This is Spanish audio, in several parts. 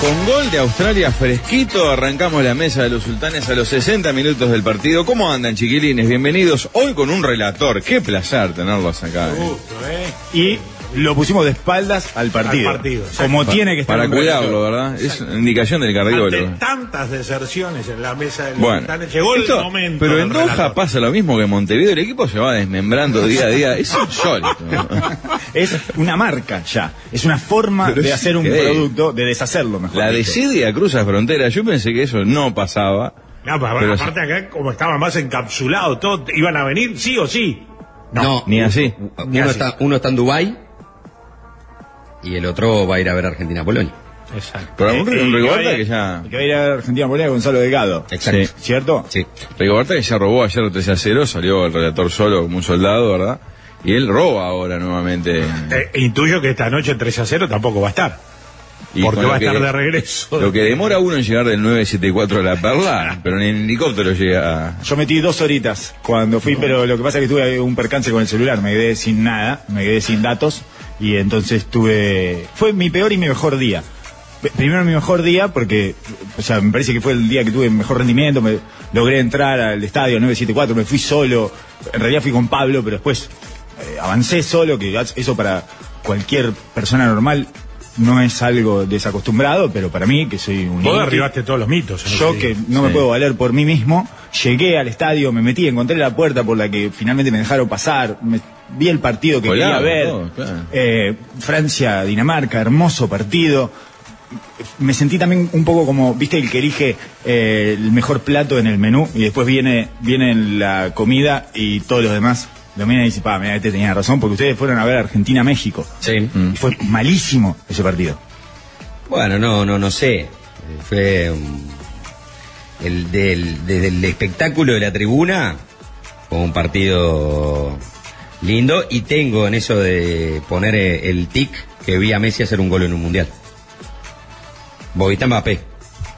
Con gol de Australia fresquito, arrancamos la mesa de los sultanes a los 60 minutos del partido. ¿Cómo andan, chiquilines? Bienvenidos hoy con un relator. Qué placer tenerlos acá. ¿eh? Gusto, ¿eh? y lo pusimos de espaldas al partido. Al partido, como tiene que estar. Para cuidarlo, ¿verdad? Es una indicación del Ante cardiólogo. tantas deserciones en la mesa del Bueno, llegó esto- el momento. pero en Doha relator. pasa lo mismo que en Montevideo. El equipo se va desmembrando día a día. Es insólito. Es una marca ya. Es una forma Pero de hacer un producto, de deshacerlo mejor. La desidia cruza fronteras. Yo pensé que eso no pasaba. No, pero, Pero aparte acá, como estaba más encapsulado, todo, iban a venir sí o sí. No, Ni así. Ni uno, así. está, uno está en Dubái y el otro va a ir a ver Argentina-Polonia. Exacto. Pero un, Eh, un y Rigoberta que ya. Que va a ir a Argentina ahí Gonzalo Delgado. Exacto. Sí. ¿Cierto? Sí. Rigoberta que ya robó ayer 3 a 0, salió el relator solo como un soldado, ¿verdad? Y él roba ahora nuevamente. Eh, intuyo que esta noche 3 a 0 tampoco va a estar. Y porque va a que- estar de regreso. Lo que demora uno en llegar del 974 a la Perla, pero en el helicóptero llega a... Yo metí dos horitas cuando fui, pero lo que pasa es que tuve un percance con el celular, me quedé sin nada, me quedé sin datos y entonces tuve... Fue mi peor y mi mejor día. Primero mi mejor día porque, o sea, me parece que fue el día que tuve mejor rendimiento, me logré entrar al estadio 974, me fui solo, en realidad fui con Pablo, pero después eh, avancé solo, que eso para cualquier persona normal no es algo desacostumbrado, pero para mí, que soy un... Vos derribaste todos los mitos. yo que no me puedo valer por mí mismo, llegué al estadio, me metí, encontré la puerta por la que finalmente me dejaron pasar, me- vi el partido que Colado, quería ver, todo, claro. eh, Francia-Dinamarca, hermoso partido. Me sentí también un poco como, viste, el que elige eh, el mejor plato en el menú y después viene, viene la comida y todos los demás lo miran y dicen, pa, mira, este tenía razón, porque ustedes fueron a ver Argentina-México. Sí. Y fue malísimo ese partido. Bueno, no, no, no sé. Fue um, el del, desde el espectáculo de la tribuna, fue un partido lindo y tengo en eso de poner eh, el tic que vi a Messi hacer un gol en un mundial. Bobita Mbappé.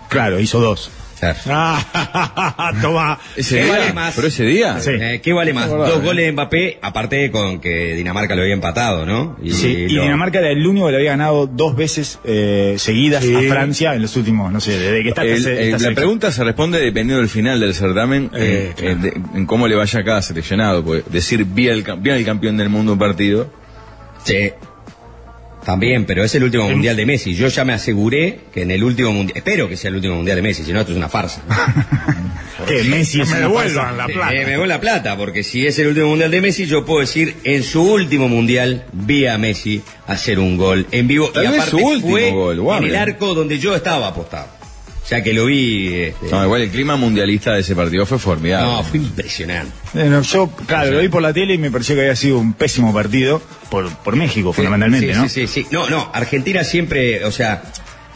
Claro, hizo dos. Claro. Ah, toma. ¿Ese ¿Qué día? vale más? ¿Pero ese día? Sí. Eh, ¿Qué vale más? Verdad, Dos goles de Mbappé, aparte con que Dinamarca lo había empatado, ¿no? Y, Sí, y lo- Dinamarca era el único que le había ganado dos veces eh, seguidas Sí. a Francia en los últimos, no sé, desde que está El- se- el- esta la pregunta se responde dependiendo del final del certamen, Eh, eh, eh, de- en cómo le vaya a cada seleccionado. Porque decir, vi al, cam- vi al campeón del mundo un partido, Sí. También, pero es el último mundial de Messi. Yo ya me aseguré que en el último mundial, espero que sea el último mundial de Messi, si no esto es una farsa. que Messi es me devuelvan la plata. Eh, me voy la plata, porque si es el último mundial de Messi, yo puedo decir, en su último mundial vi a Messi hacer un gol en vivo. Tal y aparte su último fue gol, en el arco donde yo estaba apostado. O sea que lo vi... este, no, igual el clima mundialista de ese partido fue formidable. no, fue impresionante. Eh, no, yo, claro, lo vi por la tele y me pareció que había sido un pésimo partido por, por México, fundamentalmente, sí, ¿no? Sí, sí, sí. No, no, Argentina siempre, o sea,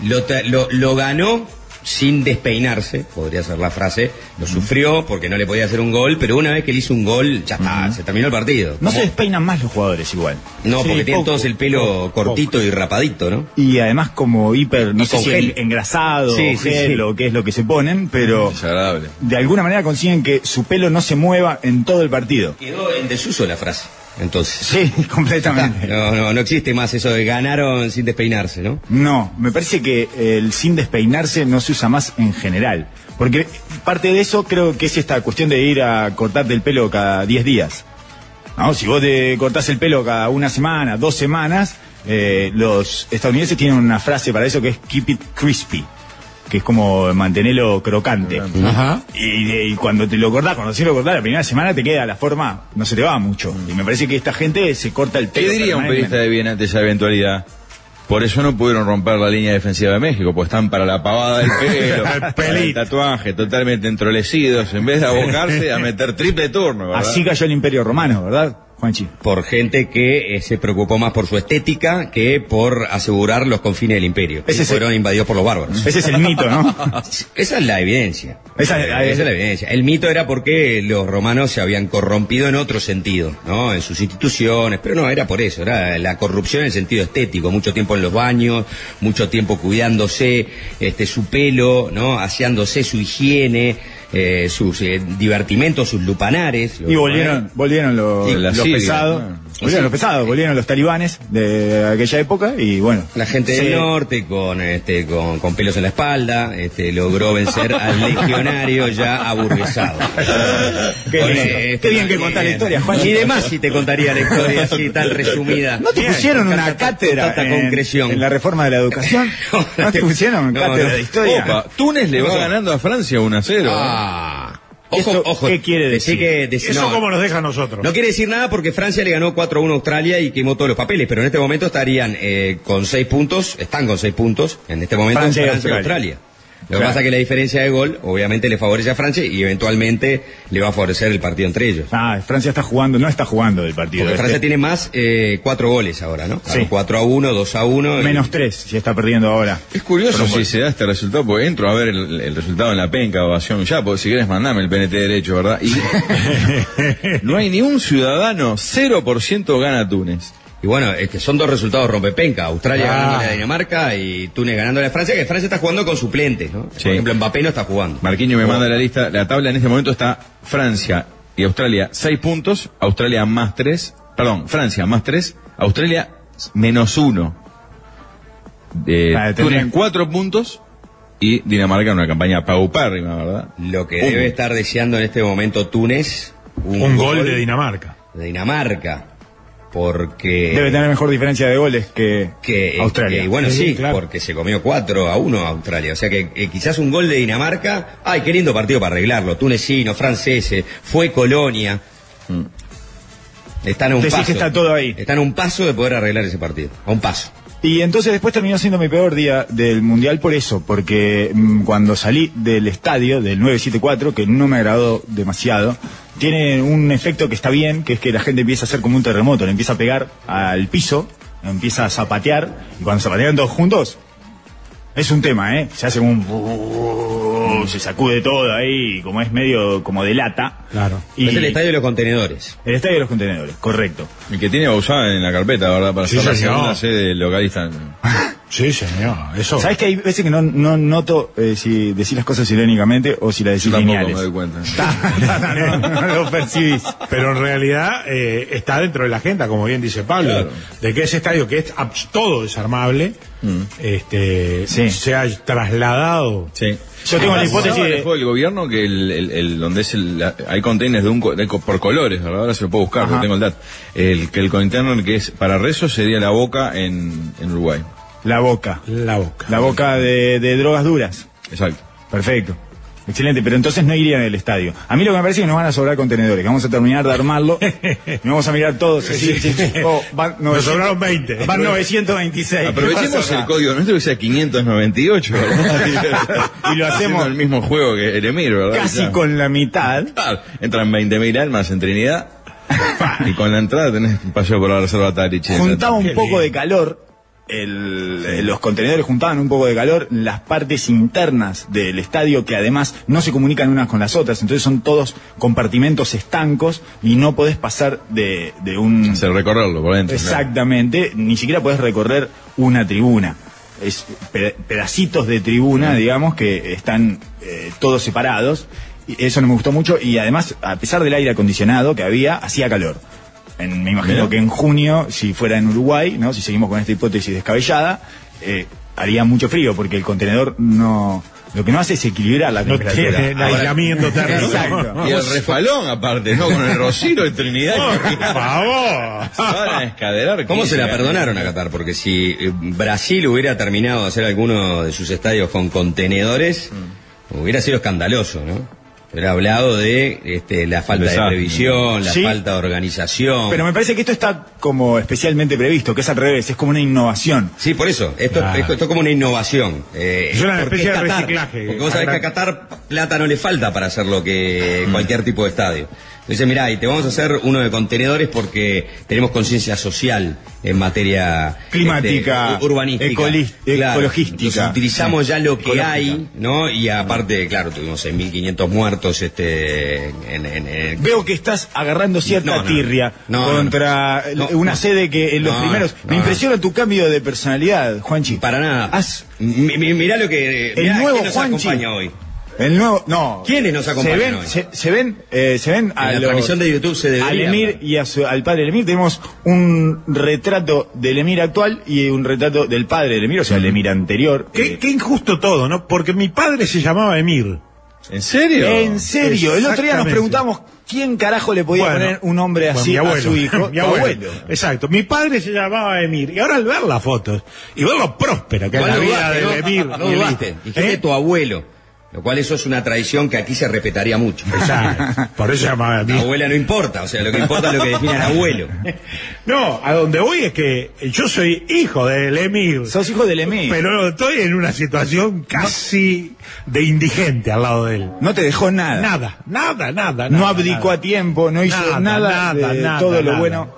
lo, tra- lo, lo ganó sin despeinarse, podría ser la frase. Lo sufrió porque no le podía hacer un gol, pero una vez que le hizo un gol, ya está, se terminó el partido. No se despeinan más los jugadores igual. No, Sí, porque tienen todos el pelo poco, cortito y rapadito, ¿no? Y además como hiper, no Y sé si gel. engrasado Sí, gel sí. o qué es lo que se ponen, pero Desagradable. de alguna manera consiguen que su pelo no se mueva en todo el partido. Quedó en desuso la frase. Entonces. Sí, completamente. No, no, no existe más eso de ganaron sin despeinarse, ¿no? No, me parece que el sin despeinarse no se usa más en general. Porque parte de eso creo que es esta cuestión de ir a cortarte el pelo cada 10 días. ¿No? Si vos te cortás el pelo cada una semana, dos semanas, eh, los estadounidenses tienen una frase para eso que es keep it crispy, que es como mantenerlo crocante. Ajá. Y, y cuando te lo cortás, cuando se lo cortás la primera semana te queda la forma, no se te va mucho. Y me parece que esta gente se corta el pelo. ¿Qué diría un periodista de bien ante esa eventualidad? Por eso no pudieron romper la línea defensiva de México, pues están para la pavada del pelo, para el tatuaje, totalmente entrolecidos, en vez de abocarse a meter triple turno, ¿verdad? Así cayó el imperio romano, ¿verdad, Juanchi? Por gente que eh, se preocupó más por su estética que por asegurar los confines del imperio. Ese es fueron invadidos por los bárbaros. Ese es el mito, ¿no? Esa es la evidencia. Esa es la- Esa es la evidencia. El mito era porque los romanos se habían corrompido en otro sentido, ¿no? En sus instituciones, pero no, era por eso, era la corrupción en el sentido estético, mucho tiempo en los baños, mucho tiempo cuidándose este su pelo, ¿no? Aseándose su higiene, eh, sus eh, divertimentos, sus lupanares. Y volvieron, volvieron los, pesados. Volvieron los pesados, volvieron los talibanes de aquella época y bueno. La gente del norte con este con, con pelos en la espalda este, logró vencer al legionario ya. Qué bien, eh, qué bien que contás la historia, Juan. Y demás si te contaría la historia así tan resumida. ¿No te Bien, pusieron una tanta- cátedra tanta en, concreción. en la reforma de la educación? ¿No te pusieron No, cátedra no. de historia? Opa, Túnez le va ganando a Francia 1 a 0. Ah. Ojo, Esto, ojo. ¿qué quiere decir? que- decí- Eso no, como nos deja a nosotros. No quiere decir nada porque Francia le ganó 4 a 1 a Australia y quemó todos los papeles, pero en este momento estarían eh, con 6 puntos, están con 6 puntos, en este momento Francia Francia, y Australia. Australia. Lo que Claro. pasa es que la diferencia de gol obviamente le favorece a Francia y eventualmente le va a favorecer el partido entre ellos. Ah, Francia está jugando, no está jugando el partido. Porque este. Francia tiene más eh, 4 goles ahora, ¿no? Sí. 4 a 1, 2 a 1. y- Menos tres, si está perdiendo ahora. Es curioso si se da este resultado, porque entro a ver el, el resultado en la penca, ovación ya, porque si querés mandame el PNT derecho, ¿verdad? Y no hay ni un ciudadano, 0% gana Túnez. Y bueno, es que son dos resultados rompepenca. Australia Ah. ganándole a Dinamarca y Túnez ganándole a Francia, que Francia está jugando con suplentes, ¿no? Sí. Por ejemplo, Mbappé no está jugando. Marquinhos me manda la lista, la tabla en este momento está Francia y Australia 6 puntos, Australia más 3, perdón, Francia más 3, Australia menos 1. De Ah, Túnez 4 puntos y Dinamarca en una campaña paupérrima, ¿verdad? Lo que Un debe estar deseando en este momento Túnez. Un gol de Dinamarca. de Dinamarca. Porque. Debe tener mejor diferencia de goles que, que, Australia. que, bueno, Sí, sí, claro. porque se comió 4 a 1 a Australia. O sea que eh, quizás un gol de Dinamarca. Ay, qué lindo partido para arreglarlo. Tunecinos, franceses, fue Colonia. Están a un Decís paso. que está todo ahí. Están a un paso de poder arreglar ese partido. A un paso. Y entonces después terminó siendo mi peor día del Mundial por eso, porque mm, cuando salí del estadio, del 974, que no me agradó demasiado, tiene un efecto que está bien, que es que la gente empieza a hacer como un terremoto, le empieza a pegar al piso, empieza a zapatear, y cuando zapatean todos juntos, es un tema, ¿eh? Se hace como un... se sacude todo ahí, como es medio como de lata. Claro. Y Es el estadio de los contenedores. el estadio de los contenedores, correcto. El que tiene Bausá en la carpeta, ¿verdad? Para Sí, ser la segunda sede localista. Sí, señor. Eso. ¿Sabes que hay veces que no, no noto eh, si decís las cosas irónicamente o si las decís Yo tampoco lineales? me doy cuenta. no, no, no lo percibís. Pero en realidad eh, está dentro de la agenda, como bien dice Pablo, Claro. de que ese estadio que es todo desarmable, este, Sí. se ha trasladado. Sí. Yo tengo la hipótesis de- el gobierno que el, el- el- donde es el, la- hay containers de un co- de co- por colores, ¿verdad? Ahora se lo puedo buscar, Ajá. no tengo el dato. El que el container que es para rezos sería la boca en, en Uruguay. La boca. La boca. La boca de, de drogas duras. Exacto. Perfecto. Excelente, pero entonces no irían al estadio. A mí lo que me parece es que nos van a sobrar contenedores, que vamos a terminar de armarlo y vamos a mirar todos así. sí, sí. Oh, van Nos sobraron 20. Van 926. ¿Qué Aprovechemos el código nuestro que sea 598, ¿verdad? Y lo hacemos- Haciendo el mismo juego que el Emir, ¿verdad? Casi Ya. con la mitad. Entran 20.000 almas en Trinidad y con la entrada tenés un paseo por la reserva Tarich. Juntaba un poco de calor. El- eh, los contenedores juntaban un poco de calor las partes internas del estadio que además no se comunican unas con las otras entonces son todos compartimentos estancos y no podés pasar de, de un Hacer recorrerlo por dentro. exactamente ni siquiera podés recorrer una tribuna. Es pe- pedacitos de tribuna digamos que están eh, todos separados y eso no me gustó mucho y además a pesar del aire acondicionado que había hacía calor en- me imagino Mira. que en junio, si fuera en Uruguay, ¿no? si seguimos con esta hipótesis descabellada, eh, haría mucho frío, porque el contenedor no. Lo que no hace es equilibrar la No temperatura. tiene aislamiento térmico. Exacto. Y el refalón, aparte, ¿no? Con el rocío de Trinidad. Por favor. Se van a escaderar. ¿Cómo 15 se la perdonaron a Qatar? Porque si eh, Brasil hubiera terminado de hacer alguno de sus estadios con contenedores, hubiera sido escandaloso, ¿no? Hubiera hablado de este, la falta de previsión, la Sí. falta de organización. Pero me parece que esto está como especialmente previsto, que es al revés, es como una innovación. Sí, por eso. Esto, Claro. esto, esto es como una innovación. Eh, Es una especie de reciclaje. Porque vos sabés que a Qatar plata no le falta para hacer lo que cualquier tipo de estadio. Entonces, mirá, y te vamos a hacer uno de contenedores porque tenemos conciencia social en materia Climática, este, urbanística, ecoli- ecologística. Entonces, utilizamos ya lo que Ecológica. hay, ¿no? Y aparte, claro, tuvimos 6.500 muertos este, en, en- en- Veo que estás agarrando cierta No, no. tirria No, contra una sede que en los primeros... me impresiona tu cambio de personalidad, Juanchi. Para nada. Mi- mi- mirá lo que. El mirá nuevo quién nos Juanchi. acompaña hoy. El nuevo, no. ¿Quiénes nos acompañan Se ven, hoy? se, se ven, eh, se ven a la los- transmisión de YouTube se debería Al Emir y a su- al padre del Emir tenemos un retrato del Emir actual y un retrato del padre del Emir, o sea, el Emir anterior. Qué, Eh, qué injusto todo, ¿no? Porque mi padre se llamaba Emir. ¿En serio? en serio, el otro día nos preguntamos quién carajo le podía Bueno, poner un nombre bueno, así a su hijo. mi abuelo. Exacto. Mi padre se llamaba Emir. Y ahora al ver las fotos y ver lo próspera que es la no vida ¿no? Emir. No dudaste. Dijiste ¿Eh? tu abuelo. Lo cual eso es una tradición que aquí se respetaría mucho. Exacto. Por eso llamaba La Emir. abuela no importa, o sea, lo que importa es lo que define al abuelo. No, a donde voy es que yo soy hijo del Emir. Sos hijo del Emir. Pero estoy en una situación casi de indigente al lado de él. no te dejó nada. Nada, nada, nada. no nada, abdicó nada. a tiempo, no hizo Nada, nada, nada, de nada, todo lo bueno.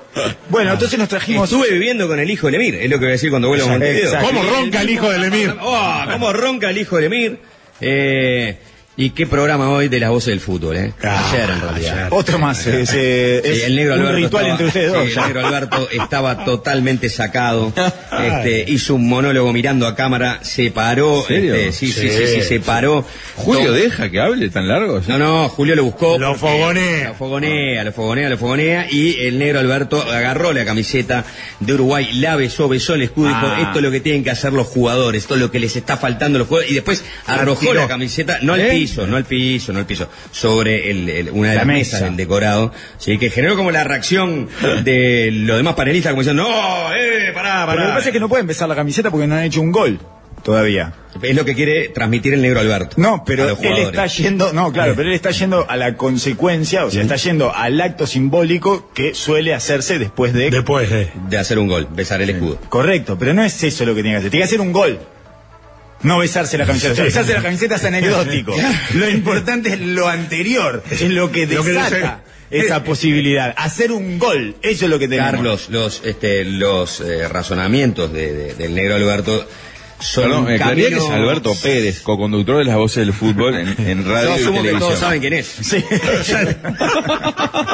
Bueno, entonces nos trajimos. Estuve viviendo con el hijo del Emir, es lo que voy a decir cuando vuelva a Montevideo. ¿Cómo ronca el hijo del Emir? Oh, ¿Cómo ronca el hijo del Emir? Eh, y qué programa hoy de las voces del fútbol, ¿eh? Ah, ayer en realidad. ayer. Otro más. Es, eh, Sí, es el negro un Alberto ritual estaba- entre ustedes sí, dos. el negro Alberto estaba totalmente sacado. Este, hizo un monólogo mirando a cámara, se paró. serio? este, sí, sí, Sí. sí, sí, se paró. ¿Julio deja que hable tan largo? No, no, Julio lo buscó. Lo fogonea. Lo fogonea, lo fogonea, lo fogonea. Y el negro Alberto agarró la camiseta de Uruguay, la besó, besó el escudo y Ah. dijo, esto es lo que tienen que hacer los jugadores, esto es lo que les está faltando a los jugadores. Y después arrojó la camiseta, no al ¿Eh? Piso, no al piso, no al piso, sobre el- el- una de La las mesa. mesas del decorado. Sí, que generó como la reacción de los demás panelistas como diciendo, no, eh, pará, Pero pará. lo que pasa es que no pueden besar la camiseta porque no han hecho un gol todavía. Es lo que quiere transmitir el negro Alberto. No, pero él está yendo, no, claro, pero él está yendo a la consecuencia, o sea, está yendo al acto simbólico que suele hacerse después de... Después de. De hacer un gol, besar el escudo. Correcto, pero no es eso lo que tiene que hacer, tiene que hacer un gol. No besarse la camiseta. Besarse la camiseta es anecdótico. Lo importante es lo anterior, es lo que desata esa posibilidad. Hacer un gol, eso es lo que tenemos. Carlos, los, este, los eh, razonamientos de- de- del negro Alberto Perdón, me aclararía que es Alberto Pérez, co-conductor de las voces del fútbol en, en radio Yo y asumo que televisión. todos saben quién es. Sí.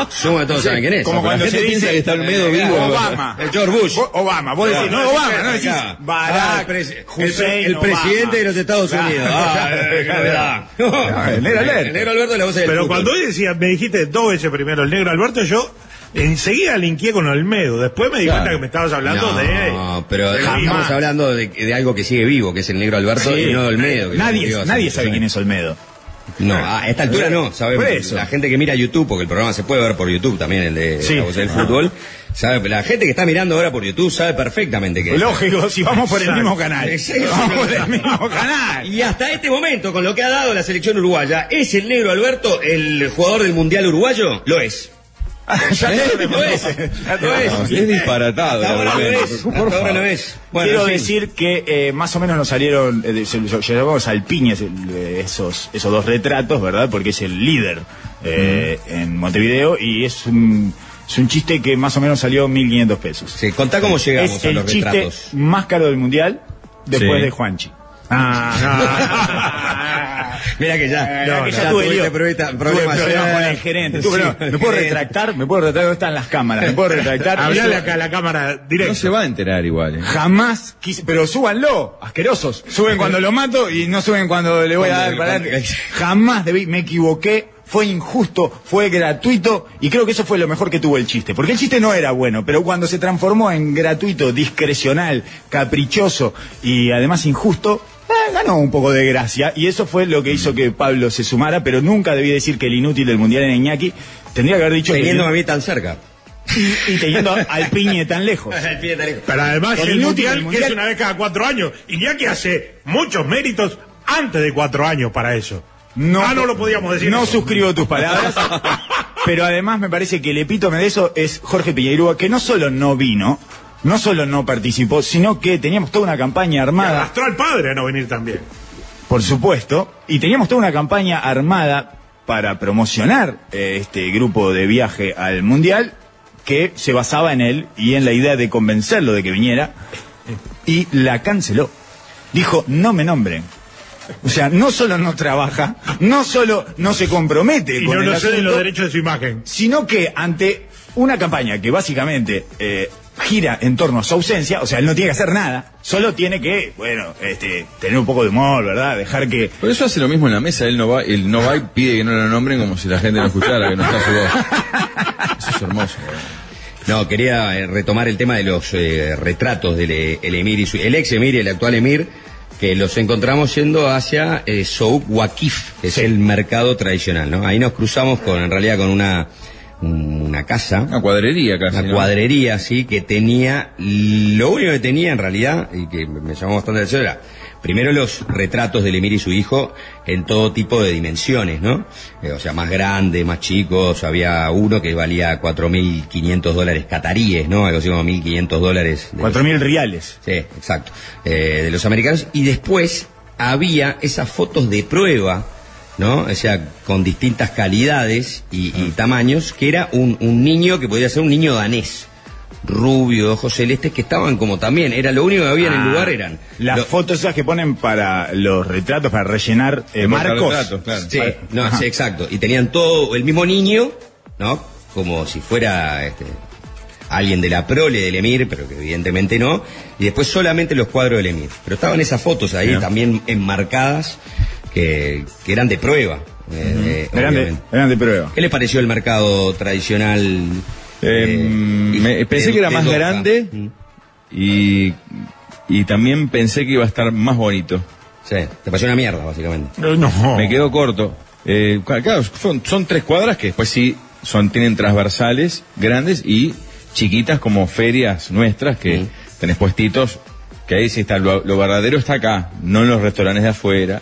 Asumo que todos saben quién es. Como Pero la cuando gente se piensa dice que está Olmedo vivo. Obama. El George Bush. Obama, vos decís, no, Obama, no decís Acá. Ah, Barack, el, presi- el Hussein, pre- el Obama. presidente de los Estados. Unidos. Ah, eh, el negro Alberto. El negro Alberto de la voz del Pero fútbol. cuando hoy decía, me dijiste dos veces primero el negro Alberto, yo enseguida linqué con Olmedo. Después me di Claro. cuenta que me estabas hablando no, de. pero de estamos hablando de, de algo que sigue vivo, que es el negro Alberto Sí. y no de Olmedo. que Nadie, nadie sabe quién es Olmedo. No, a esta altura no, sabemos. Por eso. La gente que mira YouTube, porque el programa se puede ver por YouTube también, el de Sí. la voz del fútbol, sabe, la gente que está mirando ahora por YouTube sabe perfectamente que Lógico, si vamos por el Exacto. mismo canal. Sí, vamos por el mismo canal. Y hasta este momento, con lo que ha dado la selección uruguaya, ¿es el negro Alberto el jugador del Mundial uruguayo? Lo es. Ya lo Lo es. Es. Disparatado. Ahora lo es. Ahora lo es. Bueno, Quiero fin. decir que eh, más o menos nos salieron, eh, llamamos al piña eh, esos, esos dos retratos, ¿verdad? Porque es el líder eh, en Montevideo y es un, es un chiste que más o menos salió 1.500 pesos. Sí, contá cómo llegamos es a el los chiste retratos. más caro del mundial después Sí. de Juanchi. Ah. Mira que ya, No, no, que ya ya tuve problemas, eh. con el gerente. Tuve Sí, problemas. ¿Me puedo gerente. retractar? ¿Me puedo retractar? ¿Dónde están las cámaras? ¿Me puedo retractar? Hablale acá a la cámara directo. No se va a enterar igual. ¿eh? Jamás quise, pero súbanlo, asquerosos. Suben cuando lo mato y no suben cuando le voy a dar para. Jamás debí, me equivoqué, fue injusto, fue gratuito y creo que eso fue lo mejor que tuvo el chiste. Porque el chiste no era bueno, pero cuando se transformó en gratuito, discrecional, caprichoso y además injusto, eh, ganó un poco de gracia y eso fue lo que hizo que Pablo se sumara, pero nunca debí decir que el inútil del mundial era Iñaki. Tendría que haber dicho que- Teniéndome a mí tan cerca. y, y teniendo al piñe tan lejos. El pie tan lejos. Pero además El el, inútil, mundial, que es una vez cada cuatro años. Iñaki hace muchos méritos antes de cuatro años para eso. ah, no lo podíamos decir. No eso. suscribo tus palabras. pero además me parece que el epítome de eso es Jorge Piñeirúa, que no solo no vino, no solo no participó, sino que teníamos toda una campaña armada, arrastró al padre a no venir también. por supuesto, y teníamos toda una campaña armada para promocionar eh, este grupo de viaje al Mundial, que se basaba en él y en la idea de convencerlo de que viniera, y la canceló. Dijo, no me nombren. O sea, no solo no trabaja, no solo no se compromete Y con no el lo ceden los asunto, derechos de su imagen. sino que ante una campaña que básicamente eh, gira en torno a su ausencia, o sea, él no tiene que hacer nada, solo tiene que, bueno, este, tener un poco de humor, ¿verdad? Dejar que... Por eso hace lo mismo en la mesa, él no va, él no va y pide que no lo nombren como si la gente no escuchara, que no está su voz. Eso es hermoso. No, quería eh, retomar el tema de los eh, retratos del eh, el emir y su, el ex emir y el actual emir, que los encontramos yendo hacia eh, Souk Wakif, que es el mercado tradicional, ¿no? Ahí nos cruzamos con, en realidad, con una, una casa, Una cuadrería casi. una ¿no? cuadrería, sí, que tenía, lo único que tenía en realidad, y que me llamó bastante la atención, era primero los retratos del emir y su hijo en todo tipo de dimensiones, ¿no? Eh, o sea, más grandes, más chicos, había uno que valía 4.500 dólares cataríes, ¿no? Algo así como 1.500 dólares. de los- 4.000 reales. Sí, exacto. Eh, de los americanos. Y después había esas fotos de prueba, ¿no? O sea, con distintas calidades y, y tamaños, que era un, un niño que podía ser un niño danés. Rubio, ojos celestes, que estaban como también. Era lo único que había en el Ah, lugar, eran. Las lo- fotos esas que ponen para los retratos, para rellenar eh, marcos. claro. Sí, no, sí, exacto. Y tenían todo el mismo niño, ¿no? Como si fuera este, alguien de la prole del Emir, pero que evidentemente no. Y después solamente los cuadros del Emir. Pero estaban esas fotos ahí también enmarcadas que, que eran de prueba. eh, eh, Eran, de, eran de prueba. ¿Qué les pareció el mercado tradicional? Eh, eh, me- y- pensé de- que era más Doha? grande Mm. y, y también pensé que iba a estar más bonito. Sí, te pareció una mierda, básicamente. No, no. Me quedó corto. Eh, claro, son, son tres cuadras que después sí son, tienen transversales grandes y chiquitas como ferias nuestras que Mm. tenés puestitos, que ahí sí está, lo, lo verdadero está acá, no en los restaurantes de afuera.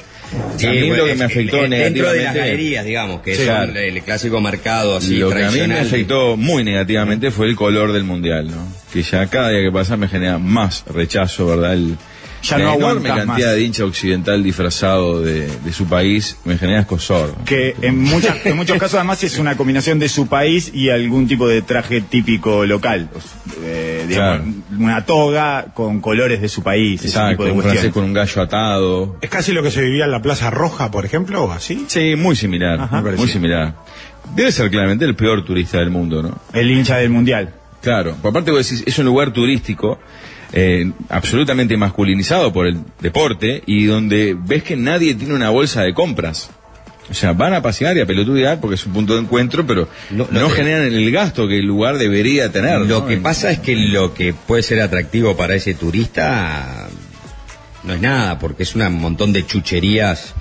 Sí, a mí bueno, lo que es- me afectó es- Dentro de las negativamente- galerías, digamos, que Sí, son el clásico mercado así lo que a mí me tradicional. afectó muy negativamente fue el color del mundial, ¿no? Que ya cada día que pasa me genera más rechazo, ¿verdad? El, Ya la no enorme cantidad más. de hincha occidental disfrazado de, de su país me genera escosor. Que en, muchas, en muchos casos además es una combinación de su país y algún tipo de traje típico local. Eh, digamos, Claro. Una toga con colores de su país. ese Exacto, tipo de un francés cuestiones. con un gallo atado. ¿Es casi lo que se vivía en la Plaza Roja, por ejemplo, o así? Sí, muy similar, Ajá. Muy similar. Debe ser claramente el peor turista del mundo, ¿no? El hincha del mundial. Claro, por aparte vos decís, es un lugar turístico eh, absolutamente masculinizado por el deporte y donde ves que nadie tiene una bolsa de compras. O sea, van a pasear y a pelotudear porque es un punto de encuentro, pero No, generan el gasto que el lugar debería tener. Lo ¿no? que pasa es que lo que puede ser atractivo para ese turista no es nada, porque es un montón de chucherías,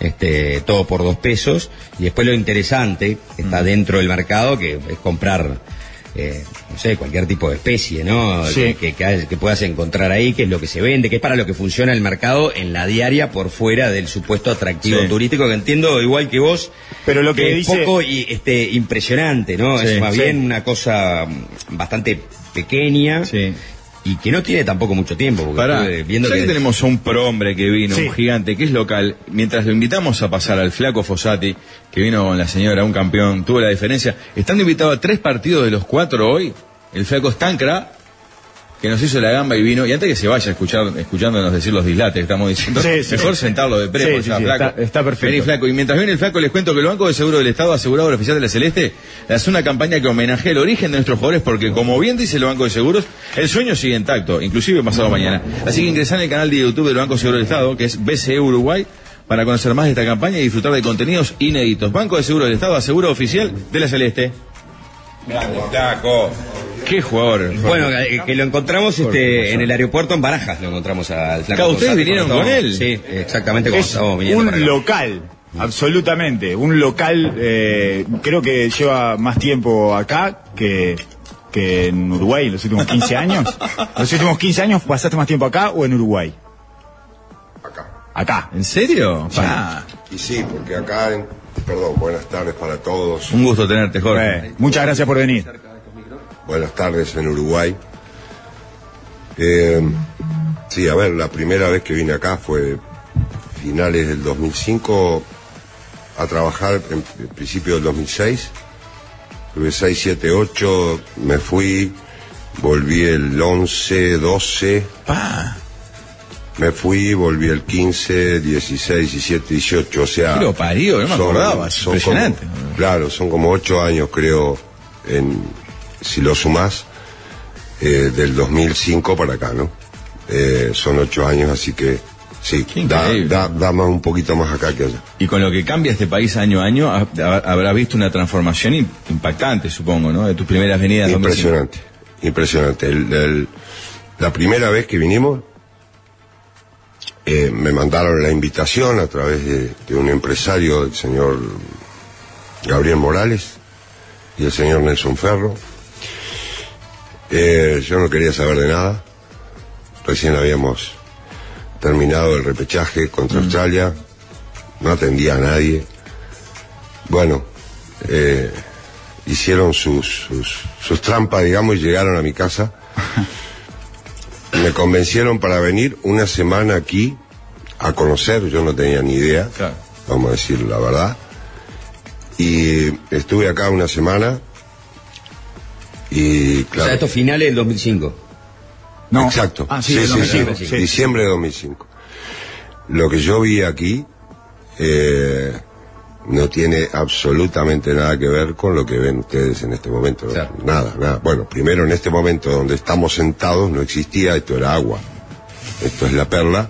este, todo por dos pesos, y después lo interesante que Mm. está dentro del mercado, que es comprar, eh, no sé, cualquier tipo de especie, ¿no? Sí. Que, que, hay- que puedas encontrar ahí, que es lo que se vende, que es para lo que funciona el mercado en la diaria por fuera del supuesto atractivo Sí. turístico, que entiendo igual que vos, Pero lo que es dice- poco y, este, impresionante, ¿no? Sí, es más bien una cosa bastante pequeña Sí. Y que no tiene tampoco mucho tiempo. Porque Pará, viendo ya que, que tenemos a un prohombre que vino, Sí. un gigante, que es local, mientras lo invitamos a pasar al flaco Fossati, que vino con la señora, un campeón, tuvo la diferencia, estando invitado a tres partidos de los cuatro hoy, el flaco Stancra, que nos hizo la gamba y vino, y antes que se vaya escuchar, escuchándonos decir los dislates que estamos diciendo, Sí, sí, mejor sí. sentarlo de sí, ya, flaco. está- está perfecto. Vení, flaco. Y mientras viene el flaco, les cuento que el Banco de Seguro del Estado, asegurado oficial de la Celeste, hace una campaña que homenajea el origen de nuestros jugadores, porque como bien dice el Banco de Seguros, el sueño sigue intacto, inclusive pasado mañana. Así que ingresá en el canal de YouTube del Banco de Seguro del Estado, que es BCE Uruguay, para conocer más de esta campaña y disfrutar de contenidos inéditos. Banco de Seguro del Estado, asegurado oficial de la Celeste. Grande, flaco. Qué jugador. Bueno, que, que lo encontramos este, en el aeropuerto en Barajas, lo encontramos al flaco. Claro, ¿ustedes vinieron con él? Sí, exactamente como Es estábamos viniendo. para un acá. local, absolutamente. Un local, eh, creo que lleva más tiempo acá que, que en Uruguay en los últimos 15 años. ¿Los últimos 15 años pasaste más tiempo acá o en Uruguay? Acá. Acá. ¿En serio? Pa. Y sí, porque acá, en- perdón, buenas tardes para todos. Un gusto tenerte, Jorge. Eh, muchas gracias por venir. Buenas tardes en Uruguay. Eh, sí, a ver, la primera vez que vine acá fue finales del 2005 a trabajar en, principio del 2006. Tuve 6, 7, 8, me fui, volví el 11, 12. Me fui, volví el 15, 16, 17, 18, o sea... ¿Qué lo parió? No me acordaba, es son impresionante. como- claro, son como ocho años, creo, en, si lo sumás. eh, del 2005 para acá, ¿no? Eh, son ocho años, así que sí, da, da, da más un poquito más acá que allá. Y con lo que cambia este país año a año, ha- ha- habrá visto una transformación im- impactante, supongo, ¿no? De tus primeras venidas. 2005. Impresionante, impresionante. El- el- la primera vez que vinimos, eh, me mandaron la invitación a través de, de un empresario, el señor Gabriel Morales y el señor Nelson Ferro. Eh, yo no quería saber de nada. Recién habíamos terminado el repechaje contra Australia. No atendía a nadie. Bueno, eh, hicieron sus, sus, sus trampas, digamos, y llegaron a mi casa. Me convencieron para venir una semana aquí a conocer, yo no tenía ni idea, Claro. vamos a decir la verdad. Y estuve acá una semana y O claro, sea, estos finales del 2005. No. exacto, Ah, sí, sí, del sí, 2005, sí, sí. diciembre de 2005. Lo que yo vi aquí eh, no tiene absolutamente nada que ver con lo que ven ustedes en este momento. Nada, nada. Bueno, primero en este momento donde estamos sentados no existía, esto era agua. Esto es la perla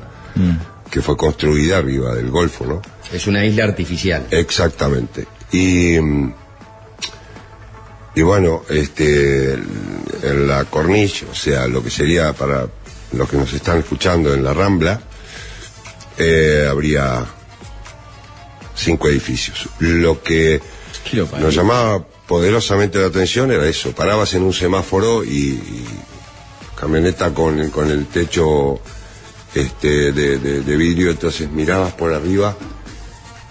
que fue construida arriba del Golfo, ¿no? Es una isla artificial. Exactamente. Y, mm, y bueno, este, en la corniche, o sea, lo que sería para los que nos están escuchando en la Rambla, eh, habría cinco edificios. Lo que nos llamaba poderosamente la atención era eso, parabas en un semáforo y, y camioneta con, con el techo este, de, de- de vidrio, entonces mirabas por arriba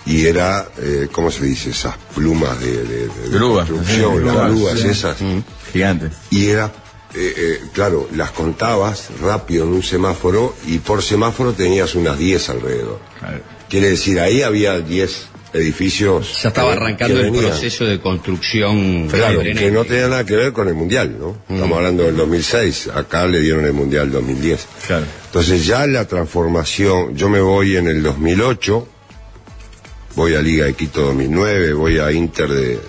y era, eh, ¿cómo se dice? Esas plumas de, de, Grúas, construcción, las grúas, sí. esas. Gigante. Y era, eh, eh, claro, las contabas rápido en un semáforo y por semáforo tenías unas 10 alrededor. Claro. Quiere decir, ahí había 10 edificios. Ya estaba que- arrancando que el proceso de construcción. Claro, que no tenía nada que ver con el Mundial, ¿no? Estamos hablando del 2006, acá le dieron el Mundial 2010. Claro. Entonces ya la transformación, yo me voy en el 2008, voy a Liga de Quito 2009, voy a Inter de,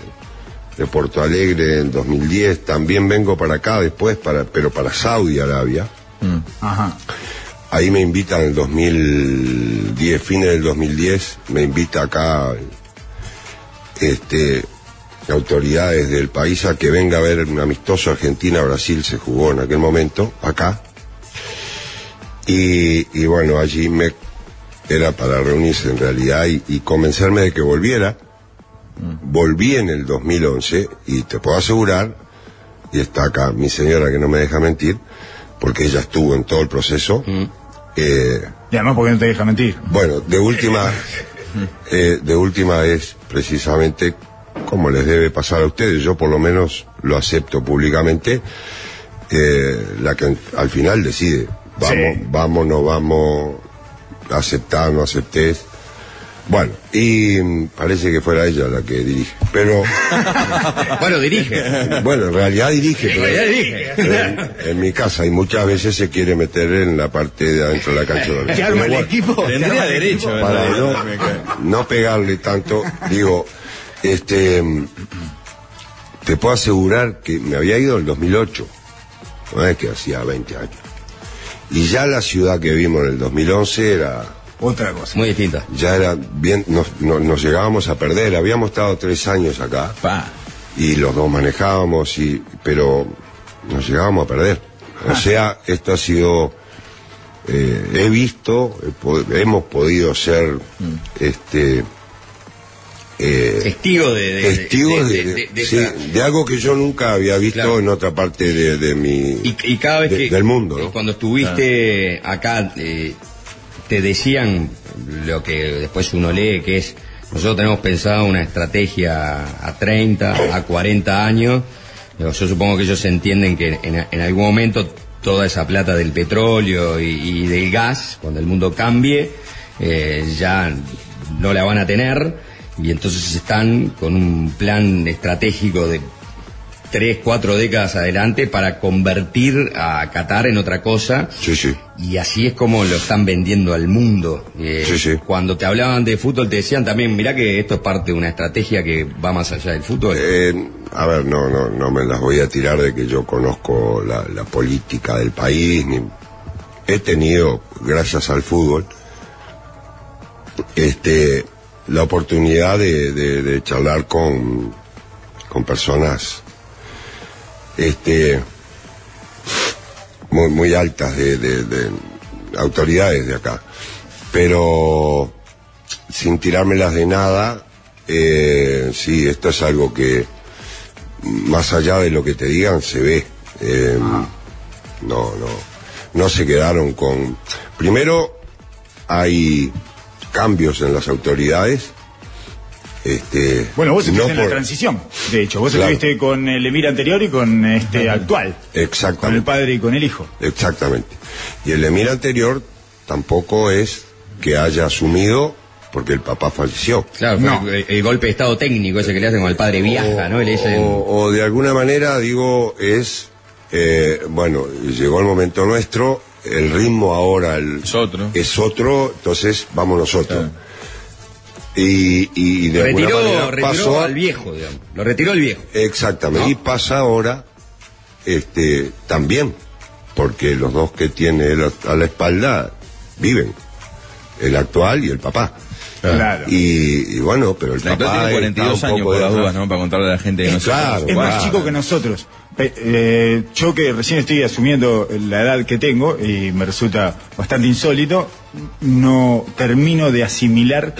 de Porto Alegre en 2010, también vengo para acá después, para, pero para Saudi Arabia. Ajá. Ahí me invitan en el 2010, fines del 2010, me invita acá este, autoridades del país a que venga a ver un amistoso Argentina-Brasil, se jugó en aquel momento, acá. Y, y bueno, allí me era para reunirse en realidad y, y convencerme de que volviera. Volví en el 2011 y te puedo asegurar, y está acá mi señora que no me deja mentir, porque ella estuvo en todo el proceso. Eh, Y además porque no te deja mentir. bueno, de última, eh, de última es precisamente como les debe pasar a ustedes. Yo por lo menos lo acepto públicamente. eh, la que al final decide, vamos, Sí. vamos, no vamos, aceptar, no aceptes. Bueno, y mm, parece que fuera ella la que dirige. Pero, Bueno, dirige. bueno, en realidad dirige. pero- realidad dirige. en, en mi casa y muchas veces se quiere meter en la parte de adentro de la cancha. ¿Te Pero arma el bueno, equipo? ¿Te Tendría derecho. no, no pegarle tanto, digo, este, te puedo asegurar que me había ido en el 2008, no es que hacía 20 años. Y ya la ciudad que vimos en el 2011 era, Otra cosa. Muy distinta. ya era bien, nos, nos- nos llegábamos a perder, habíamos estado tres años acá Pa. y los dos manejábamos y pero nos llegábamos a perder o sea esto ha sido eh, he visto hemos podido ser este eh, Testigo de. de- testigos de, de- de- de sí, esa- de algo que yo nunca había visto Claro. en otra parte de, de mi Y, y cada vez de- que. del mundo eh, ¿no? Cuando estuviste acá, eh, te decían lo que después uno lee, que es. Nosotros tenemos pensado una estrategia a 30, a 40 años. Yo supongo que ellos entienden que en, algún momento toda esa plata del petróleo y, y del gas, cuando el mundo cambie, eh, ya no la van a tener. Y entonces están con un plan estratégico de tres, cuatro décadas adelante para convertir a Qatar en otra cosa. Sí, sí. Y así es como lo están vendiendo al mundo. Eh, Sí, sí. Cuando te hablaban de fútbol te decían también, mirá que esto es parte de una estrategia que va más allá del fútbol. Eh, a ver, no, no, no me las voy a tirar de que yo conozco la, la política del país, ni he tenido, gracias al fútbol, este, la oportunidad de, de- de charlar con, con personas, este, muy, muy altas de, de- de autoridades de acá, pero sin tirármelas de nada, eh, sí, esto es algo que más allá de lo que te digan se ve. Eh, No, no, no se quedaron con. Primero hay cambios en las autoridades. Este, Bueno, vos estuviste no en la transición, de hecho. Vos Claro. estuviste con el emir anterior y con este actual. Con el Exactamente. padre y con el hijo. Exactamente. Y el emir anterior tampoco es que haya asumido porque el papá falleció. Claro, fue no. el, el golpe de estado técnico ese que le hacen con el padre viaja, ¿no? Él es el- O, o de alguna manera, digo, es, eh, bueno, llegó el momento nuestro, el ritmo ahora el- Es otro. es otro, entonces vamos nosotros. Y, y de alguna retiró, manera retiró pasó, al viejo, digamos. Lo retiró el viejo. exactamente, ¿No? y pasa ahora, este, también, porque los dos que tiene él a la espalda viven, el actual y el papá. Claro. Y, y bueno, pero el La papá tiene está 42 un años por las dudas, ¿no? Para contarle a la gente que no sabe. Claro, Es más chico que nosotros. Eh, yo que recién estoy asumiendo la edad que tengo y me resulta bastante insólito, no termino de asimilar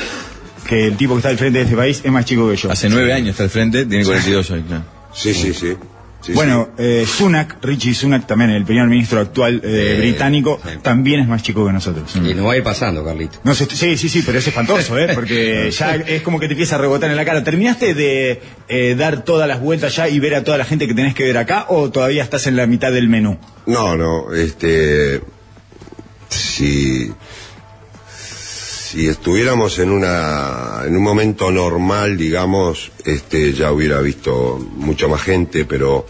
que el tipo que está al frente de este país es más chico que yo. Hace nueve años está al frente, tiene 42 hoy, claro. Sí, sí, sí. Sí, bueno, eh, Sunak, Richie Sunak también, el primer ministro actual eh, Eh, británico, sí. también es más chico que nosotros. Y nos va a ir pasando, Carlito. No sí, sí, sí, pero es espantoso, ¿eh? Porque ya es como que te empieza a rebotar en la cara. ¿Terminaste de eh, dar todas las vueltas ya y ver a toda la gente que tenés que ver acá o todavía estás en la mitad del menú? No, no, este. Si. Si estuviéramos en una. En un momento normal, digamos, este, ya hubiera visto mucha más gente, pero.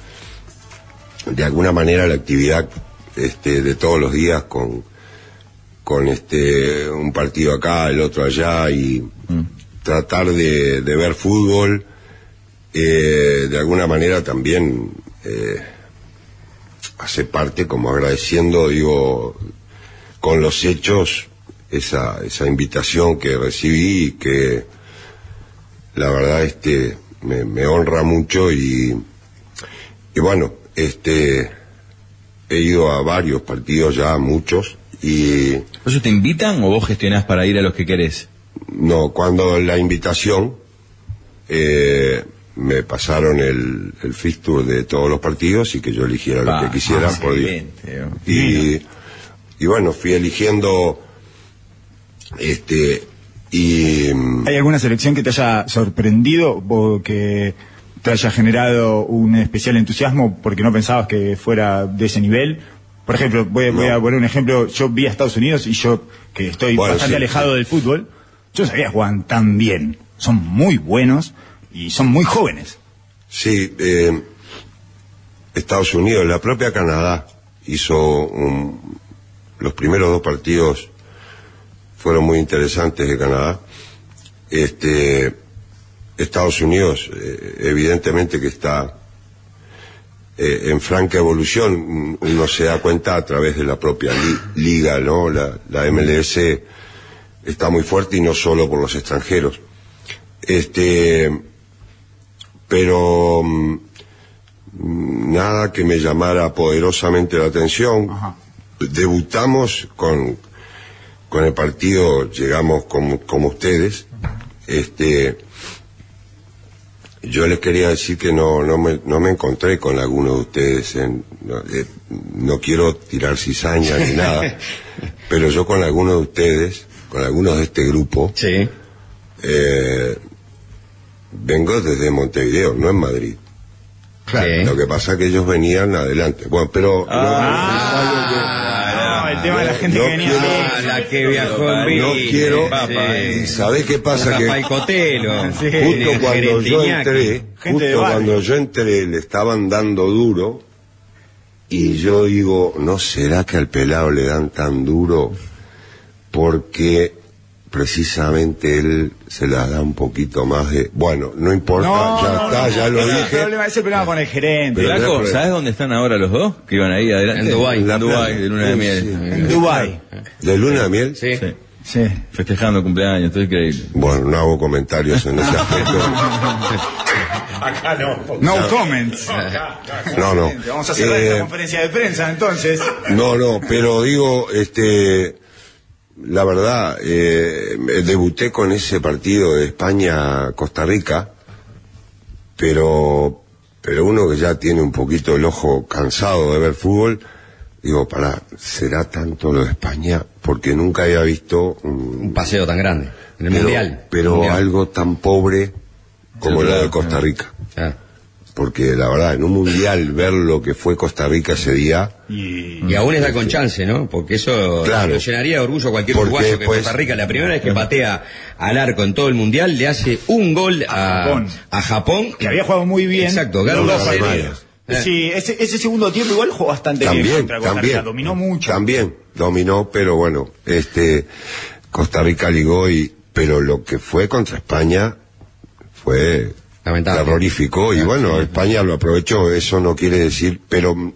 De alguna manera la actividad este, de todos los días con. Con este. Un partido acá, el otro allá y. Tratar de, de ver fútbol. eh, de alguna manera también. eh, hace parte como agradeciendo, digo, con los hechos esa, esa invitación que recibí y que la verdad este me, me honra mucho y, y bueno, este he ido a varios partidos ya, muchos, y ¿Por eso te invitan o vos gestionás para ir a los que querés? no, cuando la invitación eh, me pasaron el, el fixture de todos los partidos y que yo eligiera lo Ah, que quisiera ah, por y, y bueno, fui eligiendo este y mm, ¿Hay alguna selección que te haya sorprendido o que te haya generado un especial entusiasmo porque no pensabas que fuera de ese nivel? Por ejemplo, voy, a- voy No. a poner un ejemplo. Yo vi a Estados Unidos y yo, que estoy Bueno, bastante sí, alejado sí. del fútbol, yo sabía que jugaban tan bien. Son muy buenos y son muy jóvenes. sí, eh, Estados Unidos, la propia Canadá hizo un- los primeros dos partidos fueron muy interesantes de Canadá. Este Estados Unidos, eh, evidentemente que está eh, en franca evolución, uno se da cuenta a través de la propia li- liga, ¿no? La, la MLS está muy fuerte y no solo por los extranjeros. Este, pero mm, nada que me llamara poderosamente la atención. Debutamos con, con el partido, llegamos como, como ustedes. Este, yo les quería decir que no, no, me, no me encontré con alguno de ustedes. En, no, eh, no quiero tirar cizaña ni nada, pero yo con alguno de ustedes, con algunos de este grupo, Sí. eh, vengo desde Montevideo, no en Madrid. Sí. Lo que pasa es que ellos venían adelante. Bueno, pero Ah, No, el tema de la gente no que venía. quiero- Ah, la que viajó en No bici, quiero. sí. ¿Y sabés qué pasa? Que justo cuando yo entré, justo cuando yo entré le estaban dando duro y yo digo, ¿no será que al pelado le dan tan duro? Porque precisamente él se las da un poquito más de... Bueno, no importa, No, ya no, está, no, ya lo ese es el dije. problema, es el problema con el gerente. Pero- Flaco, pero- ¿sabes dónde están ahora los dos? Que iban ahí adelante. En Dubái. En Dubái, de luna de miel. sí. En Dubai. ¿De luna de miel? Sí. Sí. Sí. Festejando cumpleaños, todo increíble. Bueno, no hago comentarios en ese aspecto. Acá no. No comments. No, no. Vamos a cerrar Eh, esta conferencia de prensa entonces. No, no, pero digo, este, la verdad, eh, debuté con ese partido de España-Costa Rica, pero, pero uno que ya tiene un poquito el ojo cansado de ver fútbol, digo, para, ¿será tanto lo de España? Porque nunca había visto un, Un paseo tan grande. En el pero, mundial. pero Mundial. algo tan pobre como lo de Costa. Rica. Ah. Porque la verdad, en un mundial ver lo que fue Costa Rica ese día, Y Y aún está con chance, ¿no? Porque eso Claro. lo llenaría de orgullo a cualquier Porque uruguayo que después- Costa Rica, la primera vez que patea al arco en todo el mundial, le hace un gol a, Japón. a Japón. que había jugado muy bien. Exacto, ganó No, 2 a no, 0. no, Eh. Sí, ese, ese segundo tiempo igual jugó bastante bien también, contra Costa también. Rica. Dominó mucho. También, dominó, pero bueno, este, Costa Rica ligó y, pero lo que fue contra España fue. Terrorífico y bueno, España lo aprovechó, eso no quiere decir, pero,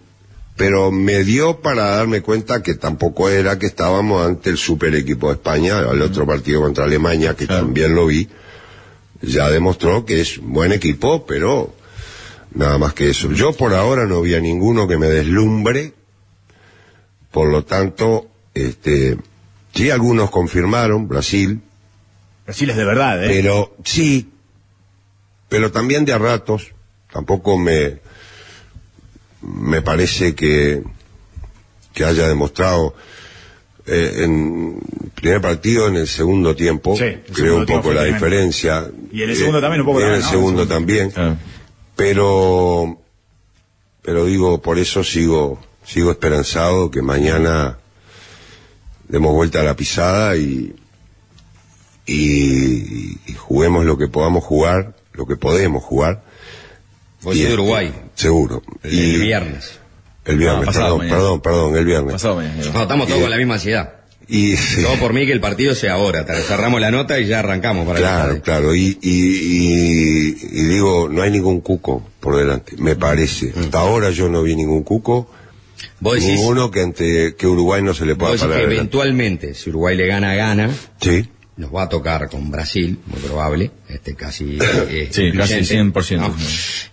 pero me dio para darme cuenta que tampoco era que estábamos ante el super equipo de España, al otro partido contra Alemania, que también lo vi, ya demostró que es un buen equipo, pero nada más que eso. Yo por ahora no vi a ninguno que me deslumbre, por lo tanto, este, sí algunos confirmaron, Brasil, Brasil es de verdad, ¿eh? pero sí, pero también de a ratos, tampoco me, me parece que, que haya demostrado eh, en el primer partido, en el segundo tiempo, Sí, el creo un poco la tremendo. diferencia. Y en el segundo también un poco y en el segundo El segundo. también. Claro. Pero, pero digo, por eso sigo, sigo esperanzado que mañana demos vuelta a la pisada y, y, y juguemos lo que podamos jugar, lo que podemos jugar. Vos Y sos de este, Uruguay. Seguro. El, Y el viernes. el viernes, Ah, pasado perdón, perdón, perdón, el viernes. Pasado mañana. No, estamos todos Y- con la misma ansiedad. Y, Todo por mí que el partido sea ahora. Te- Cerramos la nota y ya arrancamos para el claro, claro. Y, y, y- y digo, no hay ningún cuco por delante, me parece. Mm. Hasta ahora yo no vi ningún cuco. Vos decís, Ninguno que ante que Uruguay no se le pueda vos decís parar. que adelante. eventualmente, si Uruguay le gana, gana. Sí, Nos va a tocar con Brasil, muy probable. Este casi. eh, Sí, casi influyente. 100%. No. y,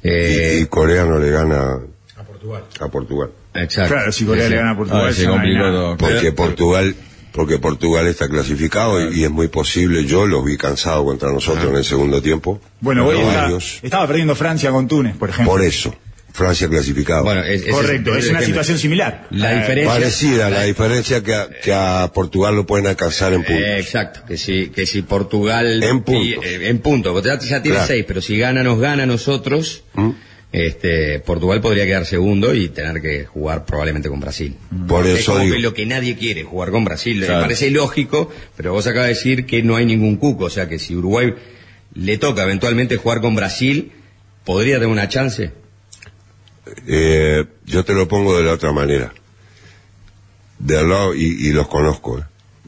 Eh, y Corea no le gana A Portugal. a Portugal. exacto. Claro, si Corea Sí, le gana a Portugal, Ah, se complicó todo. Porque Pero- Portugal, porque Portugal está clasificado y, y es muy posible. Yo los vi cansados contra nosotros en el segundo tiempo. Bueno, hoy está- estaba perdiendo Francia con Túnez, por ejemplo. Por eso, Francia clasificado. Bueno, es, Correcto, es una situación similar. La Eh, diferencia. Parecida, la diferencia que a, que a Portugal lo pueden alcanzar en puntos. Eh, exacto, que si, que si Portugal... En puntos. y, eh, en punto, porque ya, ya tiene Claro. seis, pero si gana, nos gana a nosotros, ¿Mm? este, Portugal podría quedar segundo y tener que jugar probablemente con Brasil. Por es eso como digo. que lo que nadie quiere, jugar con Brasil. Claro. Me parece lógico, pero vos acabas de decir que no hay ningún cuco, o sea que si Uruguay le toca eventualmente jugar con Brasil, ¿podría tener una chance? Eh, yo te lo pongo de la otra manera. Del lado, y, y los conozco, eh.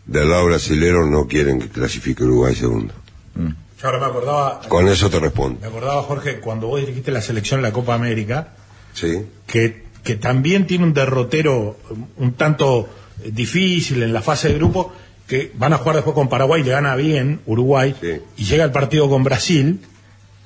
del lado brasilero no quieren que clasifique Uruguay segundo. Yo ahora me acordaba, Con eso te respondo. me acordaba Jorge, cuando vos dirigiste la selección en la Copa América, ¿Sí? que, que también tiene un derrotero un tanto eh, difícil en la fase de grupo, que van a jugar después con Paraguay, le gana bien Uruguay, Sí. y llega el partido con Brasil,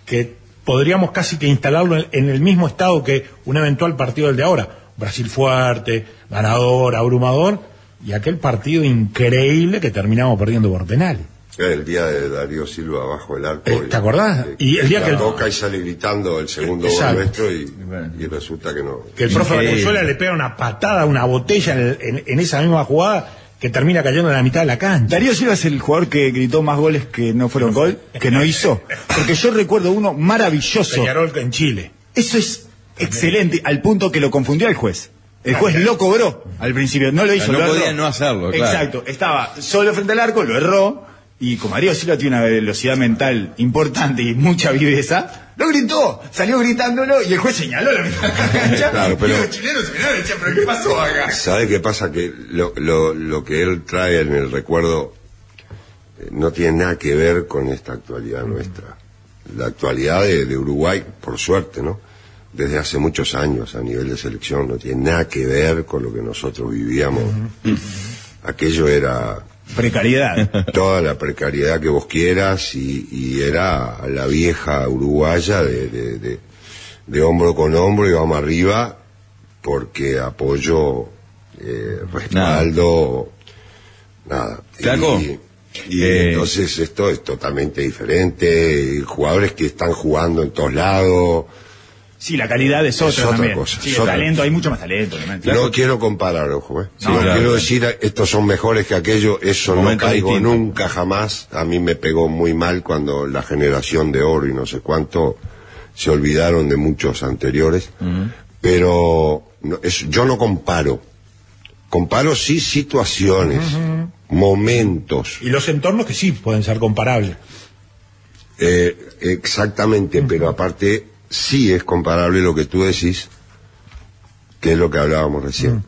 que podríamos casi que instalarlo en, el mismo estado que un eventual partido del de ahora. Brasil fuerte, ganador, abrumador, y aquel partido increíble que terminamos perdiendo por penales. El día de Darío Silva abajo del arco. Eh, ¿te acordás? Y el día la que el- toca y sale gritando el segundo Exacto. gol nuestro y, y resulta que no. Que el profe Increíble. Valenzuela le pega una patada una botella en, en- en esa misma jugada que termina cayendo en la mitad de la cancha. Darío Silva es el jugador que gritó más goles que no fueron gol, que no hizo. Porque yo recuerdo uno maravilloso. Peñarol en Chile. Eso es excelente, al punto que lo confundió el juez. El juez lo cobró al principio, no lo hizo. No lo podía erró. no hacerlo, claro. Exacto, estaba solo frente al arco, lo erró. Y como Mario Silva tiene una velocidad mental importante y mucha viveza, lo gritó, salió gritándolo y el juez señaló la mitad de la cancha. Claro, pero- Y los chilenos se miraron y decían, pero ¿qué pasó acá? ¿Sabe qué pasa? Que lo, lo, lo que él trae en el recuerdo eh, no tiene nada que ver con esta actualidad nuestra. La actualidad de, de Uruguay, por suerte, ¿no? Desde hace muchos años a nivel de selección, no tiene nada que ver con lo que nosotros vivíamos. Aquello era Precariedad. toda la precariedad que vos quieras y, y era la vieja uruguaya de, de, de- de hombro con hombro y vamos arriba porque apoyo, eh, respaldo, nada. Y, y eh, entonces esto es totalmente diferente, jugadores que están jugando en todos lados. Sí, la calidad es otra, Es otra también. cosa, Sí, es el otra. talento, hay mucho más talento. obviamente. No quiero comparar, ojo, ¿eh? No claro. quiero decir estos son mejores que aquello, eso no caigo distintos. nunca jamás. A mí me pegó muy mal cuando la generación de oro y no sé cuánto se olvidaron de muchos anteriores. Pero no, es- yo no comparo. Comparo sí situaciones, momentos. Y los entornos que sí pueden ser comparables. Eh, exactamente, pero aparte sí es comparable lo que tú decís, que es lo que hablábamos recién.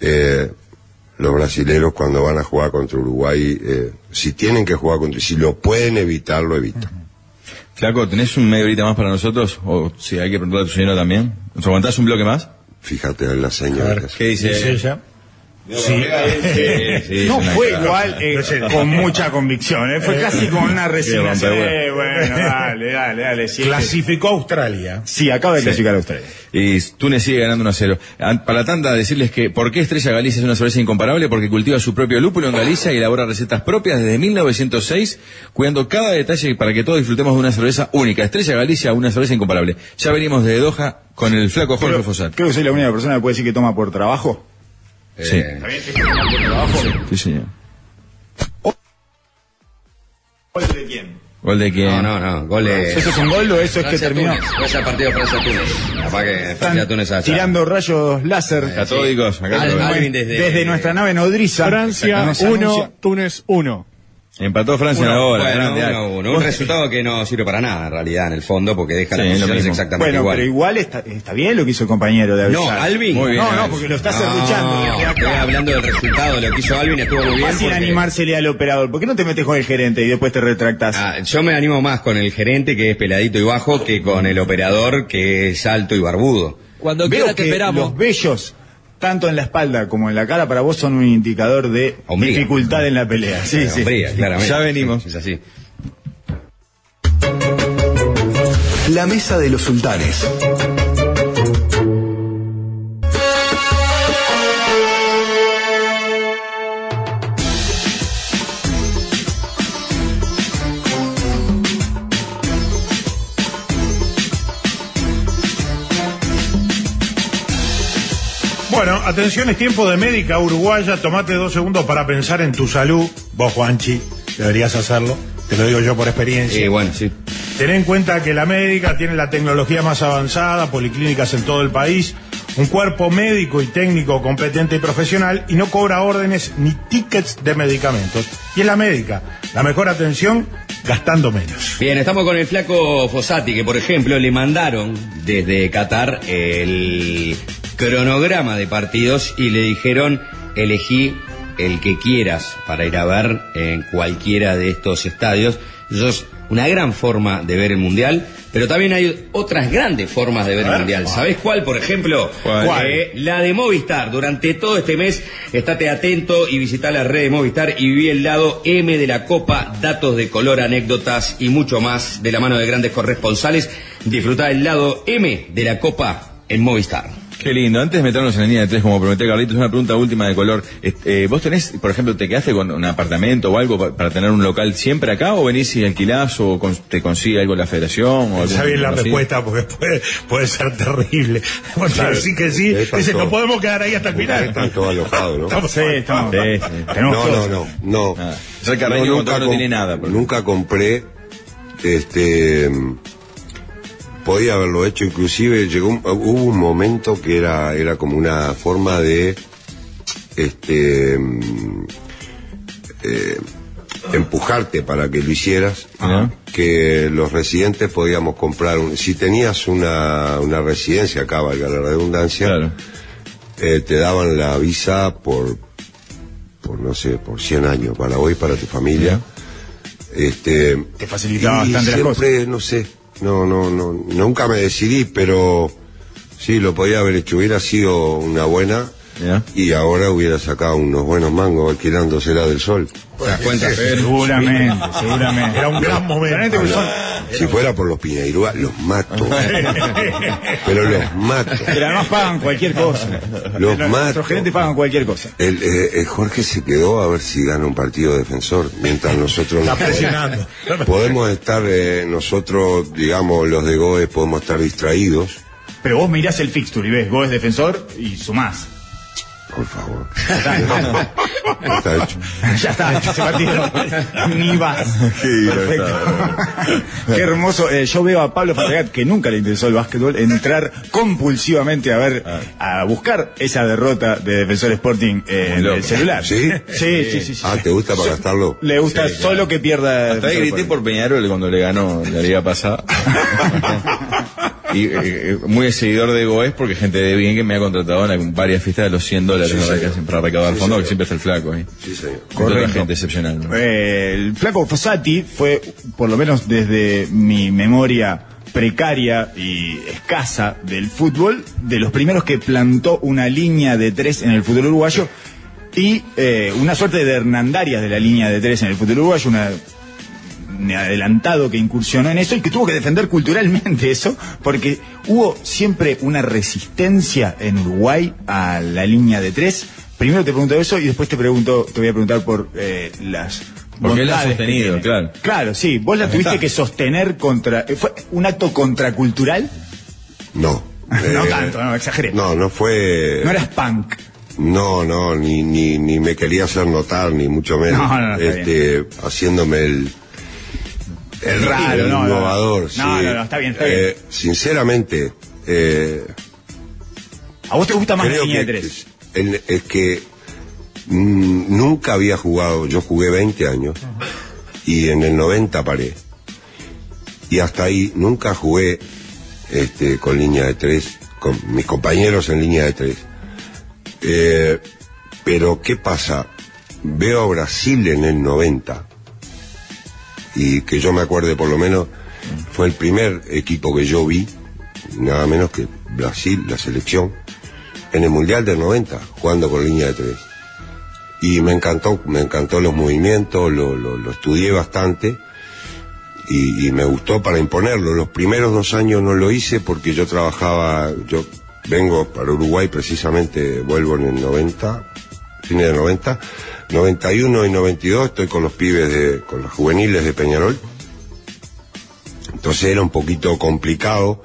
Eh, los brasileros cuando van a jugar contra Uruguay, eh, si tienen que jugar contra, si lo pueden evitar, lo evitan. Flaco, ¿tenés un medio horita más para nosotros? O si hay que preguntarle a tu señora también. ¿Nos aguantás un bloque más? Fíjate en la señal. ¿Qué dice? Dice ella. Sí, sí, no fue cara. igual eh, con mucha convicción, eh, fue casi con una resignación. Eh, bueno, dale, dale, dale. Sí, Clasificó a Australia. sí acaba de clasificar a Australia. Y Túnez sigue ganando 1 a 0. An- Para la tanda, decirles que ¿por qué Estrella Galicia es una cerveza incomparable? Porque cultiva su propio lúpulo en Galicia y elabora recetas propias desde 1906, cuidando cada detalle para que todos disfrutemos de una cerveza única. Estrella Galicia, una cerveza incomparable. Ya venimos de Doha con el flaco Jorge Creo, Fossat. creo que soy la única persona que puede decir que toma por trabajo. Sí. Eh, Sí, señor. ¿Gol de quién? ¿Gol de quién? No, no, no. Gol de. ¿Eso es un gol o eso es que terminó? Ese partido Francia-Túnez. Capaz que Francia-Túnez allá. tirando rayos láser Catódicos, desde, nuestra nave nodriza. Francia Nos 1, anuncia- Túnez 1. Empató Francia ahora. Bueno, grande. uno a uno. Un resultado que no sirve para nada, en realidad, en el fondo, porque deja Sí, las posiciones exactamente Bueno, igual. pero igual está, está bien lo que hizo el compañero de No, Avisar. Alvin. Muy bien, No, no, Alvin. porque lo estás No, escuchando desde estoy hablando del resultado, lo que hizo Alvin estuvo muy bien. Fácil porque- animársele al operador. ¿Por qué no te metes con el gerente y después te retractás? Ah, yo me animo más con el gerente, que es peladito y bajo, que con el operador, que es alto y barbudo. Cuando Veo quiera te que esperamos. los vellos, tanto en la espalda como en la cara, para vos son un indicador de Hombría. dificultad en la pelea. Sí, sí. hombría, claramente. Ya venimos. Es así. La mesa de los sultanes. Bueno, atención, es tiempo de médica uruguaya. Tomate dos segundos para pensar en tu salud. Vos, Juanchi, deberías hacerlo. Te lo digo yo por experiencia. Sí, bueno, sí. Ten en cuenta que la médica tiene la tecnología más avanzada, policlínicas en todo el país, un cuerpo médico y técnico competente y profesional y no cobra órdenes ni tickets de medicamentos. Y es la médica, la mejor atención gastando menos. Bien, estamos con el flaco Fossati, que por ejemplo le mandaron desde Qatar el cronograma de partidos y le dijeron elegí el que quieras para ir a ver en cualquiera de estos estadios. Eso es una gran forma de ver el mundial, pero también hay otras grandes formas de ver el mundial. ¿Sabés cuál, por ejemplo? ¿Cuál? Eh, la de Movistar. Durante todo este mes, estate atento y visita la red de Movistar y viví el lado M de la Copa, datos de color, anécdotas y mucho más de la mano de grandes corresponsales. Disfruta el lado M de la Copa en Movistar. Qué lindo. Antes de meternos en la línea de tres, como prometió Carlitos, una pregunta última de color. Este, eh, ¿Vos tenés, por ejemplo, te quedaste con un apartamento o algo pa- para tener un local siempre acá o venís y alquilás o con- te consigue algo la federación? O algún bien la conocido? respuesta porque puede, puede ser terrible. Porque Claro. sí que sí, está dice, todo. no podemos quedar ahí hasta el final. Están todos alojados, ¿no? Estamos- Sí, estamos. Sí, sí. Tenemos No, no, no, no. Ah, ya el Carreño contó que no tiene nada, Nunca compré, este, podía haberlo hecho, inclusive llegó hubo un momento que era, era como una forma de este mm, eh, empujarte para que lo hicieras, Ajá. que los residentes podíamos comprar un, si tenías una, una residencia acá, valga la redundancia, Claro. eh, te daban la visa por, por no sé, por 100 años, para vos y para tu familia. Este, Te facilitaba y bastante las siempre, no sé, no, no, no, nunca me decidí, pero sí, lo podía haber hecho, hubiera sido una buena Y ahora hubiera sacado unos buenos mangos alquilándosela del sol. ¿Te das cuenta? Seguramente, seguramente. Era un gran momento. Si fuera por los Piñeirúa, los mato. pero los mato. Pero además pagan cualquier cosa. Los Nuestros mato. gerentes pagan cualquier cosa. El, eh, el Jorge se quedó a ver si gana un partido defensor, mientras nosotros Está nos- presionando. podemos estar, eh, nosotros, digamos, los de Goes, podemos estar distraídos. Pero vos mirás el fixture y ves, vos es defensor y sumás. Por favor. Ya está. Está hecho. ya está, ese partido. Ni vas. Perfecto. Qué hermoso. Eh, yo veo a Pablo Fabregat, que nunca le interesó el básquetbol, entrar compulsivamente a ver, a buscar esa derrota de Defensor Sporting eh, en el celular. ¿Sí? Sí, sí, sí. sí. Ah, ¿te gusta para gastarlo? Le gusta solo que pierda. Hasta ahí grité por Peñarol cuando le ganó la liga pasada. y eh, eh, muy seguidor de Goes porque gente de bien que me ha contratado en varias fiestas de los 100 dólares hacen para recaudar Sí, fondos, que siempre está el flaco ahí. Sí, señor. Correcto. gente excepcional. ¿no? Eh, el flaco Fossati fue, por lo menos desde mi memoria precaria y escasa del fútbol, de los primeros que plantó una línea de tres en el fútbol uruguayo y eh, una suerte de Hernandarias de la línea de tres en el fútbol uruguayo, una un adelantado que incursionó en eso y que tuvo que defender culturalmente eso, porque hubo siempre una resistencia en Uruguay a la línea de tres. Primero te pregunto eso y después te pregunto, te voy a preguntar por eh, las Porque él la ha sostenido, claro. Claro, sí, vos la tuviste que sostener contra. eh, ¿Fue un acto contracultural? No. no Eh, tanto, no, exageré. No, no fue. No eras punk. No, no, ni, ni, ni me quería hacer notar, ni mucho menos. No, no, no, este, haciéndome el. El raro, no, no, innovador, no. sí. No, no, no, está bien, está bien. Eh, Sinceramente, eh, ¿A vos te gusta más la línea de tres? es que mm, nunca había jugado, yo jugué 20 años y en el 90 paré. Y hasta ahí nunca jugué este, con línea de tres, con mis compañeros en línea de tres. Eh, pero ¿qué pasa? Veo a Brasil en el 90 y que yo me acuerde por lo menos fue el primer equipo que yo vi, nada menos que Brasil, la selección, en el Mundial del 90, jugando con línea de tres. Y me encantó, me encantó los movimientos, lo, lo, lo estudié bastante y, me gustó para imponerlo. Los primeros dos años no lo hice porque yo trabajaba, yo vengo para Uruguay precisamente, vuelvo en el 90, fines del 90, 91 y 92 estoy con los pibes de, con los juveniles de Peñarol. Entonces era un poquito complicado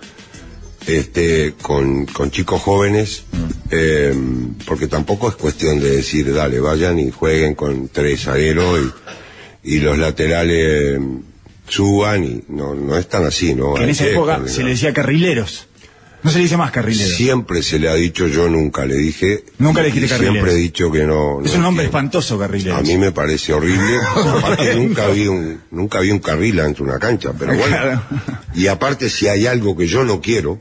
este con, con chicos jóvenes eh, porque tampoco es cuestión de decir dale vayan y jueguen con tres zagueros y, y los laterales suban y no no es tan así no Que en esa época se le decía carrileros. No se le dice más carrileros. siempre se le ha dicho yo nunca le dije Nunca le dijiste siempre carrileros. he dicho que no es un nombre espantoso, carrileros. A mí me parece horrible. Aparte nunca vi un nunca vi un carril ante una cancha, pero bueno. Claro. Y aparte si hay algo que yo no quiero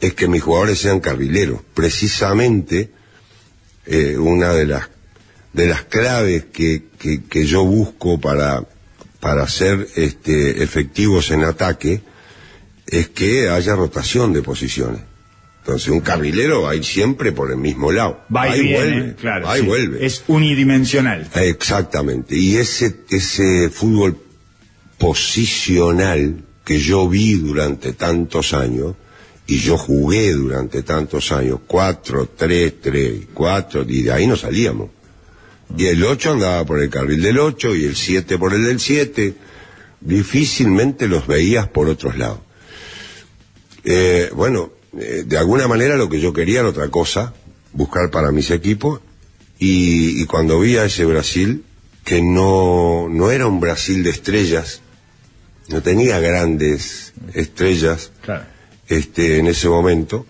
es que mis jugadores sean carrileros. Precisamente eh, una de las de las claves que, que, que yo busco para para ser este efectivos en ataque es que haya rotación de posiciones. Entonces un carrilero va a ir siempre por el mismo lado. Va y Ahí viene, vuelve, claro. ahí sí. vuelve. Es unidimensional. Exactamente. Y ese, ese fútbol posicional que yo vi durante tantos años, y yo jugué durante tantos años, 4, 3, 3, 4, y de ahí no salíamos. Y el 8 andaba por el carril del 8 y el 7 por el del 7. Difícilmente los veías por otros lados. Eh, bueno, eh, de alguna manera lo que yo quería era otra cosa, buscar para mis equipos, y, y cuando vi a ese Brasil, que no, no era un Brasil de estrellas, no tenía grandes estrellas Claro. este, en ese momento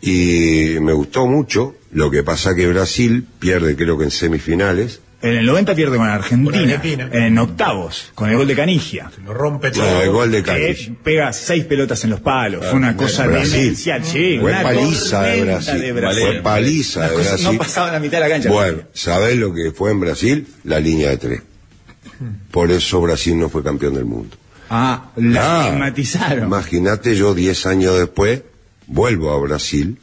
y me gustó mucho. Lo que pasa que Brasil pierde creo que en semifinales. En el 90 pierde con Argentina, Con Argentina. en octavos, con el gol de Canigia. Lo rompe todo. el gol de Que Cali. pega seis pelotas en los palos. Fue una cosa Brasil. demencial. Sí, Fue una paliza de Brasil. de Brasil. Fue paliza de Brasil. No pasaba la mitad de la cancha. Bueno, ¿sabés lo que fue en Brasil? La línea de tres. Por eso Brasil no fue campeón del mundo. Ah, la Ah, estigmatizaron. Imagínate, yo 10 años después vuelvo a Brasil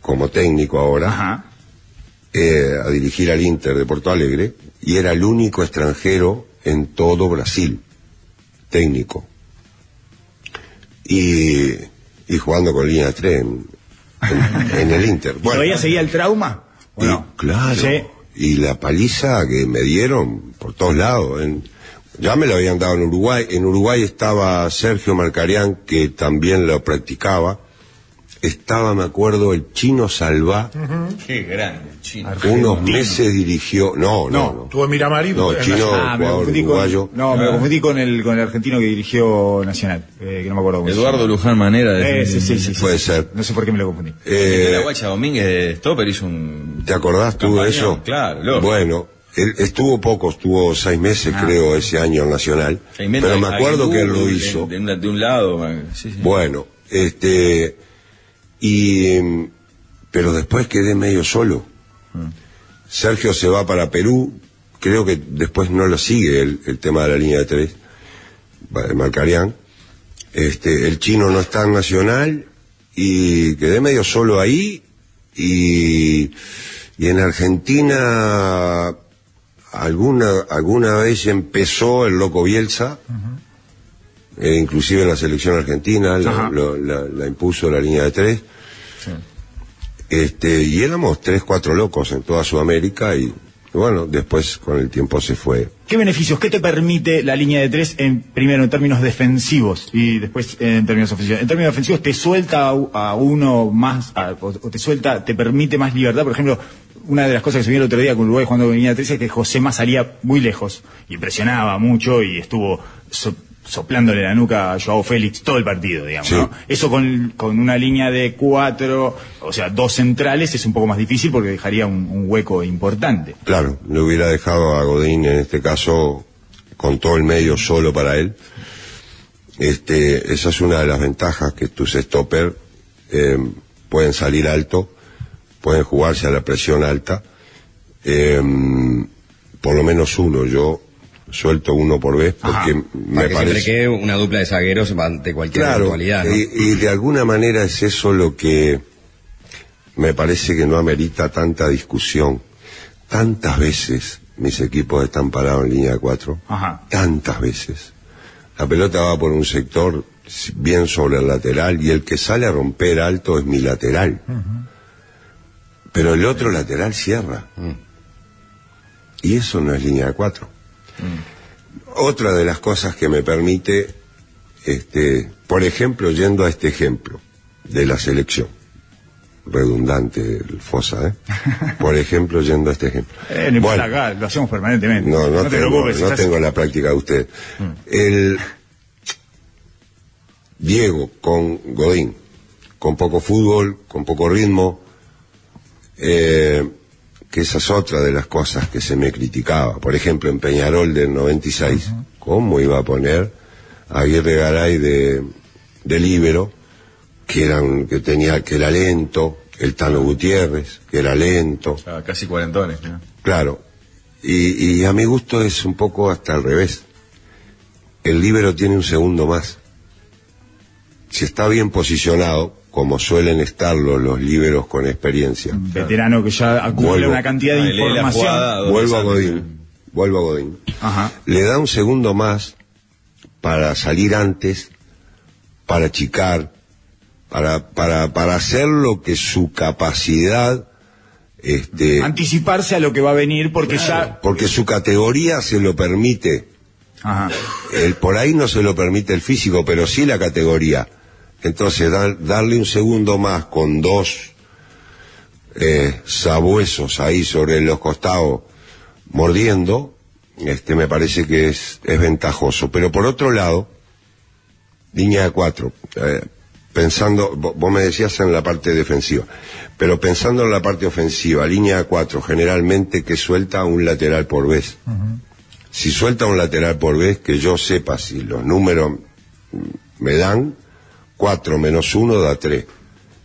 como técnico ahora Ajá. Eh, a dirigir al Inter de Porto Alegre y era el único extranjero en todo Brasil, técnico. Y, y jugando con línea de tres en, en- en el Inter. ¿Y ¿Todavía seguía el trauma? ¿O y, no? claro. Sí. Y la paliza que me dieron por todos lados. en- ya me lo habían dado en Uruguay. En Uruguay estaba Sergio Marcarián, que también lo practicaba. Estaba, me acuerdo, el chino Salvá. Qué grande, chino. Unos meses dirigió. No, no, no. Tuvo Miramar y No, chino, Ah, me jugador confundí uruguayo. con, no, me confundí con el, con el argentino que dirigió Nacional, eh, que no me acuerdo cómo Eduardo. Luján Manera. de- Eh, sí, sí, sí, sí. Puede ser. No sé por qué me lo confundí. Eh, la Guacha Domínguez de Stopper hizo un. ¿Te acordás tú de eso? claro, lógico. Bueno, él estuvo poco, estuvo seis meses, Ah. creo, ese año en Nacional. Inventa Pero me acuerdo que él lo de- hizo. De, un- de un lado. sí, sí. Bueno, este. Y. mm, Pero después quedé medio solo. Sergio se va para Perú. Creo que después no lo sigue el, el tema de la línea de tres. de Marcarián. Este, el chino no está en Nacional. Y quedé medio solo ahí. Y. Y en Argentina. Alguna, alguna vez empezó el loco Bielsa. Eh, inclusive en la selección argentina la, Ajá. lo- la- la impuso la línea de tres. Este, y éramos tres, cuatro locos en toda Sudamérica y bueno, después con el tiempo se fue. ¿Qué beneficios, qué te permite la línea de tres en primero en términos defensivos y después en términos ofensivos? En términos defensivos te suelta a, uno más o, te suelta, te permite más libertad. Por ejemplo, una de las cosas que se vio el otro día con Uruguay jugando con línea de tres es que José más salía muy lejos y presionaba mucho y estuvo soplándole la nuca a Joao Félix todo el partido, digamos. Sí. ¿no? Eso con, con una línea de cuatro, o sea, dos centrales es un poco más difícil porque dejaría un, un hueco importante. Claro, le hubiera dejado a Godín en este caso con todo el medio solo para él. Este, esa es una de las ventajas que tus stopper eh, pueden salir alto, pueden jugarse a la presión alta. Eh, por lo menos uno, yo suelto uno por vez porque me para que parece... una dupla de zagueros ante cualquier claro, y, de alguna manera es eso lo que me parece que no amerita tanta discusión. Tantas veces mis equipos están parados en línea 4. Tantas veces. La pelota va por un sector bien sobre el lateral y el que sale a romper alto es mi lateral. Pero el otro lateral cierra. Mm. Y eso no es línea 4. Mm. Otra de las cosas que me permite, este, por ejemplo, yendo a este ejemplo de la selección, redundante el fosa, ¿eh? Por ejemplo, yendo a este ejemplo. Eh, no bueno, acá, lo hacemos permanentemente. No, no, tengo, no tengo la práctica de usted. Mm. El Diego con Godín, con poco fútbol, con poco ritmo, eh, que esa es otra de las cosas que se me criticaba. Por ejemplo, en Peñarol del 96, ¿cómo iba a poner a Aguirre Garay de, de líbero, que, eran, que, tenía, que era lento, el Tano Gutiérrez, que era lento, Ah, casi cuarentones. ¿no? Claro. Y, y a mi gusto es un poco hasta al revés. El líbero tiene un segundo más. Si está bien posicionado, como suelen estarlo los líberos con experiencia, Veterano que ya acumula Vuelvo. una cantidad de Ah, información. jugada, vuelvo a. Godín, vuelvo a Godín. Ajá. Le da un segundo más para salir antes, para achicar, para, para, para hacer lo que su capacidad, este, Anticiparse a lo que va a venir porque ya. porque su categoría se lo permite. Ajá. El, por ahí no se lo permite el físico, pero sí la categoría. Entonces, dar- darle un segundo más con dos eh, sabuesos ahí sobre los costados mordiendo, este, me parece que es, es ventajoso. Pero por otro lado, línea de cuatro, eh, pensando, vo- vos me decías en la parte defensiva, pero pensando en la parte ofensiva, línea de cuatro, generalmente que suelta un lateral por vez. Si suelta un lateral por vez, que yo sepa si los números me dan, cuatro menos uno da tres.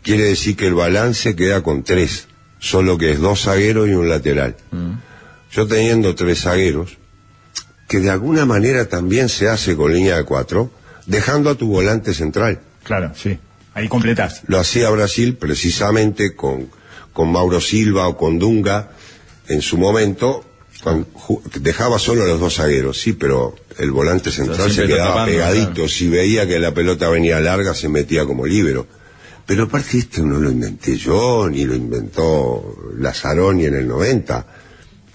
Quiere decir que el balance queda con tres, solo que es dos zagueros y un lateral. Yo teniendo tres zagueros, que de alguna manera también se hace con línea de cuatro, dejando a tu volante central. Claro, sí. Ahí completás. Lo hacía Brasil precisamente con, con Mauro Silva o con Dunga en su momento, cuando dejaba solo a los dos zagueros, sí, pero el volante central se quedaba tapando, pegadito. claro. Si veía que la pelota venía larga, se metía como líbero. Pero aparte este no lo inventé yo, ni lo inventó Lazaroni en el 90.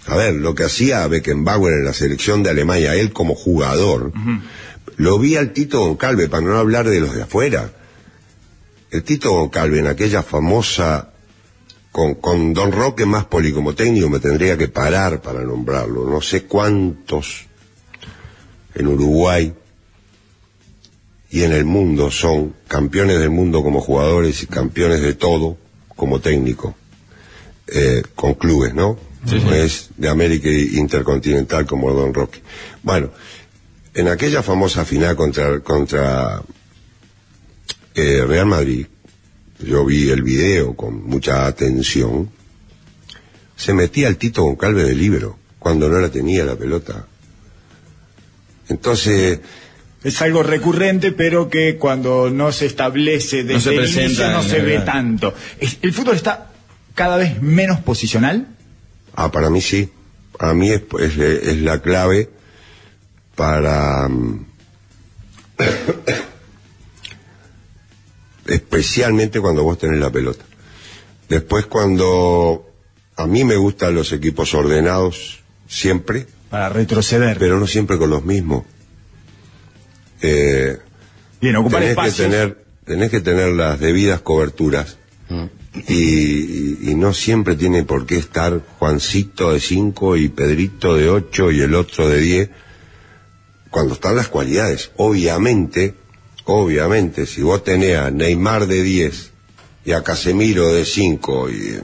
A ver, lo que hacía Beckenbauer en la selección de Alemania, él como jugador, lo vi al Tito Goncalve, para no hablar de los de afuera. El Tito Goncalve en aquella famosa, con, con Don Roque más poli como técnico, me tendría que parar para nombrarlo. No sé cuántos en Uruguay y en el mundo son campeones del mundo como jugadores y campeones de todo como técnico, eh, con clubes, ¿no? Es de América Intercontinental como Don Roque. Bueno, en aquella famosa final contra, contra eh, Real Madrid, yo vi el video con mucha atención, se metía el Tito Goncalves de libro cuando no la tenía la pelota. Entonces, Es algo recurrente, pero que cuando no se establece desde se el inicio no se ve tanto. ¿El fútbol está cada vez menos posicional? ah, para mí sí, a mí es, es, es la clave para... mm, especialmente cuando vos tenés la pelota. Después cuando a mí me gustan los equipos ordenados siempre, Para retroceder. pero no siempre con los mismos. Eh, Bien, ocupar tenés que espacios. tener tenés que tener las debidas coberturas y, y- y no siempre tiene por qué estar Juancito de 5 y Pedrito de 8 y el otro de 10 cuando están las cualidades obviamente obviamente si vos tenés a Neymar de 10 y a Casemiro de 5 y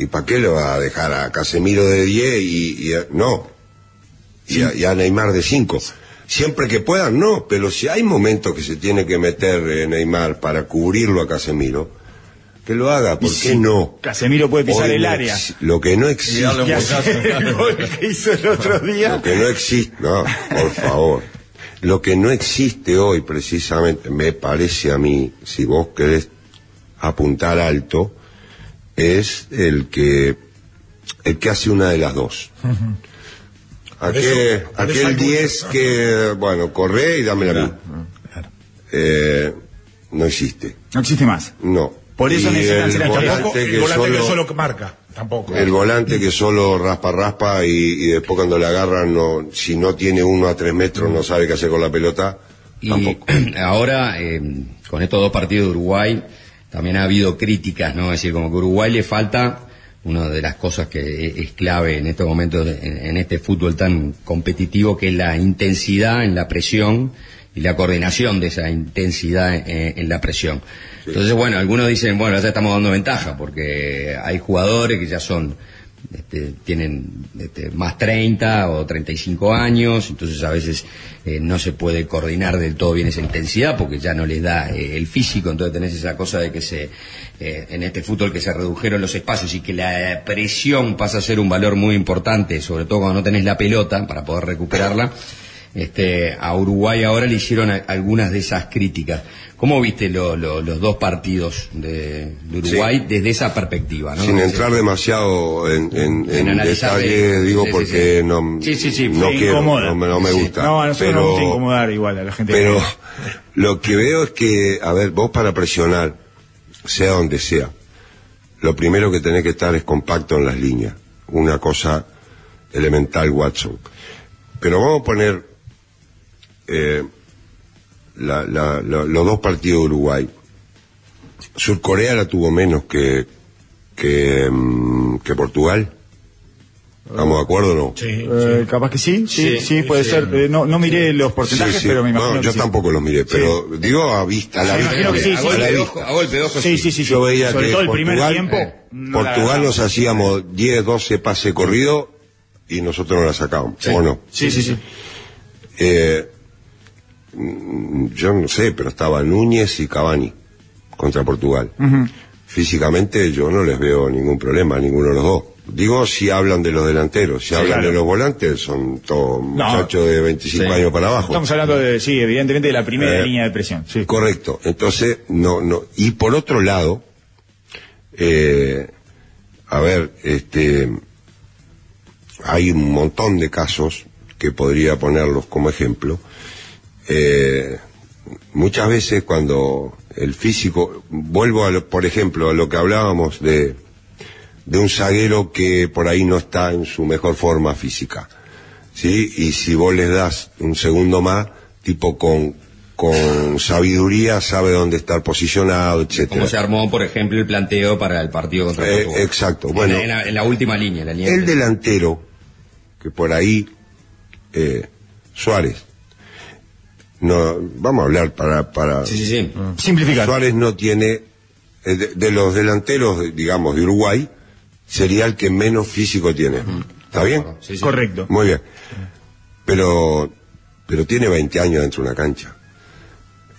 ¿Y para qué le va a dejar a Casemiro de 10 y, y a- no? Y, a, y a Neymar de 5. Siempre que puedan, no, pero si hay momentos que se tiene que meter eh, Neymar para cubrirlo a Casemiro, que lo haga, ¿por qué no? Casemiro puede pisar Hoy el área. Lo que no existe. el gol que hizo el otro día. Lo que no existe, no, por favor. Lo que no existe hoy, precisamente, me parece a mí, si vos querés apuntar alto, es el que, el que hace una de las dos. Por eso aquel mucho- 10 que, bueno, corre y dámela a mí. Eh, no existe, No existe más. no. Por eso necesitan el ser volante Tampoco el que volante que solo- solo que marca, tampoco. el volante que solo raspa, raspa y, y después cuando le agarran, no, si no tiene uno a tres metros, no sabe qué hacer con la pelota, Y tampoco. ahora, eh, con estos dos partidos de Uruguay, también ha habido críticas, ¿no? Es decir, como que a Uruguay le falta una de las cosas que es clave en estos momentos, de- en, este fútbol tan competitivo, que es la intensidad en la presión y la coordinación de esa intensidad en, en la presión. Entonces, bueno, algunos dicen, bueno, ya estamos dando ventaja, porque hay jugadores que ya son este, tienen este, más 30 o 35 años, entonces a veces eh, no se puede coordinar del todo bien esa intensidad porque ya no les da eh, el físico, entonces tenés esa cosa de que se, eh, en este fútbol que se redujeron los espacios y que la presión pasa a ser un valor muy importante, sobre todo cuando no tenés la pelota para poder recuperarla. Este, a Uruguay ahora le hicieron a- algunas de esas críticas. ¿Cómo viste lo- lo- los dos partidos de, de Uruguay desde esa perspectiva? ¿no? Sin entrar demasiado en, en, En en analizar detalle, de- digo sí, porque sí. no, Sí, sí, sí, no Se quiero, incomoda. no, me- no me Sí. gusta. No, a nosotros pero, nos gusta incomodar igual a la gente. Pero lo que veo es que, a ver, vos para presionar, sea donde sea, lo primero que tenés que estar es compacto en las líneas. Una cosa elemental, Watson. Pero vamos a poner eh, la- la- la- los dos partidos de Uruguay. Surcorea la tuvo menos que, que, mm, que Portugal. ¿Estamos de acuerdo o no? Sí, Eh, capaz que sí, sí, sí, Sí, puede sí. ser. Eh, no, no miré los porcentajes, Sí, sí. pero me imagino No, que yo sí. tampoco los miré, pero digo a vista, a la Sí, vista. imagino que sí, a, sí, golpe a la de vista. ojo, a golpe de ojo, Sí, sí, sí. Yo veía Sobre que todo el Portugal, primer tiempo. eh, no Portugal nos hacíamos 10, 12 pases corridos y nosotros no la sacábamos, ¿o no? Sí, sí, sí. Eh, yo no sé, pero estaba Núñez y Cavani contra Portugal. Físicamente yo no les veo ningún problema a ninguno de los dos. Digo si hablan de los delanteros, si hablan claro. de los volantes, son todos muchachos de 25 Sí. años para abajo. Estamos hablando de, sí, evidentemente de la primera Eh, línea de presión. Sí. Correcto. Entonces, no, no. Y por otro lado, eh, a ver, este, hay un montón de casos que podría ponerlos como ejemplo. Eh, muchas veces cuando el físico, vuelvo a lo- por ejemplo a lo que hablábamos de, de un zaguero que por ahí no está en su mejor forma física. ¿sí? Y si vos les das un segundo más, tipo con, con sabiduría, sabe dónde estar posicionado, etcétera. Como se armó, por ejemplo, el planteo para el partido contra Eh, Portugal. exacto, En bueno. la- En la, en la última línea, la línea El de- delantero, que por ahí, eh, Suárez, no, vamos a hablar para, para, Sí, sí, sí. Simplificar. Suárez no tiene, eh, de, de los delanteros, digamos, de Uruguay, sería el que menos físico tiene. ¿Está bien? Sí, sí. Correcto. Muy bien. Pero, pero tiene 20 años dentro de una cancha.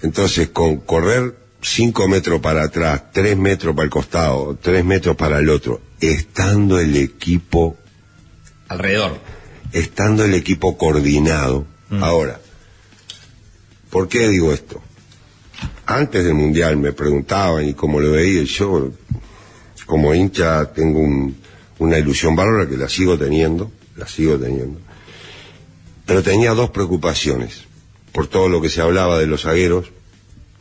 Entonces, con correr 5 metros para atrás, 3 metros para el costado, 3 metros para el otro, estando el equipo, Alrededor. estando el equipo coordinado. Ahora, ¿por qué digo esto? Antes del Mundial me preguntaban y como lo veía yo, como hincha tengo un- una ilusión bárbara que la sigo teniendo, la sigo teniendo. Pero tenía dos preocupaciones, por todo lo que se hablaba de los zagueros,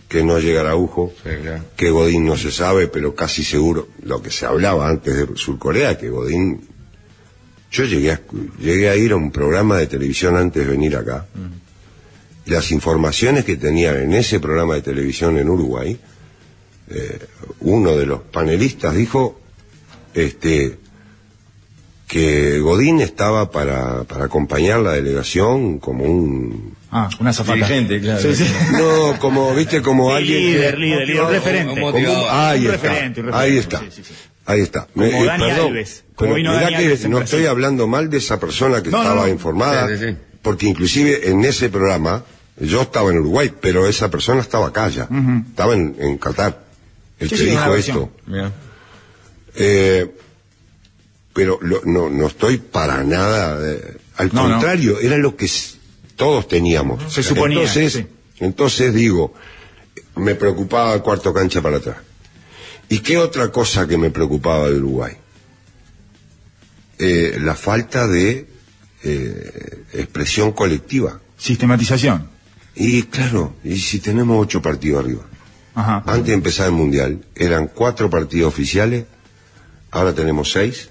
que no llega Araujo, Sí, claro. que Godín no se sabe, pero casi seguro, lo que se hablaba antes de Surcorea, que Godín... Yo llegué a, escu- llegué a ir a un programa de televisión antes de venir acá, las informaciones que tenían en ese programa de televisión en Uruguay, eh, uno de los panelistas dijo este que Godín estaba para, para acompañar la delegación como un Ah, una zafata. Dirigente, claro. Sí, sí. no como viste como Sí, alguien que- líder, líder, líder, un referente. un como- ahí Un está, referente, un referente. ahí está, Sí, sí, sí. ahí está. Como Me- Dani perdón, Alves, como pero vino mirá Dani que Alves en no estoy hablando mal de esa persona que No, no, estaba no. informada, Sí, sí, sí. porque inclusive en ese programa yo estaba en Uruguay, pero esa persona estaba acá ya, estaba en, en Qatar, el Sí, que sí, una dijo esto. Eh, pero lo- no, no estoy para nada. eh, al No, no. contrario, era lo que todos teníamos. Se suponía, Entonces, sí. entonces digo, me preocupaba el cuarto cancha para atrás. ¿Y qué otra cosa que me preocupaba de Uruguay? Eh, la falta de eh, expresión colectiva. Sistematización. Y claro, y si tenemos ocho partidos arriba. Ajá. Antes de empezar el Mundial, eran cuatro partidos oficiales, ahora tenemos seis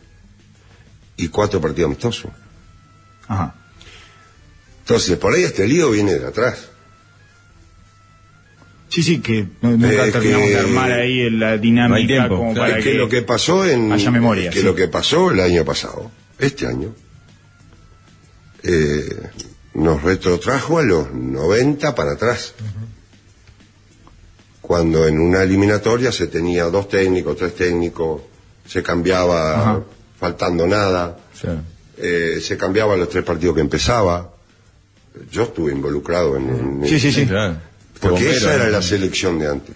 y cuatro partidos amistosos. Ajá. Entonces, por ahí este lío viene de atrás. Sí, sí, que no- nunca Es terminamos que- de armar ahí la No dinámica tiempo, como claro. para Es que, que, lo que pasó en... haya memoria, Que sí. lo que pasó el año pasado, este año, eh, nos retrotrajo a los 90 para atrás. Cuando en una eliminatoria se tenía dos técnicos, tres técnicos, se cambiaba Ajá. faltando nada. Sí. eh, se cambiaba los tres partidos que empezaba. Yo estuve involucrado en, en- Sí, sí, sí. Porque Bombero, esa era la selección de antes.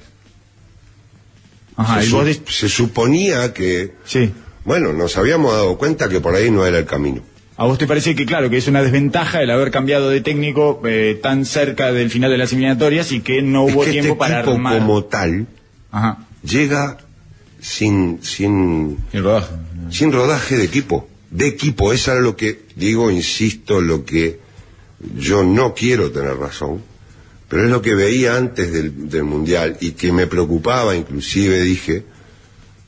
Ajá, se, su- de- se suponía que, Sí. bueno, nos habíamos dado cuenta que por ahí no era el camino. ¿A vos te parece que, claro, que es una desventaja el haber cambiado de técnico eh, tan cerca del final de las eliminatorias y que no Es hubo que tiempo este para equipo armar? como tal Ajá. llega sin, sin, El rodaje. sin rodaje de equipo. De equipo, eso era lo que digo, insisto, lo que yo no quiero tener razón, pero es lo que veía antes del, del Mundial y que me preocupaba, inclusive dije,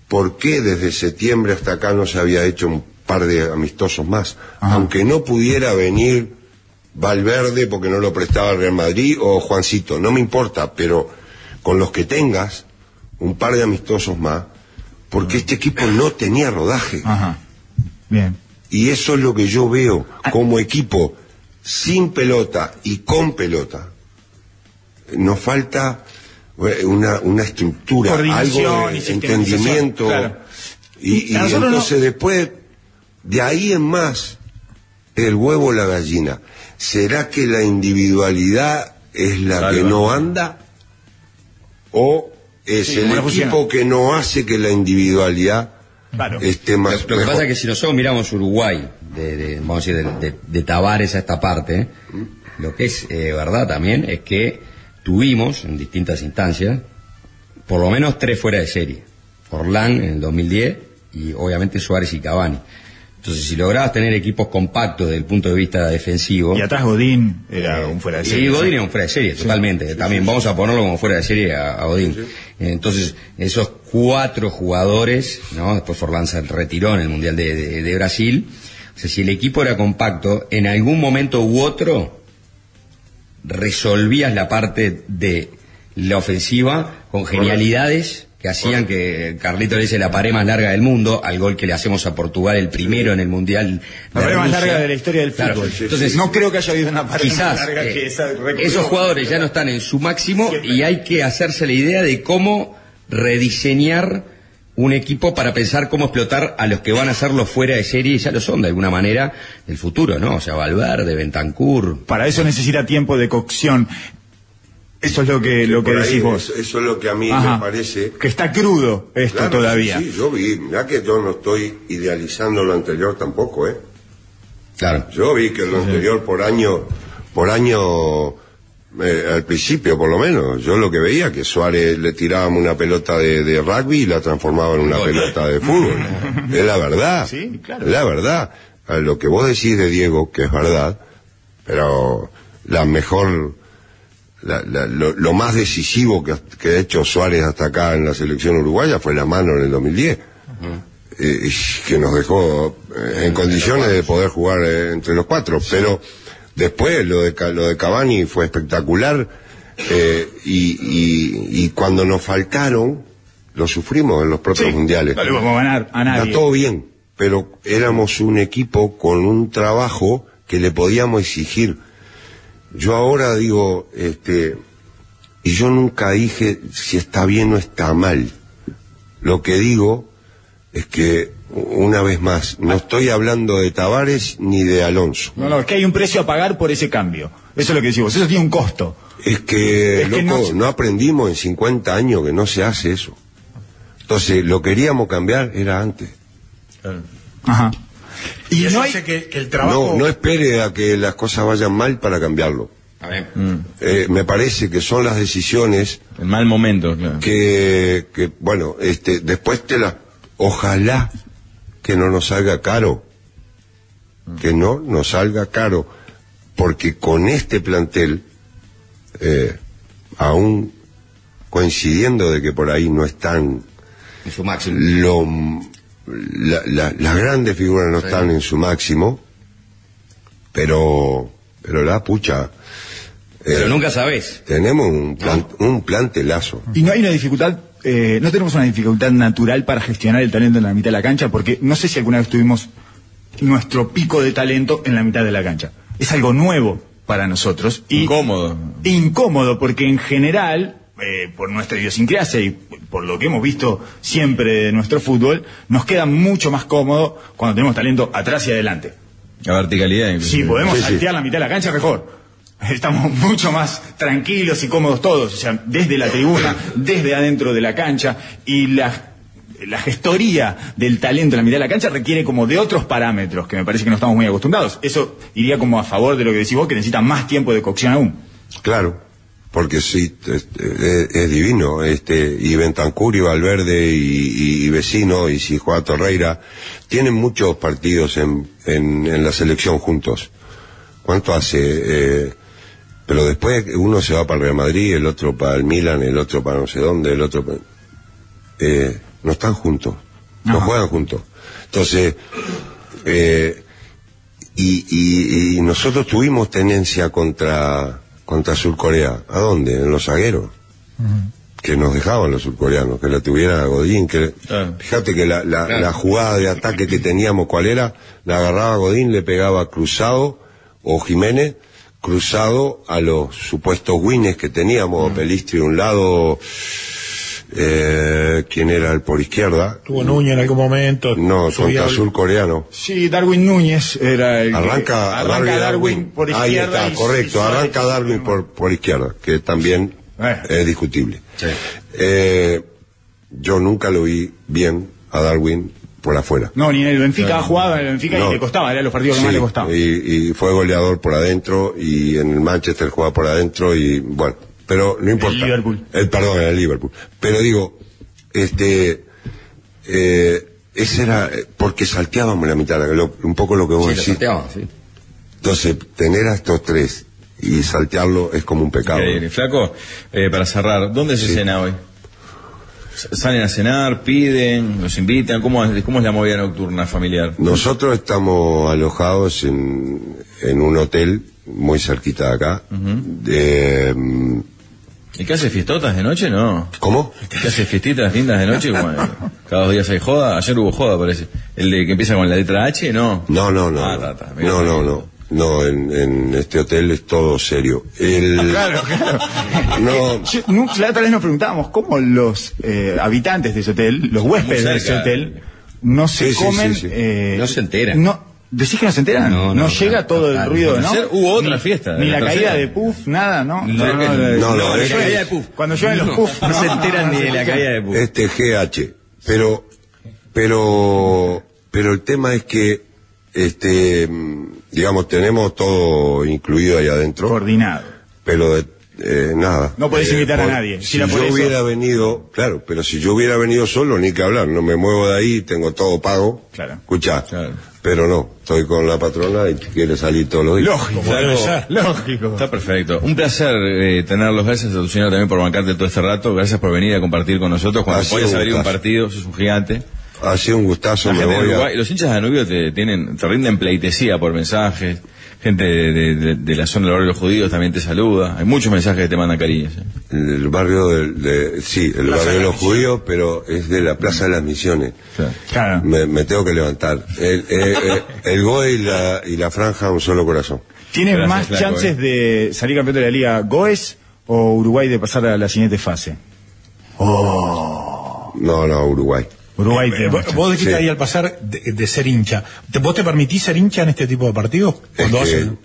¿por qué desde septiembre hasta acá no se había hecho un par de amistosos más? Ajá. Aunque no pudiera venir Valverde porque no lo prestaba el Real Madrid o Juancito, no me importa, pero con los que tengas, un par de amistosos más, porque este equipo no tenía rodaje. Ajá. Bien. Y eso es lo que yo veo como equipo sin pelota y con pelota. Nos falta eh, una, una estructura, algo de entendimiento. claro. Y, no- entonces después, de ahí en más, el huevo o la gallina. ¿Será que la individualidad es la Salva. que no anda? ¿O es Sí, el ¿cómo no equipo funciona? que no hace que la individualidad Claro. esté Lo, más lo que mejor? pasa es que si nosotros miramos Uruguay, de, de- vamos a decir, de, de, de Tavares a esta parte, lo que es eh, verdad también es que tuvimos en distintas instancias por lo menos tres fuera de serie. Orlán en el 2010 y obviamente Suárez y Cavani. Entonces, si lograbas tener equipos compactos desde el punto de vista defensivo, Y atrás Godín era un fuera de Sí, serie. Godín es un fuera de serie, totalmente. También vamos a ponerlo como fuera de serie a, a Godín. Entonces, esos cuatro jugadores, ¿no? Después Forlán se retiró en el Mundial de, de- de Brasil. O sea, si el equipo era compacto, en algún momento u otro resolvías la parte de la ofensiva con genialidades que hacían que Carlito le dice la pared más larga del mundo, al gol que le hacemos a Portugal, el primero en el Mundial. La de pared más larga de la historia del Claro, fútbol. Entonces, no creo que haya habido una pared quizás más larga eh, que esa. esos jugadores ya no están en su máximo Siempre. y hay que hacerse la idea de cómo rediseñar un equipo para pensar cómo explotar a los que van a hacerlo fuera de serie y ya lo son de alguna manera del futuro, ¿no? O sea, Valverde, Bentancur. Para eso necesita tiempo de cocción. Eso es lo que, lo que ahí, decís vos. Eso, eso es lo que a mí Ajá. me parece. Que está crudo esto Claro, todavía. Sí, yo vi, mirá que yo no estoy idealizando lo anterior tampoco, ¿eh? Claro. Yo vi que lo anterior por año, por año, eh, al principio por lo menos, yo lo que veía que Suárez le tirábamos una pelota de, de rugby y la transformaba en una pelota de fútbol. es la verdad. Sí, claro. Es la verdad. A Lo que vos decís de Diego, que es verdad, pero la mejor, la- la- lo, lo más decisivo que, que ha hecho Suárez hasta acá en la selección uruguaya fue la mano en el 2010 eh, y que nos dejó eh, en condiciones de poder jugar eh, entre los cuatro. Pero después lo de, lo de Cavani fue espectacular eh, y, y- y cuando nos faltaron, lo sufrimos en los propios Sí, mundiales. no le vamos a ganar a Está todo bien, pero éramos un equipo con un trabajo que le podíamos exigir. Yo ahora digo, este, y yo nunca dije si está bien o está mal. Lo que digo es que, una vez más, no estoy hablando de Tavares ni de Alonso. No, no, es que hay un precio a pagar por ese cambio. Eso es lo que decimos. Eso tiene un costo. Es que, Es que loco, no- no aprendimos en 50 años que no se hace eso. Entonces, lo queríamos cambiar, era antes. Ajá. Y Y eso no hay. hace que, que el trabajo... No, no espere a que las cosas vayan mal para cambiarlo. A ver. Eh, me parece que son las decisiones En mal momento, claro. que, que, bueno, este, después te las, ojalá que no nos salga caro, que no nos salga caro, porque con este plantel, eh, aún coincidiendo de que por ahí no están En su máximo. lo, la- la- las grandes figuras no están en su máximo, pero, pero la pucha, Pero eh, nunca sabés. tenemos un, plan, un plantelazo. Y no hay una dificultad, eh, no tenemos una dificultad natural para gestionar el talento en la mitad de la cancha, porque no sé si alguna vez tuvimos nuestro pico de talento en la mitad de la cancha. Es algo nuevo para nosotros. Y Incómodo. Incómodo, porque en general, eh, por nuestra idiosincrasia y por lo que hemos visto siempre de nuestro fútbol, nos queda mucho más cómodo cuando tenemos talento atrás y adelante. La verticalidad. inclusive. Si podemos Sí, sí. saltear la mitad de la cancha, mejor. Estamos mucho más tranquilos y cómodos todos, o sea, desde la tribuna, desde adentro de la cancha, y la, la gestoría del talento en la mitad de la cancha requiere como de otros parámetros que me parece que no estamos muy acostumbrados. Eso iría como a favor de lo que decís vos, que necesita más tiempo de cocción aún. Claro, porque sí, es, es- es divino. Este, y Bentancur y Valverde y, y- y Vecino y si juega Torreira tienen muchos partidos en, en, en la selección juntos. ¿Cuánto hace? Eh, pero después uno se va para el Real Madrid, el otro para el Milan, el otro para no sé dónde, el otro para... Eh, no están juntos, no Ajá. juegan juntos. Entonces, eh, y, y- y nosotros tuvimos tenencia contra, contra Surcorea. ¿A dónde? En los zagueros. que nos dejaban los surcoreanos, que la tuviera Godín, que Claro. fíjate que la, la, Claro. la jugada de ataque que teníamos, ¿cuál era? La agarraba Godín, le pegaba cruzado, o Jiménez, cruzado a los supuestos wines que teníamos, Mm. Pelistri de un lado, eh, ¿quién era el por izquierda? Tuvo Núñez en algún momento. No, subía contra al- surcoreano. Sí, Darwin Núñez era el Arranca, arranca Darwin, por Ahí izquierda. está, y- correcto. y Arranca Darwin por, por izquierda, que también Eh. es discutible. Sí. Eh, yo nunca lo vi bien a Darwin por afuera. No, ni en el Benfica ha jugado en el Benfica No. y le costaba, era los partidos que Sí, más le costaba. y, y fue goleador por adentro y en el Manchester juega por adentro y bueno, pero no importa. Liverpool. El, perdón, en el Liverpool. Pero digo, este, eh, ese era eh, porque salteábamos la mitad, lo- un poco lo que vos Sí, decís. sí. Entonces, tener a estos tres y saltearlo es como un pecado. Increíble. Flaco, eh, para cerrar, ¿dónde se Sí. cena hoy? ¿Salen a cenar, piden, los invitan? ¿Cómo es, cómo es la movida nocturna familiar? Nosotros estamos alojados en, en un hotel muy cerquita de acá. de, mm, ¿Y qué hace fiestotas de noche? No. ¿Cómo? ¿Qué hace fiestitas lindas de noche? Bueno, cada dos días hay joda. Ayer hubo joda, parece. ¿El de que empieza con la letra H? No. No, no, no. Ah, no. ta, ta, mira. no, no, no. No, en, en este hotel es todo serio. El, Claro, claro. No. Yo- la otra vez nos preguntábamos cómo los eh, habitantes de ese hotel, los huéspedes de ese hotel, no se Sí, sí, comen. sí, sí. eh, No se enteran. No, ¿Decís que no se enteran? No, no, llega no, todo el no, ruido, ¿no? Hubo otra Ni- fiesta, Ni la la caída de puff, nada, ¿no? No, no, no, de- no, cuando es- llueven- puff. Cuando llueven los puff. No se enteran ni de la caída de puff. Este GH. Pero, pero, pero el tema es que, este, digamos, tenemos todo incluido ahí adentro. Coordinado. pero de- eh, nada. No podés Eh, invitar a por- nadie. Si Si yo eso- hubiera venido, claro, pero si yo hubiera venido solo, ni que hablar, no me muevo de ahí, tengo todo pago. Claro. Escucha, Claro. Pero no, estoy con la patrona y quiere salir todos los días. Lógico. Lógico. Está perfecto. Un placer eh, tenerlos. Gracias a tu señora también por bancarte todo este rato. Gracias por venir a compartir con nosotros. Cuando puedas un abrir un partido, sos un gigante. Ha sido un gustazo, La me voy a- los hinchas de Danubio te tienen, te rinden pleitesía por mensajes. Gente de, de- de- de la zona del barrio de los judíos también te saluda. Hay muchos mensajes que te mandan cariños. ¿eh? El, barrio de, sí, el Plaza barrio de los judíos, pero es de la Plaza de las Misiones. Claro. Claro. Me, me tengo que levantar. El, eh, eh, el GOE y la, y la franja, un solo corazón. ¿Tienes Gracias, más Flaco, chances de salir campeón de la Liga Goes o Uruguay de pasar a la siguiente fase? No, no, Uruguay. Uruguay Eh, tiene vos dijiste Sí. ahí al pasar de, de ser hincha. ¿Te- ¿Vos te permitís ser hincha en este tipo de partidos? Es Cuando que, hacen-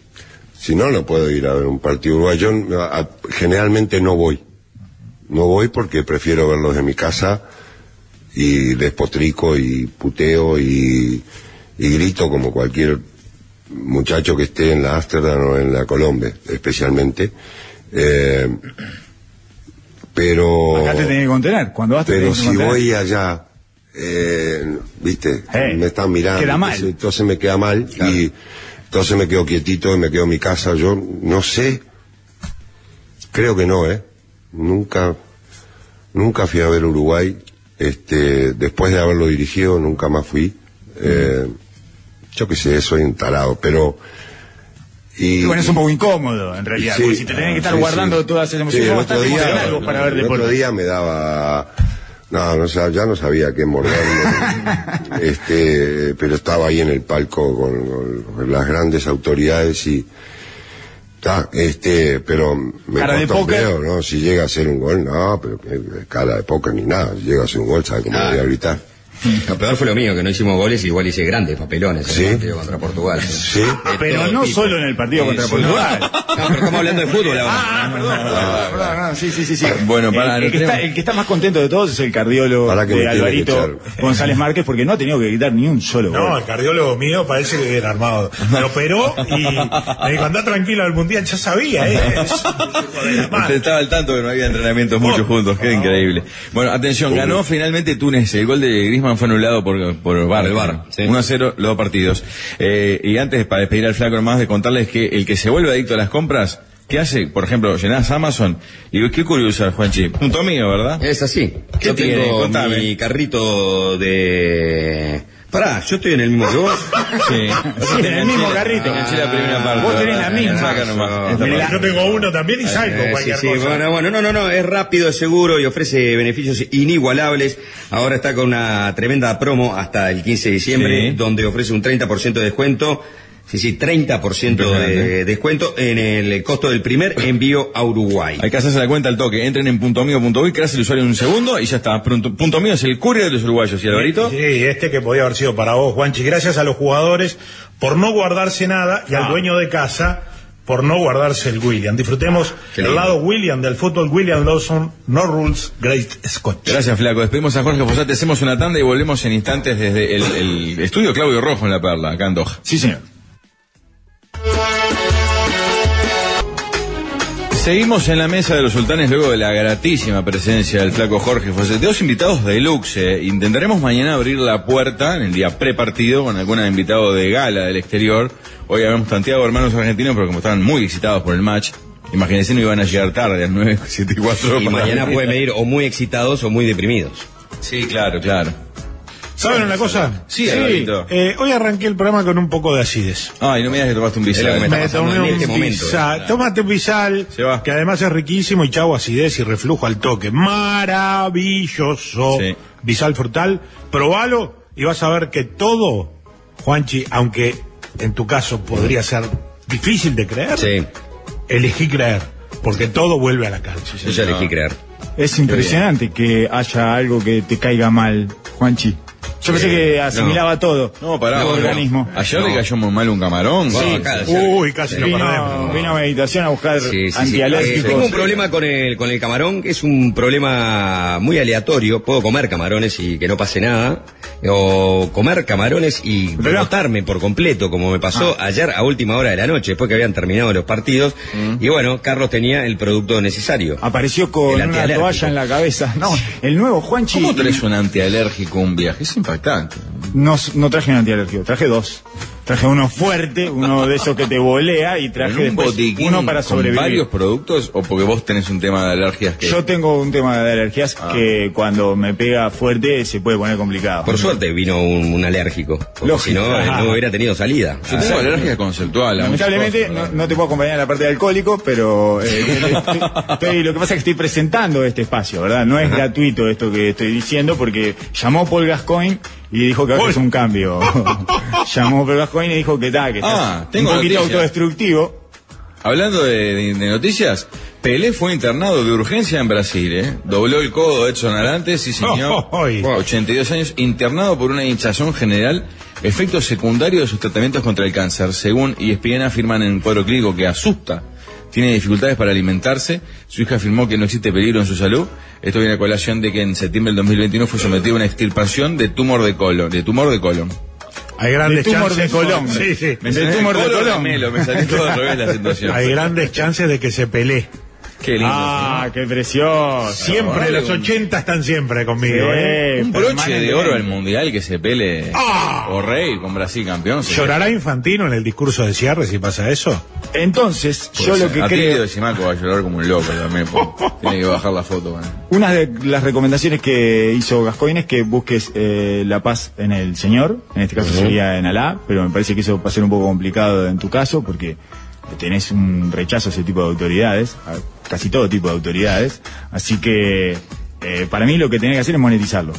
si no, no puedo ir a ver un partido uruguayo. Yo a- a- generalmente no voy. No voy porque prefiero verlos en mi casa y despotrico y puteo y, y grito como cualquier muchacho que esté en la Ámsterdam o en la Colombia, especialmente. Eh, pero Acá te tenés que contener. Cuando vas te pero tenés que si contener. voy allá, eh, viste, Eh, me están mirando, queda mal. entonces, entonces me queda mal y entonces me quedo quietito y me quedo en mi casa. Yo no sé, creo que no, ¿eh? Nunca, nunca fui a ver Uruguay, este, después de haberlo dirigido, nunca más fui. Eh, yo qué sé, soy un tarado, pero... Y, Y bueno, es un poco incómodo, en realidad, Sí, porque si te tenés que estar sí, guardando sí. todas esas emociones, el ¿cómo otro día, para ver el otro día me daba no, no ya no sabía qué morderme este pero estaba ahí en el palco con, con las grandes autoridades y ta, este pero me Cara de no si llega a ser un gol no pero que, cara de póker ni nada. Si llega a ser un gol sabe cómo Ah. voy a gritar Lo peor fue lo mío, que no hicimos goles, igual hice grandes papelones en Sí. el partido contra Portugal. sí De Pero no tipo. solo en el partido contra Sí, Portugal. No, pero estamos hablando de fútbol ahora. Ah, perdón, perdón, perdón, perdón, sí, sí, sí, sí. Bueno, para- el, el que está, el que está más contento de todos es el cardiólogo Para que me de Alvarito. González Márquez, porque no ha tenido que gritar ni un solo No, gol. el cardiólogo mío parece que viene armado. Me operó y me dijo, andá tranquilo al mundial, ya sabía, ¿eh? Estaba al tanto que no había entrenamientos muchos juntos, qué increíble. Bueno, atención, ganó finalmente Túnez. El gol de Griezmann fue anulado por, el sí. 1 a 0, los dos partidos. Eh, y antes, para despedir al flaco más, de contarles que el que se vuelve adicto a las compras, ¿qué hace? Por ejemplo, llenás Amazon y qué curioso, Juanchi. Punto mío, ¿verdad? Es así. ¿Qué Yo tiene? tengo Contame. mi carrito de Pará, yo estoy en el mismo que vos. Sí, Sí, en el mismo carrito. Enganché la primera parte. Vos tenés la misma. No. Yo tengo uno también y salgo Eh, sí, cualquier sí, cosa. bueno, bueno, no, no, no, es rápido, es seguro y ofrece beneficios inigualables. Ahora está con una tremenda promo hasta el 15 de diciembre, Sí. donde ofrece un 30% de descuento. Sí, sí, 30% de descuento en el costo del primer envío a Uruguay. Hay que hacerse la cuenta al toque. Entren en punto mío, punto uy, creas el usuario en un segundo y ya está. Punto, punto mío es el courier de los uruguayos. ¿Y Alvarito? Sí, este que podía haber sido para vos, Juanchi. Gracias a los jugadores por no guardarse nada y al dueño de casa por no guardarse el William. Disfrutemos Qué el lindo. lado William del fútbol. William Lawson, No Rules, Great Scotch. Gracias, Flaco. Despedimos a Jorge Fosate, hacemos una tanda y volvemos en instantes desde el, el estudio Claudio Rojo en La Perla, acá en Doha. Sí, señor. Seguimos en la mesa de los sultanes luego de la gratísima presencia del flaco Jorge Fosete. Dos invitados de luxe. Intentaremos mañana abrir la puerta en el día prepartido con algún invitado de gala del exterior. Hoy habíamos tanteado hermanos argentinos, pero como estaban muy excitados por el match, imagínense no iban a llegar tarde a las 9, 7 y 4. Y mañana pueden venir o muy excitados o muy deprimidos. Sí, claro, claro. ¿Saben una cosa? Sí. Eh, hoy arranqué el programa con un poco de acidez. Ay, no me digas que tomaste un bisal. me está Me tomé en este un momento. bisal. Tómate un bisal, Se va. que además es riquísimo y chau, acidez y reflujo al toque. Maravilloso. Sí. Bisal frutal, probalo y vas a ver que todo, Juanchi, aunque en tu caso podría ser difícil de creer, Sí, elegí creer, porque todo vuelve a la cancha. yo ya elegí creer. Es impresionante que haya algo que te caiga mal, Juanchi. Yo pensé que asimilaba todo. No, pará. No, organismo. Ayer No. le cayó muy mal un camarón. Sí. Sí. acá, Uy, casi lo Vino, perdemos. vino a meditación a buscar Sí, sí, sí. antialérgicos. Tengo un problema con el, con el camarón, que es un problema muy aleatorio. Puedo comer camarones y que no pase nada. O comer camarones y brotarme por completo, como me pasó ayer a última hora de la noche, después que habían terminado los partidos. Y bueno, Carlos tenía el producto necesario. Apareció con una toalla en la cabeza. No, el nuevo Juanchi. ¿Cómo traes un antialérgico un viaje? Es impactante. No, no traje un antialérgico, traje dos. Traje uno fuerte, uno de esos que te volea y traje ¿En un después uno para con sobrevivir. varios productos o porque vos tenés un tema de alergias que... Yo tengo un tema de alergias Ah. que cuando me pega fuerte se puede poner complicado. Por suerte vino un, un alérgico. Porque si no, eh, no hubiera tenido salida. Yo tengo alergia conceptual. Lamentablemente cosas, no, te puedo acompañar en la parte de alcohólico, pero eh, estoy- estoy- lo que pasa es que estoy presentando este espacio, ¿verdad? No es gratuito esto que estoy diciendo porque llamó Paul Gascoigne y dijo que que hacer un cambio. llamó Gascoigne y dijo que está, que Ah, está tengo un poquito autodestructivo. Hablando de, de- de noticias, Pelé fue internado de urgencia en Brasil, ¿eh? Dobló el codo de Edson Arantes, sí señor. Ay. 82 años, internado por una hinchazón general, efectos secundarios de sus tratamientos contra el cáncer. Según E ESPN afirman en un cuadro clínico que asusta. Tiene dificultades para alimentarse. Su hija afirmó que no existe peligro en su salud. Esto viene a colación de que en septiembre del 2021 fue sometido a una extirpación de tumor de colon. De tumor de colon. Hay grandes De tumor chances. de Colón. Sí, sí. Me Del salió tumor de colon colon. gemelo, me salió todo al revés la situación. Hay grandes chances de que se pelee. Qué lindo. Ah, qué precioso. Siempre, los un- 80 están siempre conmigo, ¿eh? Un broche de oro al mundial que se pele Ah. o rey con Brasil campeón. ¿Llorará Infantino en el discurso de cierre si pasa eso? Entonces, yo lo que Atilio creo... de Simaco va a llorar como un loco también. Tiene que bajar la foto. bueno. Una de las recomendaciones que hizo Gascoigne es que busques eh, la paz en el Señor, en este caso sería en Alá, pero me parece que eso va a ser un poco complicado en tu caso porque tenés un rechazo a ese tipo de autoridades, a casi todo tipo de autoridades, así que eh, para mí lo que tenés que hacer es monetizarlo.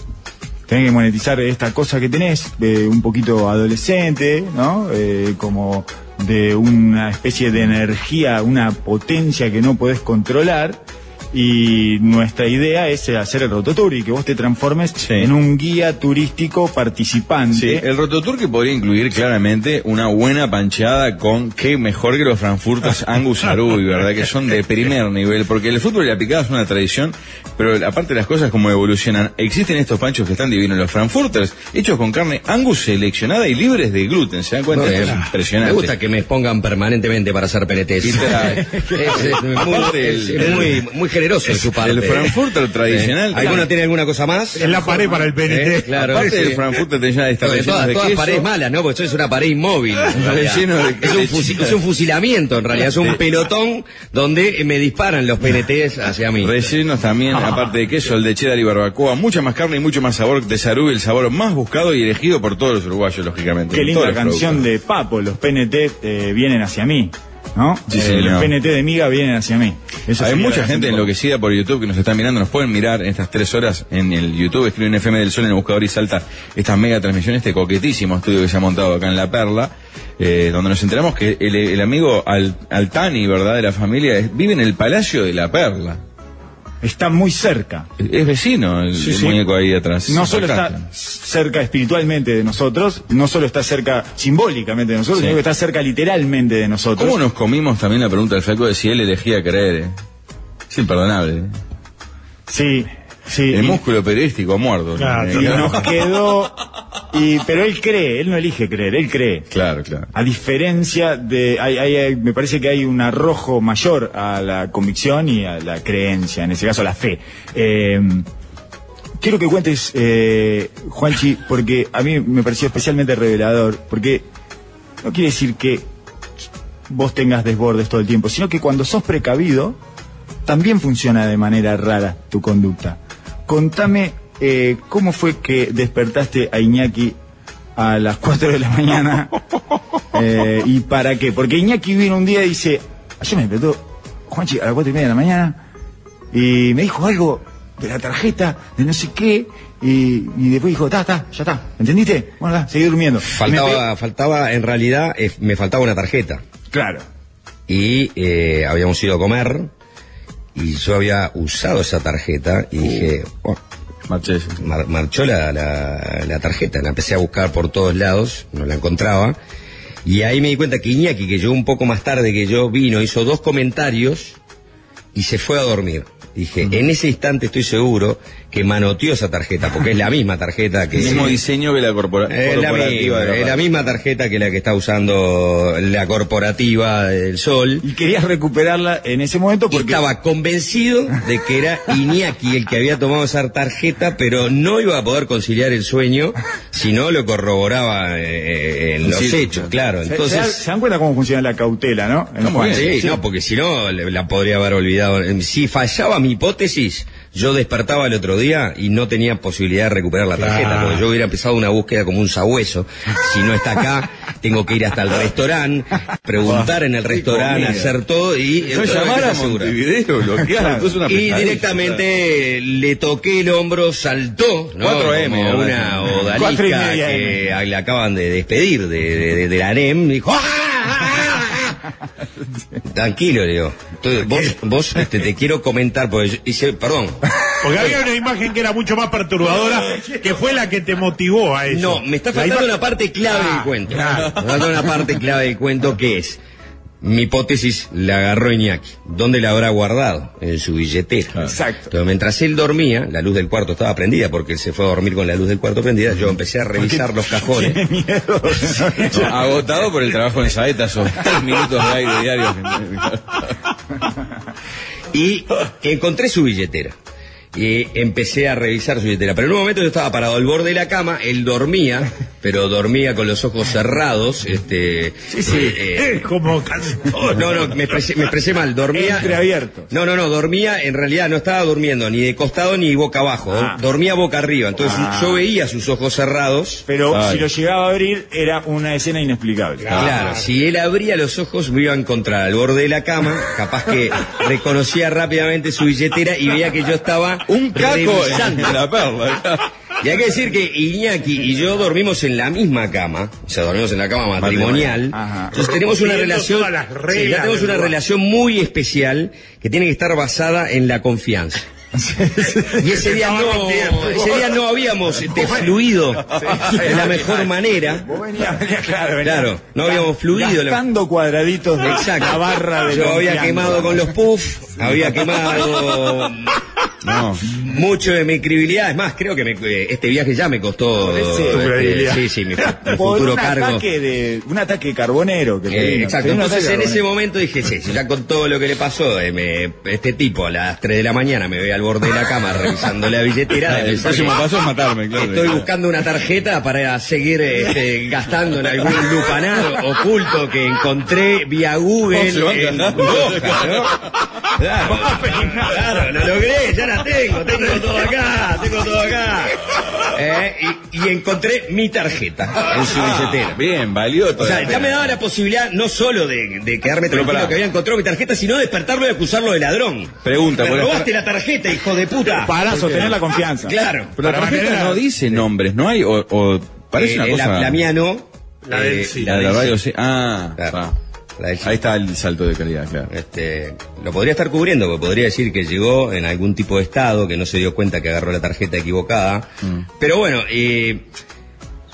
Tenés que monetizar esta cosa que tenés, eh, un poquito adolescente, ¿no? Eh, como de una especie de energía, una potencia que no podés controlar. Y nuestra idea es hacer el rototour y que vos te transformes Sí. en un guía turístico participante. Sí, el rototour que podría incluir claramente una buena pancheada con qué mejor que los Frankfurters Angus Aruy, ¿verdad? Que son de primer nivel, porque el fútbol y la picada es una tradición, pero aparte de las cosas como evolucionan, existen estos panchos que están divinos, los Frankfurters, hechos con carne Angus seleccionada y libres de gluten, ¿se dan cuenta? No, es impresionante. Me gusta que me expongan permanentemente para hacer PNTs. Literal. es, es muy, es- el- es muy, muy generoso de su parte. El Frankfurter tradicional. Eh, ¿Alguno tiene alguna cosa más? Es la pared para el PNT. Eh, claro, Aparte sí. del Frankfurter tradicional está No, de relleno todas, de todas queso. paredes malas, ¿no? Porque eso es una pared inmóvil. Relleno de es, un queso. fusi- es un fusilamiento, en realidad. Es un pelotón donde me disparan los PNTs hacia mí. Rellenos también, aparte de queso, el de cheddar y barbacoa, mucha más carne y mucho más sabor de Sarú, el sabor más buscado y elegido por todos los uruguayos, lógicamente. Qué linda canción de Papo, los PNT eh, vienen hacia mí, ¿no? Sí, Eh, los PNT de Miga vienen hacia mí. Eso Hay mucha gente enloquecida por YouTube que nos está mirando, nos pueden mirar estas tres horas en el YouTube, escriben FM del Sol en el buscador y salta esta mega transmisión, este coquetísimo estudio que se ha montado acá en La Perla, eh, donde nos enteramos que el, el amigo Al- Altani, ¿verdad?, de la familia, vive en el Palacio de La Perla. Está muy cerca. Es vecino el, Sí, el sí. muñeco ahí atrás. No solo está cerca espiritualmente de nosotros, no solo está cerca simbólicamente de nosotros, Sí. sino que está cerca literalmente de nosotros. ¿Cómo nos comimos también la pregunta del flaco de si él elegía creer? eh? Es imperdonable. Sí, sí. El y- músculo periodístico muerto. ¿no? Claro, y nos quedó. Y, pero él cree, él no elige creer, él cree. Claro, claro. A diferencia de, hay, hay- hay- me parece que hay un arrojo mayor a la convicción y a la creencia, en ese caso a la fe. Eh, quiero que cuentes, eh, Juanchi, porque a mí me pareció especialmente revelador, porque no quiere decir que vos tengas desbordes todo el tiempo, sino que cuando sos precavido, también funciona de manera rara tu conducta. Contame eh, cómo fue que despertaste a Iñaki a las 4 de la mañana eh, y para qué. Porque Iñaki vino un día y dice, ayer me despertó Juanchi a las 4 y media de la mañana y me dijo algo de la tarjeta, de no sé qué, y, y después dijo, está, está, ya está, ¿entendiste? Bueno, da, seguí durmiendo. Faltaba, faltaba, en realidad, eh, me faltaba una tarjeta. Claro. Y eh, habíamos ido a comer y yo había usado esa tarjeta y dije, oh, Marchés. mar- marchó la, la- la tarjeta, la empecé a buscar por todos lados, no la encontraba. Y ahí me di cuenta que Iñaki, que llegó un poco más tarde que yo, vino, hizo dos comentarios y se fue a dormir. Dije, en ese instante estoy seguro que manoteó esa tarjeta, porque es la misma tarjeta que... El mismo diseño que la corpora- Es la, corporativa la es la misma tarjeta que la que está usando la corporativa del Sol. Y querías recuperarla en ese momento Y porque... estaba convencido de que era Iñaki el que había tomado esa tarjeta, pero no iba a poder conciliar el sueño si no lo corroboraba eh, en los Sí. hechos, claro. Se- Entonces, se dan cuenta cómo funciona la cautela, ¿no? En Juan. bien. sí, no, porque si no le- la podría haber olvidado. Si fallaba mi hipótesis, yo despertaba el otro día y no tenía posibilidad de recuperar la tarjeta, Claro. porque yo hubiera empezado una búsqueda como un sabueso. Si no está acá, tengo que ir hasta el restaurante, preguntar en el restaurante, hacer todo y entonces llamar a. Montevideo, lo una Y directamente le toqué el hombro, saltó, ¿no? 4M, Como una odalisca que le acaban de despedir de, de, de- de la ANEM. Dijo, "Ah, ah, ah". Tranquilo, le digo. Entonces, vos, vos este, te quiero comentar, porque yo hice, perdón. Porque había una imagen que era mucho más perturbadora, que fue la que te motivó a eso. No, me está faltando una parte clave Ah, del cuento. claro. Me falta una parte clave del cuento que es. Mi hipótesis la agarró Iñaki. ¿Dónde la habrá guardado? En su billetera. Exacto. Entonces, mientras él dormía, la luz del cuarto estaba prendida porque él se fue a dormir con la luz del cuarto prendida. Yo empecé a revisar los cajones. Tiene miedo. Agotado por el trabajo en Saeta, esos tres minutos de aire diario. y encontré su billetera. Y empecé a revisar su billetera. Pero en un momento yo estaba parado al borde de la cama, él dormía, pero dormía con los ojos cerrados. Este, Sí, sí. eh, Es como casi todo. no, no, me expresé, me expresé mal. Dormía. Entreabiertos. No, no, no, dormía, en realidad no estaba durmiendo ni de costado ni boca abajo. Ah. Dormía boca arriba. Entonces Ah. yo veía sus ojos cerrados. Pero Ay. si lo llegaba a abrir, era una escena inexplicable. Claro, si él abría los ojos me iba a encontrar al borde de la cama, capaz que reconocía rápidamente su billetera y veía que yo estaba Un caco en la perla. Y hay que decir que Iñaki y yo dormimos en la misma cama, o sea, dormimos en la cama matrimonial. Ajá. Entonces tenemos una relación, sí, ya tenemos una relación muy especial que tiene que estar basada en la confianza. Y ese día no, ese día no habíamos este, fluido de la mejor manera. Claro, no habíamos fluido. Gastando cuadraditos de Exacto. la barra de Yo había quemado con los puff, había quemado No. Mucho de mi credibilidad, es más, creo que me- eh, este viaje ya me costó. ese- este, Tu credibilidad. sí, sí, mi, futuro un cargo. ataque de un ataque carbonero que Eh, exacto, entonces en ese momento dije, sí, si ya con todo lo que le pasó, eh, me- este tipo a las 3 de la mañana me ve al borde de la cama revisando la billetera. El próximo paso es matarme, claro. Estoy buscando una tarjeta para seguir este, gastando en algún lupanar oculto que encontré vía Google ¿Cómo se va a en encajar? Loja, ¿no? Claro, claro, lo logré, ya la tengo, tengo todo acá, tengo todo acá. Eh, y, y encontré mi tarjeta en su billetera. Bien, valió todo. O sea, ya me daba la posibilidad no solo de, de quedarme tranquilo que había encontrado mi tarjeta, sino despertarlo y acusarlo de ladrón. Pregunta, Me la- robaste la tarjeta, hijo de puta. Para sostener la confianza. Claro. Pero la tarjeta no dice nombres, ¿no hay? O, o parece Eh, una la, cosa... la mía no. La del Eh, sí. La de la del radio sí. sí. Ah, Claro. ah. La del sí. Ahí está el salto de calidad, claro. Este, lo podría estar cubriendo, porque podría decir que llegó en algún tipo de estado, que no se dio cuenta que agarró la tarjeta equivocada. Pero bueno, eh,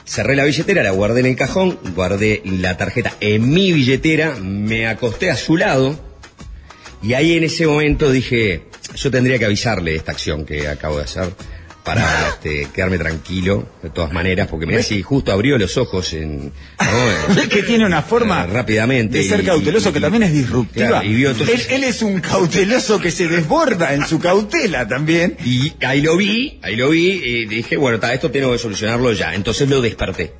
cerré la billetera, la guardé en el cajón, guardé la tarjeta en mi billetera, me acosté a su lado, y ahí en ese momento dije, yo tendría que avisarle de esta acción que acabo de hacer. Para este, quedarme tranquilo, de todas maneras, porque mira si justo abrió los ojos en, ¿no? Que tiene una forma Eh, rápidamente de ser y- cauteloso y- que también es disruptiva. Claro, y vio él es un cauteloso que se desborda en su cautela también. Y ahí lo vi, ahí lo vi, y dije, bueno, ta, esto tengo que solucionarlo ya. Entonces lo desperté.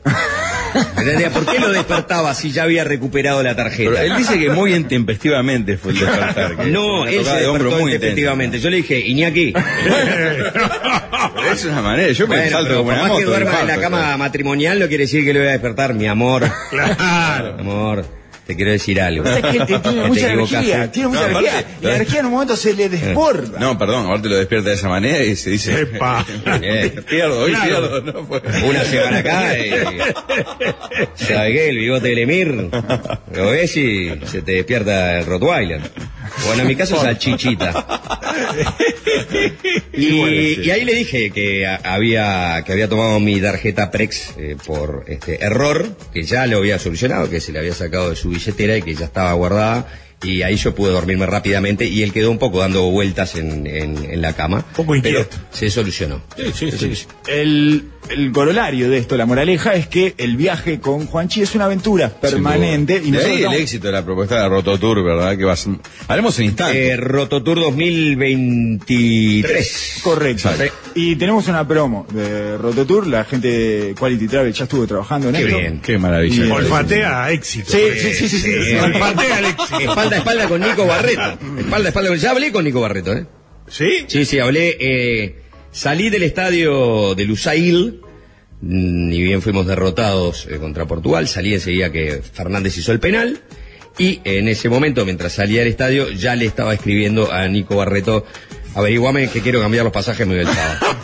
¿Por qué lo despertaba si ya había recuperado la tarjeta? Pero él dice que muy intempestivamente fue el despertar. que no, él se despertó muy efectivamente. Yo le dije, Iñaki, intensa. Pero es una manera, yo me bueno, salto como una más moto. que duerma en la cama claro. matrimonial, no quiere decir que lo voy a despertar, mi amor. Claro. Mi amor, te quiero decir algo. Sea, que te- tiene mucha energía, tiene mucha No, energía. aparte- y la energía en un momento se le desborda. No, perdón, ahora te lo despierta de esa manera y se dice... Epa. Bien. pierdo, hoy Claro. pierdo. No, fue- Una semana acá y... ¿Sabes qué? El bigote del Emir lo ves y se te despierta el Rottweiler. Bueno, en mi caso es salchichita. Y, y ahí le dije que había que había tomado mi tarjeta Prex eh, por este error, que ya lo había solucionado, que se le había sacado de su billetera y que ya estaba guardada. Y ahí yo pude dormirme rápidamente y él quedó un poco dando vueltas en, en- en la cama. Poco pero inquieto. se solucionó. Sí, sí, sí. El, el corolario de esto, la moraleja, es que el viaje con Juanchi es una aventura permanente. Y. De ahí el éxito de la propuesta de Rototour, ¿verdad? Que va a ser- Haremos en instante. Eh, Rototour 2023. Correcto. Sí. Y tenemos una promo de Rototour, la gente de Quality Travel ya estuvo trabajando en Qué esto. bien. Qué maravilla. Y- Olfatea éxito. Sí, sí, sí, sí, sí, sí. Olfatea el éxito. Espalda a espalda con Nico Barreto. Espalda a espalda con... Ya hablé con Nico Barreto, ¿eh? ¿Sí? Sí, sí, hablé. eh, salí del estadio de Lusail. mm, Ni bien fuimos derrotados eh, contra Portugal. Salí enseguida que Fernández hizo el penal. Y en ese momento, mientras salía del estadio, ya le estaba escribiendo a Nico Barreto. Averiguame que quiero cambiar los pasajes, me voy el sábado.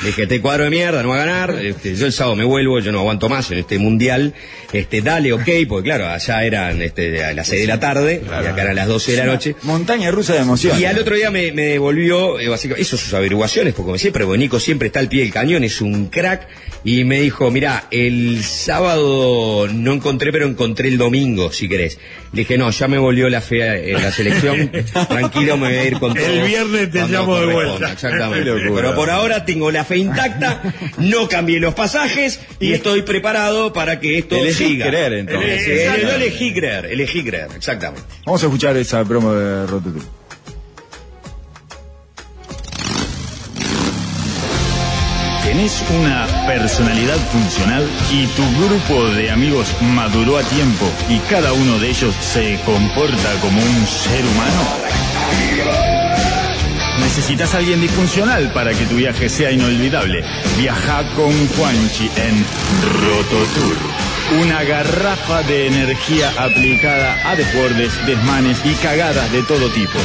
Le dije, este cuadro de mierda no va a ganar, este, yo el sábado me vuelvo, yo no aguanto más en este mundial, este, dale, ok, porque claro, allá eran este, a las 6 de la tarde, y acá eran las 12 de la noche. Montaña rusa de emociones. Y al otro día me, me devolvió, eh, básicamente, hizo sus averiguaciones, porque como siempre, porque Nico siempre está al pie del cañón, es un crack, y me dijo, mira, el sábado no encontré, pero encontré el domingo, si querés. Le dije, no, ya me volvió la fe en la selección, tranquilo, me voy a ir con todo. El viernes te llamo de vuelta. Exactamente. Pero por ahora tengo la fe intacta, no cambié los pasajes, y estoy preparado para que esto Elegí siga. creer, entonces. Elegí creer, elegí creer, exactamente. Vamos a escuchar esa promo de Rototour. ¿Tenés una personalidad funcional y tu grupo de amigos maduró a tiempo y cada uno de ellos se comporta como un ser humano? ¿Necesitas alguien disfuncional para que tu viaje sea inolvidable? Viaja con Juanchi en Rototour. Una garrafa de energía aplicada a desbordes, desmanes y cagadas de todo tipo.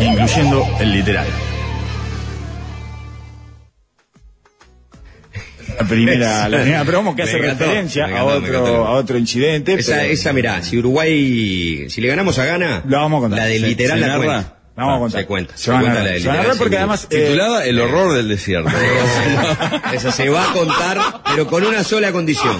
Incluyendo el literal. La primera, la primera promo que Me hace encantó, referencia a otro, a otro incidente. Esa, pero- esa mirá, si Uruguay, si le ganamos a Gana, Lo vamos a contar. la del Se- literal se la narra. cuenta. La vamos a Ah, contar. se cuenta, Se se cuenta narrar. la Se van a narrar literatura porque además. eh, Titulada El horror del desierto. Esa se va a contar, pero con una sola condición.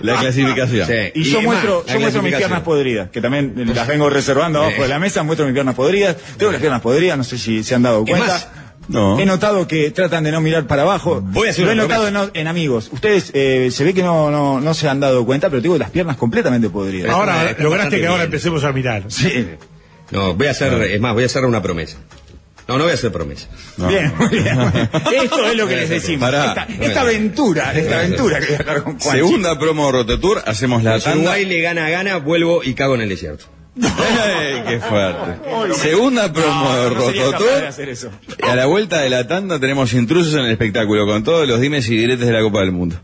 La clasificación. Sí. Y yo es muestro, yo la muestro mis piernas podridas, que también las vengo reservando abajo Eh. de la mesa, muestro mis piernas podridas. Tengo las piernas podridas, no sé si se han dado Es cuenta. No. He notado que tratan de no mirar para abajo. Voy a hacer Lo he notado en, en amigos. Ustedes eh, se ve que no, no, no se han dado cuenta, pero tengo las piernas completamente podridas. Ahora está lograste que ahora empecemos a mirar. Sí. No, voy a hacer, es más, voy a hacer una promesa. No, no voy a hacer promesa. No. Bien, muy bien. Esto es lo que les decimos. Pará. Esta, esta aventura, esta aventura que voy a estar con Juanchi. Segunda promo de Rototour, hacemos la Si tanda. Uruguay le gana, gana, vuelvo y cago en el desierto. ¡Ey, qué fuerte! Segunda promo de No, a la vuelta de la tanda tenemos intrusos en el espectáculo con todos los dimes y diretes de la Copa del Mundo.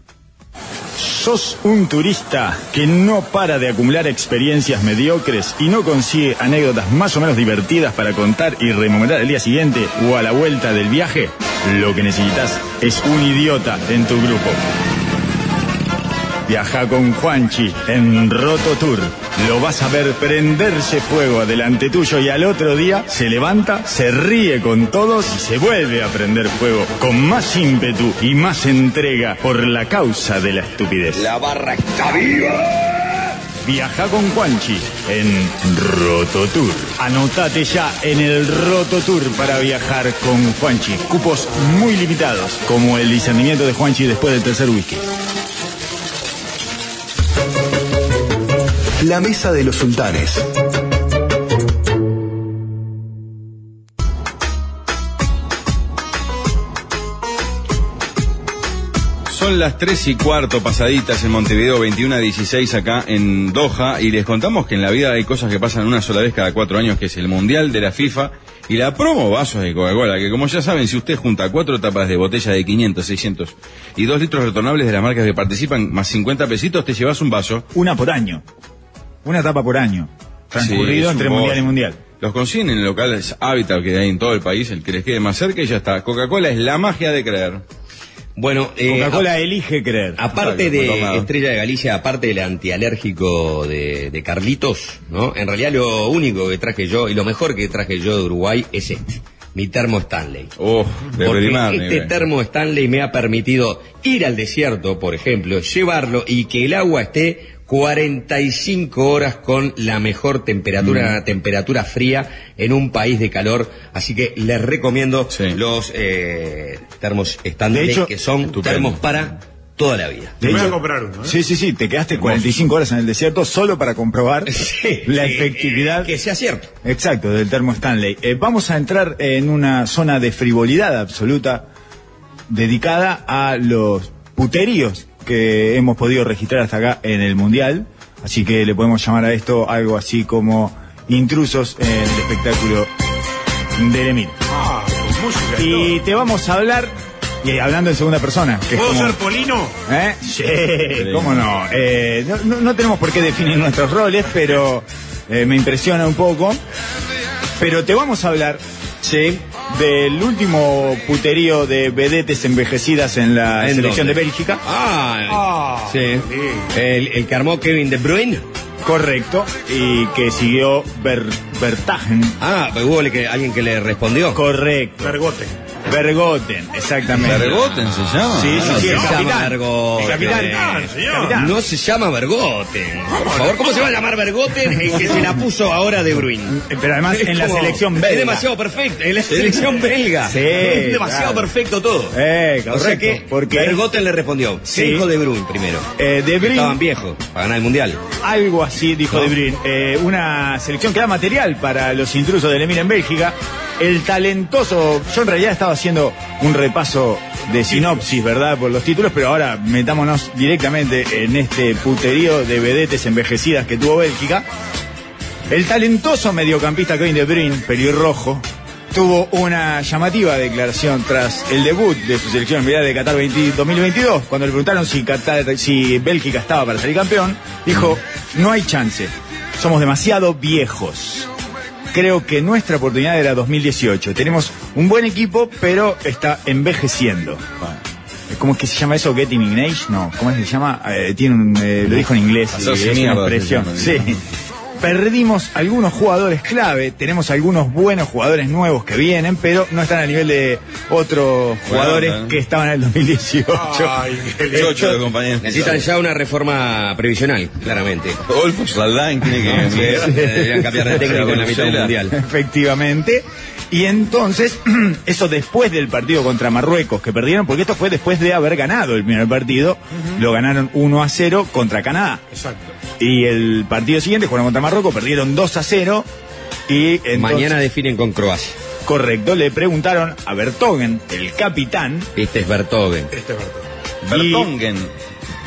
¿Sos un turista que no para de acumular experiencias mediocres y no consigue anécdotas más o menos divertidas para contar y rememorar al día siguiente o a la vuelta del viaje? Lo que necesitas es un idiota en tu grupo. Viaja con Juanchi en Roto Tour. Lo vas a ver prenderse fuego adelante tuyo y al otro día se levanta, se ríe con todos y se vuelve a prender fuego con más ímpetu y más entrega por la causa de la estupidez. La barra está viva. Viaja con Juanchi en Roto Tour. Anotate ya en el Roto Tour para viajar con Juanchi. Cupos muy limitados, como el discernimiento de Juanchi después del tercer whisky. La mesa de los sultanes. Son las 3 y cuarto pasaditas en Montevideo, 21 a 16 acá en Doha, y les contamos que en la vida hay cosas que pasan una sola vez cada cuatro años, que es el Mundial de la FIFA y la promo vasos de Coca-Cola, que como ya saben, si usted junta cuatro tapas de botella de 500, 600 y dos litros retornables de las marcas que participan, más 50 pesitos, te llevas un vaso. Una por año. Una etapa por año. Transcurrido Sí, entre mundial y mundial. Los consiguen en locales Habitat que hay en todo el país, el que les quede más cerca y ya está. Coca-Cola es la magia de creer. Bueno, eh, Coca-Cola elige creer. Aparte Exacto, de. Estrella de Galicia, aparte del antialérgico de, de Carlitos, ¿no? En realidad lo único que traje yo y lo mejor que traje yo de Uruguay es este, mi termo Stanley. Oh, de Porque este termo Stanley me ha permitido ir al desierto, por ejemplo, llevarlo y que el agua esté 45 horas con la mejor temperatura, Mm. temperatura fría en un país de calor. Así que les recomiendo Sí. los eh, termos hecho, que son estupendo. termos para toda la vida. Me voy a comprar uno. ¿eh? Sí, sí, sí, te quedaste 45 horas en el desierto solo para comprobar Sí, la sí, efectividad. Que sea cierto. Exacto, del termo Stanley. Eh, vamos a entrar en una zona de frivolidad absoluta dedicada a los puteríos que hemos podido registrar hasta acá en el Mundial. Así que le podemos llamar a esto algo así como intrusos en el espectáculo del Emil. Ah, música y te vamos a hablar, y hablando en segunda persona, que es ¿Puedo como- ser Polino? ¿Eh? Sí, cómo no. Eh, no, no- no tenemos por qué definir nuestros roles, pero eh, me impresiona un poco. Pero te vamos a hablar Sí. Del último puterío de vedetes envejecidas en la ¿En selección dónde? de Bélgica. Ah, sí. El, el que armó Kevin De Bruyne. Correcto. Y que siguió Ber, Bertagen. Ah, pues hubo alguien que le respondió. Correcto. Vergote. Bergoten, exactamente. Bergoten se llama. Sí, sí, No sí, se el llama capitán. Bergoten. El capitán. Señor. Capitán. No se llama Bergoten. Por favor, ¿cómo se va a llamar Bergoten? El que se la puso ahora De Bruyne. Eh, Pero además Es en la selección belga. Es demasiado perfecto. En la selección belga. Sí, Es demasiado claro. perfecto todo. Eh, o sea correcto, que porque- Bergoten le respondió. Sí. ¿Qué dijo De Bruyne primero? Eh, De Bruyne- Estaban viejos para ganar el mundial. Algo así, dijo ¿No? De Bruyne. Eh, una selección que da material para los intrusos del Emir en Bélgica. El talentoso, yo en realidad estaba haciendo un repaso de sinopsis, ¿verdad? Por los títulos, pero ahora metámonos directamente en este puterío de vedetes envejecidas que tuvo Bélgica. El talentoso mediocampista Kevin De Bruyne, pelirrojo, tuvo una llamativa declaración tras el debut de su selección en Mundial de Qatar 20 2022. Cuando le preguntaron si, si Bélgica estaba para salir campeón, dijo, no hay chance, somos demasiado viejos. Creo que nuestra oportunidad era 2018. Tenemos un buen equipo, pero está envejeciendo. ¿Cómo es que se llama eso? Getting in age? No, ¿cómo es que se llama? Eh, tiene un, eh, lo dijo en inglés. Es una expresión. Sí. Perdimos algunos jugadores clave, tenemos algunos buenos jugadores nuevos que vienen, pero no están a nivel de otros jugadores Bueno, que estaban en el 2018. Ay, de. Necesitan ya una reforma previsional, claramente. Rodolfo Saldán tiene que... Sí, deberían cambiar de técnico en la mitad del mundial. Efectivamente. Y entonces, eso después del partido contra Marruecos que perdieron, porque esto fue después de haber ganado el primer partido, lo ganaron 1 a 0 contra Canadá. Exacto. Y el partido siguiente jugaron contra Marruecos, perdieron 2 a 0. Y entonces, Mañana definen con Croacia. correcto, le preguntaron a Bertogen, el capitán, Este es Bertogen. Este es y- Bertongen.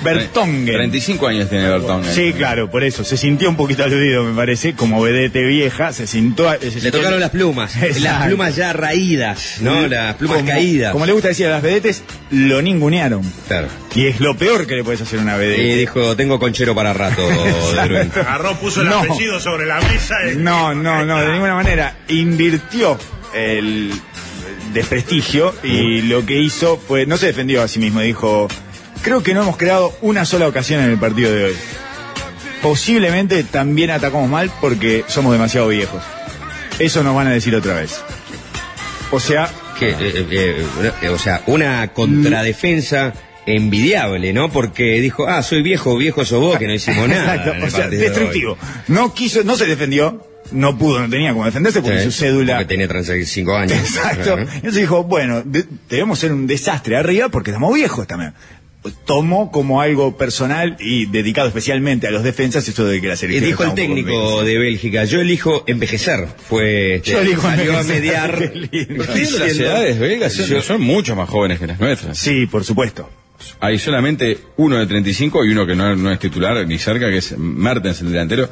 Bertongen. 35 años tiene Bertongen. Sí, claro, por eso. Se sintió un poquito aludido, me parece, como vedete vieja. Se sintió. se Le tocaron las plumas. Las plumas ya raídas, ¿no? Las plumas como, caídas. Como le gusta decir a las vedetes, lo ningunearon. Claro. Y es lo peor que le puedes hacer a una vedette. Y dijo, tengo conchero para rato. Agarró, puso el No. apellido sobre la mesa. y- No, no, no, de ninguna manera. Invirtió el desprestigio y lo que hizo fue, no se defendió a sí mismo, dijo, creo que no hemos creado una sola ocasión en el partido de hoy. Posiblemente también atacamos mal porque somos demasiado viejos. Eso nos van a decir otra vez. O sea, eh, eh, eh, o sea, una contradefensa envidiable, ¿no? Porque dijo, ah, soy viejo, viejo sos vos, que no hicimos nada. Exacto, o sea, de destructivo. No quiso, no se defendió, no pudo, no tenía cómo defenderse porque Sí, su cédula. Porque tenía 35 años. Exacto. Ajá. Entonces dijo, bueno, de- debemos ser un desastre arriba porque estamos viejos también. Tomó como algo personal y dedicado especialmente a los defensas eso de que la selección. dijo el técnico de Bélgica, yo elijo envejecer. Fue, este, Yo elijo salió a mediar. Las edades belgas son, son mucho más jóvenes que las nuestras. Sí, por supuesto. Hay solamente uno de 35 y uno que no, no es titular ni cerca, que es Mertens, el delantero.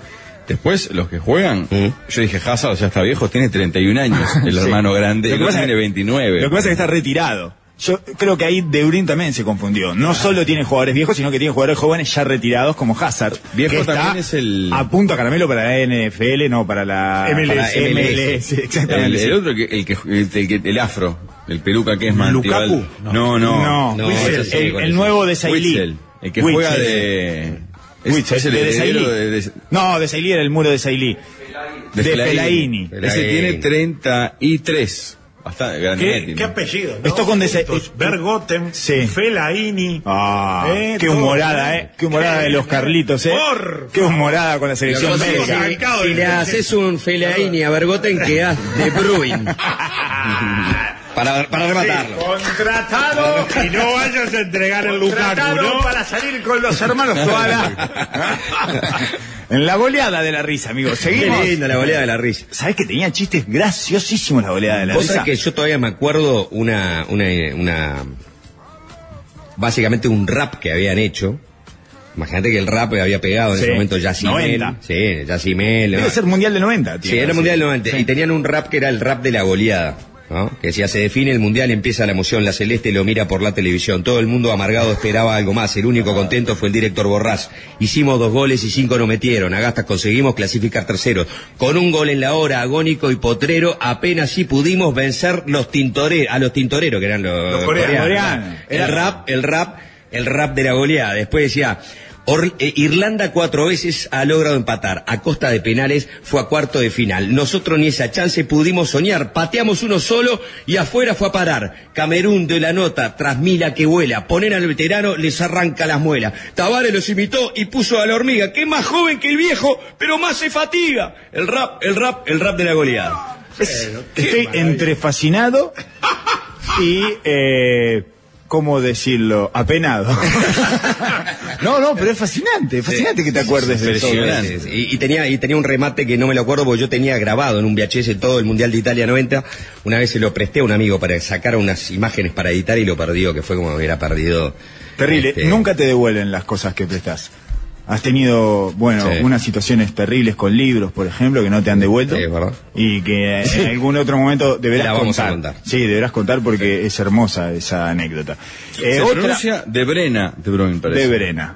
Después, los que juegan, yo dije, Hazard ya está viejo, tiene 31 años, el Sí. hermano grande, Lo el que otro pasa- tiene 29. Lo que pasa es que está retirado. Yo creo que ahí De Bruyne también se confundió. No solo tiene jugadores viejos, sino que tiene jugadores jóvenes ya retirados como Hazard. Viejo que está también es el- A punto a caramelo para la NFL, no, para la MLS. para MLS, el, exactamente. el otro, que, el, que, el, el, el afro, el peluca que es Mantival. Lukaku? No, no. No, el, nuevo de Sailly. Witzel, el que Witzel. juega de... Es, Witzel, es el de de, de, No, de Sailly era el muro de Sailly. de de. Ese tiene 33. Bastante grande. ¿Qué, apellido? ¿no? Esto con Juntos. eh, Bergotten, Sí. Fellaini. Ah, Eh, qué humorada, ¿eh? Qué humorada de los Carlitos, ¿eh? Por Qué humorada con la selección Sacado si, le haces un Fellaini a Bergoten, quedás de Bruin. para, para rematarlo. Contratado y no vayas a entregar el Lukaku, ¿no? para salir con los hermanos Toala. en la goleada de la risa, amigos. Qué Seguimos. linda la goleada de la risa. ¿Sabés que tenía chistes graciosísimos la goleada de la Vos risa? sabés que yo todavía me acuerdo una, una, una, básicamente un rap que habían hecho. Imagínate que el rap había pegado en Sí, ese momento Yacimel. 90. Sí, Yacimel. Debe ser Mundial del 90. Sí, tiene era Mundial ser. 90. Sí. Y tenían un rap que era el rap de la goleada. ¿No? Que decía, se define el Mundial, empieza la emoción, la celeste lo mira por la televisión. Todo el mundo amargado esperaba algo más. El único contento fue el director Borrás. Hicimos dos goles y cinco no metieron. Agastas conseguimos clasificar terceros. Con un gol en la hora, agónico y potrero, apenas sí pudimos vencer los tintoreros, a los tintoreros, que eran los, Los coreanos. Coreanos. El rap, el rap, el rap de la goleada. Después decía, Or- eh, Irlanda cuatro veces ha logrado empatar. A costa de penales fue a cuarto de final. Nosotros ni esa chance pudimos soñar. Pateamos uno solo y afuera fue a parar. Camerún de la nota, tras Mila que vuela. Poner al veterano les arranca las muelas. Tavares los imitó y puso a la hormiga, que es más joven que el viejo, pero más se fatiga. El rap, el rap, el rap de la goleada. Estoy entre fascinado y, eh, ¿cómo decirlo? Apenado. no, no, pero es fascinante, es fascinante que te acuerdes de eso. Y tenía, y tenía un remate que no me lo acuerdo porque yo tenía grabado en un VHS todo el Mundial de Italia 90. Una vez se lo presté a un amigo para sacar unas imágenes para editar y lo perdió, que fue como hubiera perdido. Terrible, este, nunca te devuelven las cosas que prestas. Has tenido, bueno, Sí. unas situaciones terribles con libros, por ejemplo, que no te han devuelto. Sí, verdad. Y que en algún otro momento deberás La vamos a contar. Sí, deberás contar porque es hermosa esa anécdota. Eh, Se otra pronuncia de Brena, de Bruyne, parece. de Brena.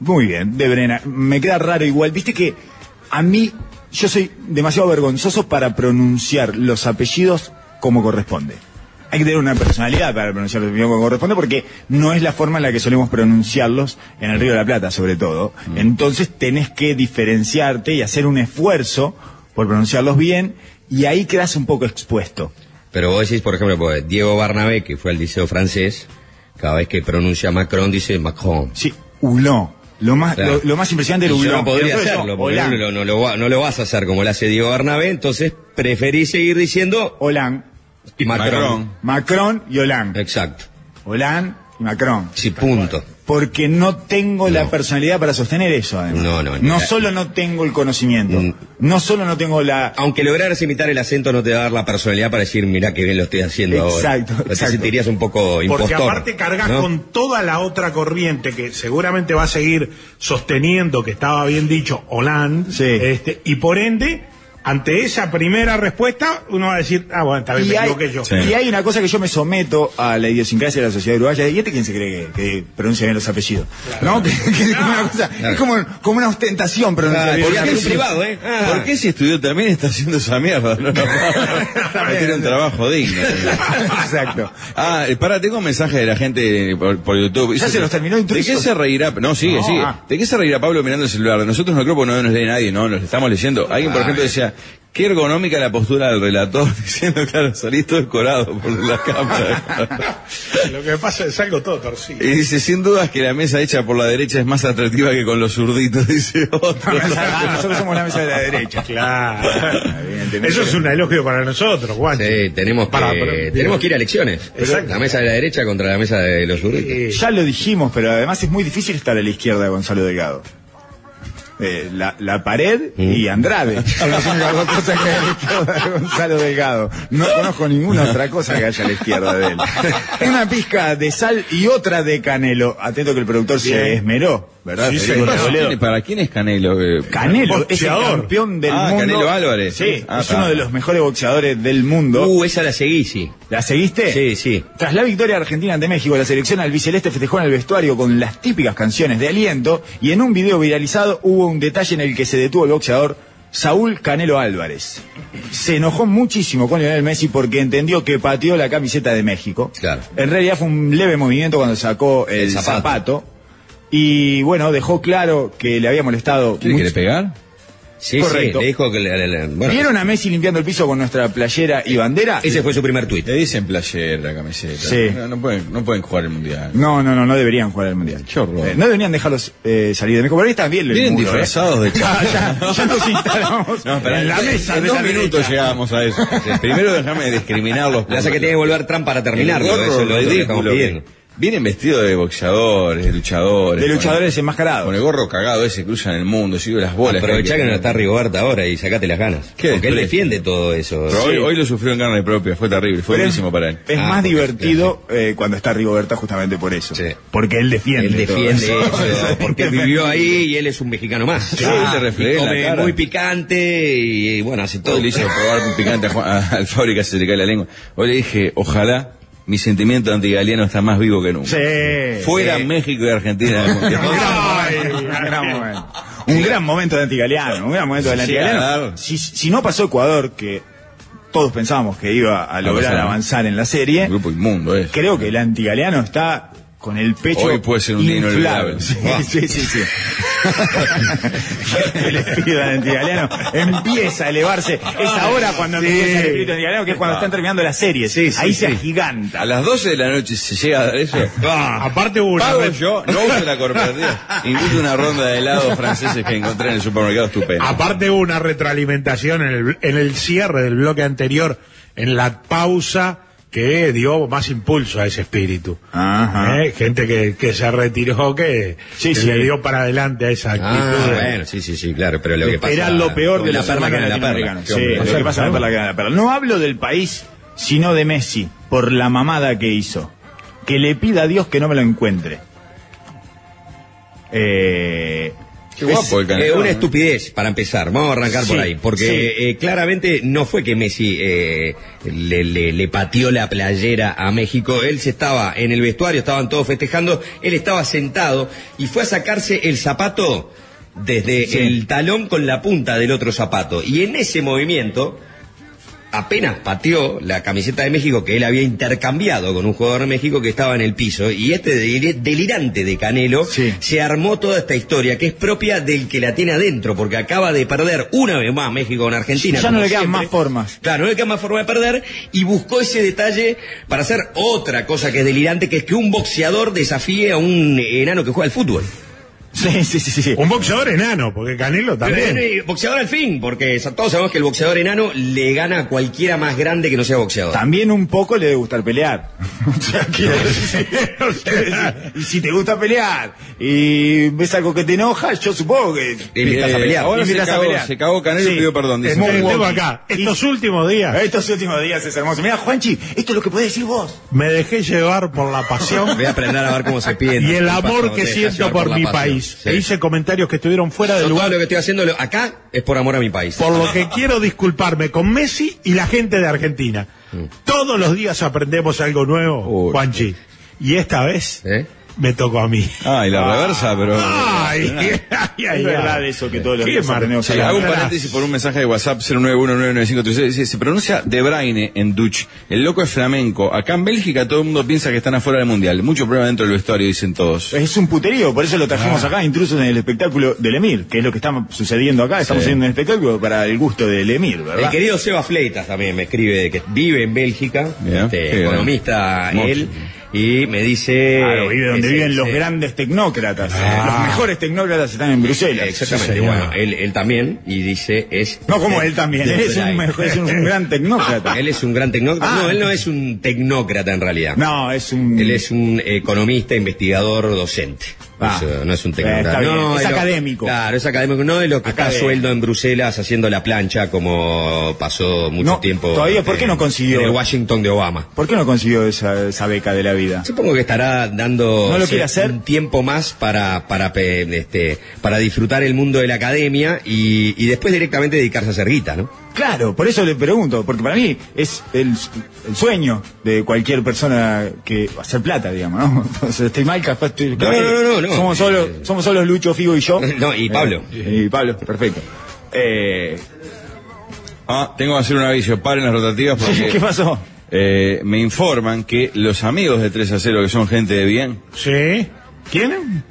Muy bien, de Brena. Me queda raro igual. Viste que a mí, yo soy demasiado vergonzoso para pronunciar los apellidos como corresponde. Hay que tener una personalidad para pronunciar los como corresponde porque no es la forma en la que solemos pronunciarlos en el Río de la Plata, sobre todo. Mm. Entonces tenés que diferenciarte y hacer un esfuerzo por pronunciarlos bien y ahí quedas un poco expuesto. Pero vos decís, por ejemplo, pues, Diego Barnabé, que fue al liceo francés, cada vez que pronuncia Macron dice Macron. Sí, Hulot. Lo más, Claro. lo, lo más impresionante yo Hulot. no podría hacerlo, porque no, no lo, va- no lo vas a hacer como lo hace Diego Barnabé, entonces preferís seguir diciendo Hollande, Macron. Macron y Hollande. Exacto. Hollande y Macron. Sí, punto. Porque no tengo la personalidad para sostener eso, además. No, no, No no. solo no tengo el conocimiento, Mm. no solo no tengo la... Aunque lograras imitar el acento no te va a dar la personalidad para decir, mirá qué bien lo estoy haciendo Exacto, ahora. Te exacto. sentirías un poco impostor. Porque aparte cargas ¿no? con toda la otra corriente que seguramente va a seguir sosteniendo que estaba bien dicho Hollande, Sí. este, y por ende, ante esa primera respuesta, uno va a decir, ah, bueno, está bien, Y me hay, equivoqué yo. Sí. y hay una cosa que yo me someto a la idiosincrasia de la sociedad uruguaya. ¿Y este quién se cree que, que pronuncia bien los apellidos? ¿No? Que- que es como una cosa- es como, como una ostentación pronunciar Ah, bien. porque es cosa- privado, ¿eh? Ah. ¿Por qué si estudió también está haciendo esa mierda? No, no, no tiene un trabajo digno. Exacto. Ah, eh, para, tengo un mensaje de la gente por, por YouTube. Ya se los terminó ¿De intrusos. qué se reirá? No, sigue, No, sigue. ah. ¿De qué se reirá Pablo mirando el celular? De nosotros no creo porque no nos lee nadie, no, nos estamos leyendo. Alguien, por ejemplo, decía, qué ergonómica la postura del relator, diciendo, claro, salís todo escorado por la cámara. Lo que pasa es algo todo torcido. y dice, sin dudas que la mesa hecha por la derecha es más atractiva que con los zurditos, dice otro. Ah, nosotros somos la mesa de la derecha. Claro. Eso es un elogio para nosotros, Juan. Sí, tenemos que, Para, tenemos que ir a elecciones. Exacto. La mesa de la derecha contra la mesa de los zurditos. Eh, Ya lo dijimos, pero además es muy difícil estar a la izquierda de Gonzalo Delgado. Eh, la, la pared y Andrade. Son las únicas dos cosas que hay a la izquierda de Gonzalo Delgado. No conozco ninguna otra cosa que haya a la izquierda de él. Una pizca de sal y otra de canelo. Atento que el productor se esmeró, ¿verdad? Sí? ¿Quién- ¿Para quién es Canelo? Eh, Canelo es el Boxeador. campeón del Ah, mundo. Canelo Álvarez. Sí, Ah, es uno de los mejores boxeadores del mundo. Uh, esa la seguí, sí. ¿La seguiste? Sí, sí. Tras la victoria argentina ante México, la selección albiceleste festejó en el vestuario con las típicas canciones de aliento y en un video viralizado hubo un detalle en el que se detuvo el boxeador Saúl Canelo Álvarez. Se enojó muchísimo con Lionel Messi porque entendió que pateó la camiseta de México. Claro. En realidad fue un leve movimiento cuando sacó el, El zapato. zapato. Y bueno, dejó claro que le había molestado. ¿Quiere, mucho- quiere pegar? Sí, Correcto. sí, le dijo que... le- le- le- bueno, ¿Vieron a Messi limpiando el piso con nuestra playera y bandera? ese fue su primer tuit. Le dicen playera, camiseta. Sí. No, no pueden, no pueden jugar el mundial. No, no, no, no deberían jugar al mundial. Qué horror. Eh, no deberían dejarlos eh, salir de México. Por ahí están bien el Vienen muro, ¿eh? disfrazados de Ya, ya, ya nos instalamos No, espera, en la mesa En de dos la minutos derecha. llegamos a eso. Primero déjame discriminarlos. Hace que tiene que volver Trump para terminarlo. El Eso gorro es lo ridículo. Vienen vestidos de boxeadores, de luchadores. De con- luchadores enmascarados. Con el gorro cagado ese cruzan el mundo, sigo las bolas. Aprovechá que no está Rigoberta ahora y sacate las ganas. Qué Porque él defiende todo eso. Pero hoy, hoy lo sufrió en carne propia, fue terrible, fue Pero buenísimo es, para él. Es Ah, más divertido eh, cuando está Rigoberta justamente por eso. Sí. Porque él defiende. Él todo defiende eso. eso, porque él vivió ahí y él es un mexicano más. Sí, la come muy picante y bueno, hace todo. Hoy le hice probar un picante a Juan- a- al fábrica, se le cae la lengua. Hoy le dije, ojalá mi sentimiento antigaliano está más vivo que nunca. Sí. Fuera sí. México y Argentina del mundial. Un gran momento. Un gran momento de antigaleano, un gran momento del Sí, a antigaleano. dar. Si, si no pasó Ecuador, que todos pensábamos que iba a lograr pasar. avanzar en la serie, Un grupo inmundo es. creo que el antigaleano está con el pecho Hoy puede ser un inflado. Sí, Ah. sí, sí, sí. el espíritu antigaleano empieza a elevarse. Es ahora cuando empieza el espíritu antigaleano, que es cuando están terminando las series. Ahí se agiganta. A las 12 de la noche se llega a dar eso. Aparte hubo una Pago red- yo, no uso la corporativa. Invito una ronda de helados franceses que encontré en el supermercado estupendo. Aparte hubo una retroalimentación en el, en el cierre del bloque anterior, en la pausa que dio más impulso a ese espíritu. Ajá. ¿Eh? Gente que, que se retiró, que, Sí, que sí. le dio para adelante a esa actitud. Ah, bueno, sí, sí, sí, claro, pero lo que pasa... Era lo peor de la, perla que la perla. Sí, lo que pasa la perla que era la perla. No hablo del país, sino de Messi, por la mamada que hizo. Que le pida a Dios que no me lo encuentre. Eh, Qué guapo el Eh, una estupidez, para empezar. Vamos a arrancar por ahí. Porque sí. eh, claramente no fue que Messi eh, le, le- le pateó la playera a México. Él se estaba en el vestuario, estaban todos festejando. Él estaba sentado y fue a sacarse el zapato desde Sí. el talón con la punta del otro zapato. Y en ese movimiento apenas pateó la camiseta de México que él había intercambiado con un jugador de México que estaba en el piso. Y este del- delirante de Canelo Sí. se armó toda esta historia que es propia del que la tiene adentro, porque acaba de perder una vez más México con Argentina. Ya no le quedan siempre. más formas. Claro, no le queda más forma de perder y buscó ese detalle para hacer otra cosa que es delirante, que es que un boxeador desafíe a un enano que juega al fútbol. Sí, sí, sí, sí. Un boxeador enano, porque Canelo también. Pero, boxeador al fin, porque todos sabemos que el boxeador enano le gana a cualquiera más grande que no sea boxeador. También un poco le debe gustar pelear. O sea, quiero decir, y si te gusta pelear y ves algo que te enoja, yo supongo que... A pelear. Ahora se a cagó, pelear. se cagó Canelo y pidió perdón. dice. Es muy Tengo walking. acá, estos últimos días Estos últimos días es hermoso. Mira, Juanchi, esto es lo que podés decir vos. me dejé llevar por la pasión Voy a aprender a ver cómo se pide. y el amor que siento por mi país. E hice comentarios que estuvieron fuera de Yo todo lugar. lo que estoy haciendo acá es por amor a mi país. Por lo que quiero disculparme con Messi y la gente de Argentina. Todos los días aprendemos algo nuevo, Uy. Juanchi. Y esta vez ¿Eh? Me tocó a mí. Ah, y la reversa, pero. Ay, ay, ay, Es verdad ay. eso que todos los Qué días aprendemos Sí, hago un paréntesis por un mensaje de WhatsApp 091999536. Dice, se pronuncia De Bruyne en Dutch. El loco es flamenco. Acá en Bélgica todo el mundo piensa que están afuera del mundial. Mucho problema dentro del vestuario, dicen todos. Es un puterío, por eso lo Ah. trajimos acá, intrusos en el espectáculo del Emir, que es lo que está sucediendo acá. Estamos haciendo un espectáculo para el gusto del Emir, El ¿verdad? querido Seba Fleitas también me escribe que vive en Bélgica, este, economista él, y me dice... Claro, vive donde que se- viven los grandes tecnócratas. Ah. Los mejores tecnócratas están en Bruselas. Exactamente, Sí, bueno, él, él también, y dice es... No como él también, de él es un, mejor- es un, un gran tecnócrata. Él es un gran tecnócrata. Ah. No, él no es un tecnócrata en realidad. No, es un... Él es un economista, investigador, docente. Ah. Eso, no es un tecnócrata. No, Es académico. Claro, es académico. No es lo que está sueldo en Bruselas haciendo la plancha como pasó mucho No, tiempo. todavía, ¿por qué no consiguió? En el Washington de Obama. ¿Por qué no consiguió esa, esa beca de la vida? Supongo que estará dando ¿No lo sí, hacer? un tiempo más para para este para disfrutar el mundo de la academia y, y después directamente dedicarse a hacer guita, ¿no? Claro, por eso le pregunto, porque para mí es el, el sueño de cualquier persona que hacer plata, digamos, ¿no? Entonces estoy mal, capaz estoy... No, no, no, no, no. Somos solo, somos solo Lucho, Figo y yo. No, y Pablo. Eh, y Pablo, perfecto. Eh, Ah, tengo que hacer un aviso. Paren las rotativas porque. ¿Qué pasó? eh, me informan que los amigos de 3 a 0, que son gente de bien, ¿Sí? ¿Quién?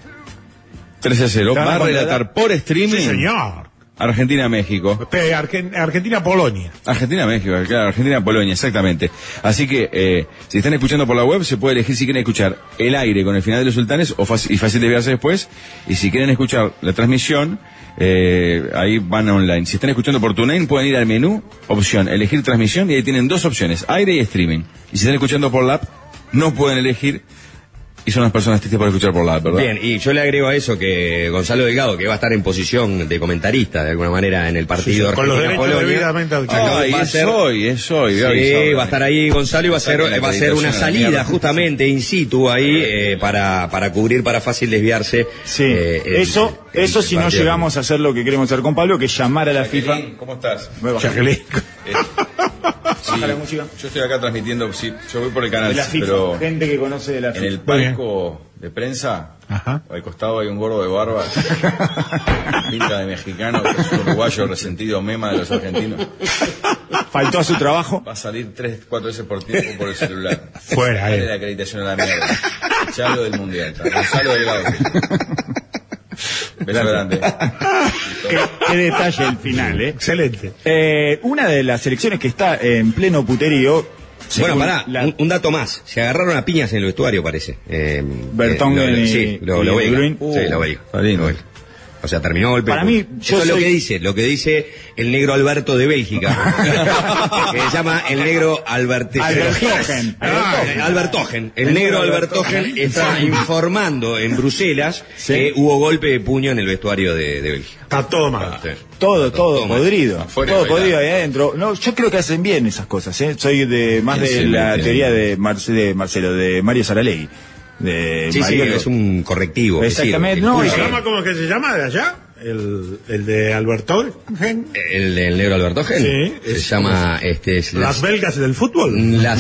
3 a 0, ¿Te van va a a relatar por streaming Sí, señor. Argentina-México. Argentina-Polonia. Argentina-México, claro, Argentina-Polonia, exactamente. Así que, eh, si están escuchando por la web, se puede elegir si quieren escuchar el aire con el final de los sultanes o fácil- y fácil de verse después. Y si quieren escuchar la transmisión, eh, ahí van online. Si están escuchando por TuneIn, pueden ir al menú, opción, elegir transmisión, y ahí tienen dos opciones, aire y streaming. Y si están escuchando por la app, no pueden elegir, y son las personas tristes por escuchar por la ¿verdad? Bien, y yo le agrego a eso que Gonzalo Delgado, que va a estar en posición de comentarista de alguna manera en el partido Sí, con los derechos debidamente adquiridos. Ay, va a es ser- hoy, es hoy. Sí, va a estar ahí Gonzalo y va a ser, va a ser una salida justamente in situ ahí eh, para, para cubrir, para fácil desviarse. Sí, eh, el- eso, el- eso el si no llegamos a hacer lo que queremos hacer con Pablo, que es llamar a la FIFA. ¿Cómo estás? Jacqueline. Sí, Baja la música. Yo estoy acá transmitiendo, sí, yo voy por el canal, de la FIFA, pero gente que conoce de la en FIFA. el palco de prensa, Ajá. al costado hay un gordo de barba, pinta de mexicano, que es un uruguayo resentido mema de los argentinos. Faltó a su trabajo. Va a salir tres, cuatro veces por tiempo por el celular. Fuera, Dale eh. la acreditación a la mierda. Echalo del mundial. Gonzalo Delgado. Beso grande. qué, qué detalle el final, ¿eh? Excelente. Eh, Una de las selecciones que está en pleno puterío. Bueno, pará, la- un, un dato más. Se agarraron a piñas en el vestuario, parece. Eh, Bertongen lo- lo- y- Sí, lo, y lo belga. Sí, lo belga. belga. O sea, terminó golpe. Para mí, yo Eso es lo soy- que dice, lo que dice el negro Alberto de Bélgica. que se llama el negro Albert... Albertogen. Ah, Albertogen. El negro Albertogen está informando en Bruselas que hubo golpe de puño en el vestuario de, de Bélgica. Está todo mal. Sí. Todo, todo Toma. podrido. Afuera todo podrido ahí adentro. No, yo creo que hacen bien esas cosas, ¿eh? Soy de más de ¿Quién se la teoría de, Marce- de Marcelo, de Mario Saralegui. De Sí, sí, es un correctivo. Exactamente, sirve. no, El y ¿Se llama cómo es que se llama de allá? El, el de Alberto. ¿El, el negro Albertogen? Sí, Se es- llama... Este, es Las belgas del fútbol.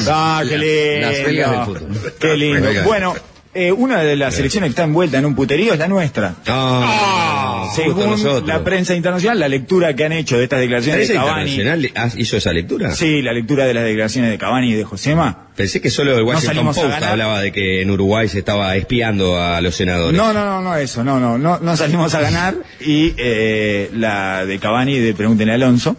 Ah, Las, qué lindo. las belgas del fútbol. Qué lindo. Las. Bueno, Eh, una de las selecciones que está envuelta en un puterío es la nuestra. Justo Según la prensa internacional, la lectura que han hecho de estas declaraciones ¿Prensa de Cavani. internacional hizo esa lectura? Sí, la lectura de las declaraciones de Cavani y de Josema. Pensé que solo el Washington Post hablaba de que en Uruguay se estaba espiando a los senadores. No, no, no, no, eso, no, no, no, no salimos a ganar. Y eh, la de Cavani de Pregúntenle a Alonso,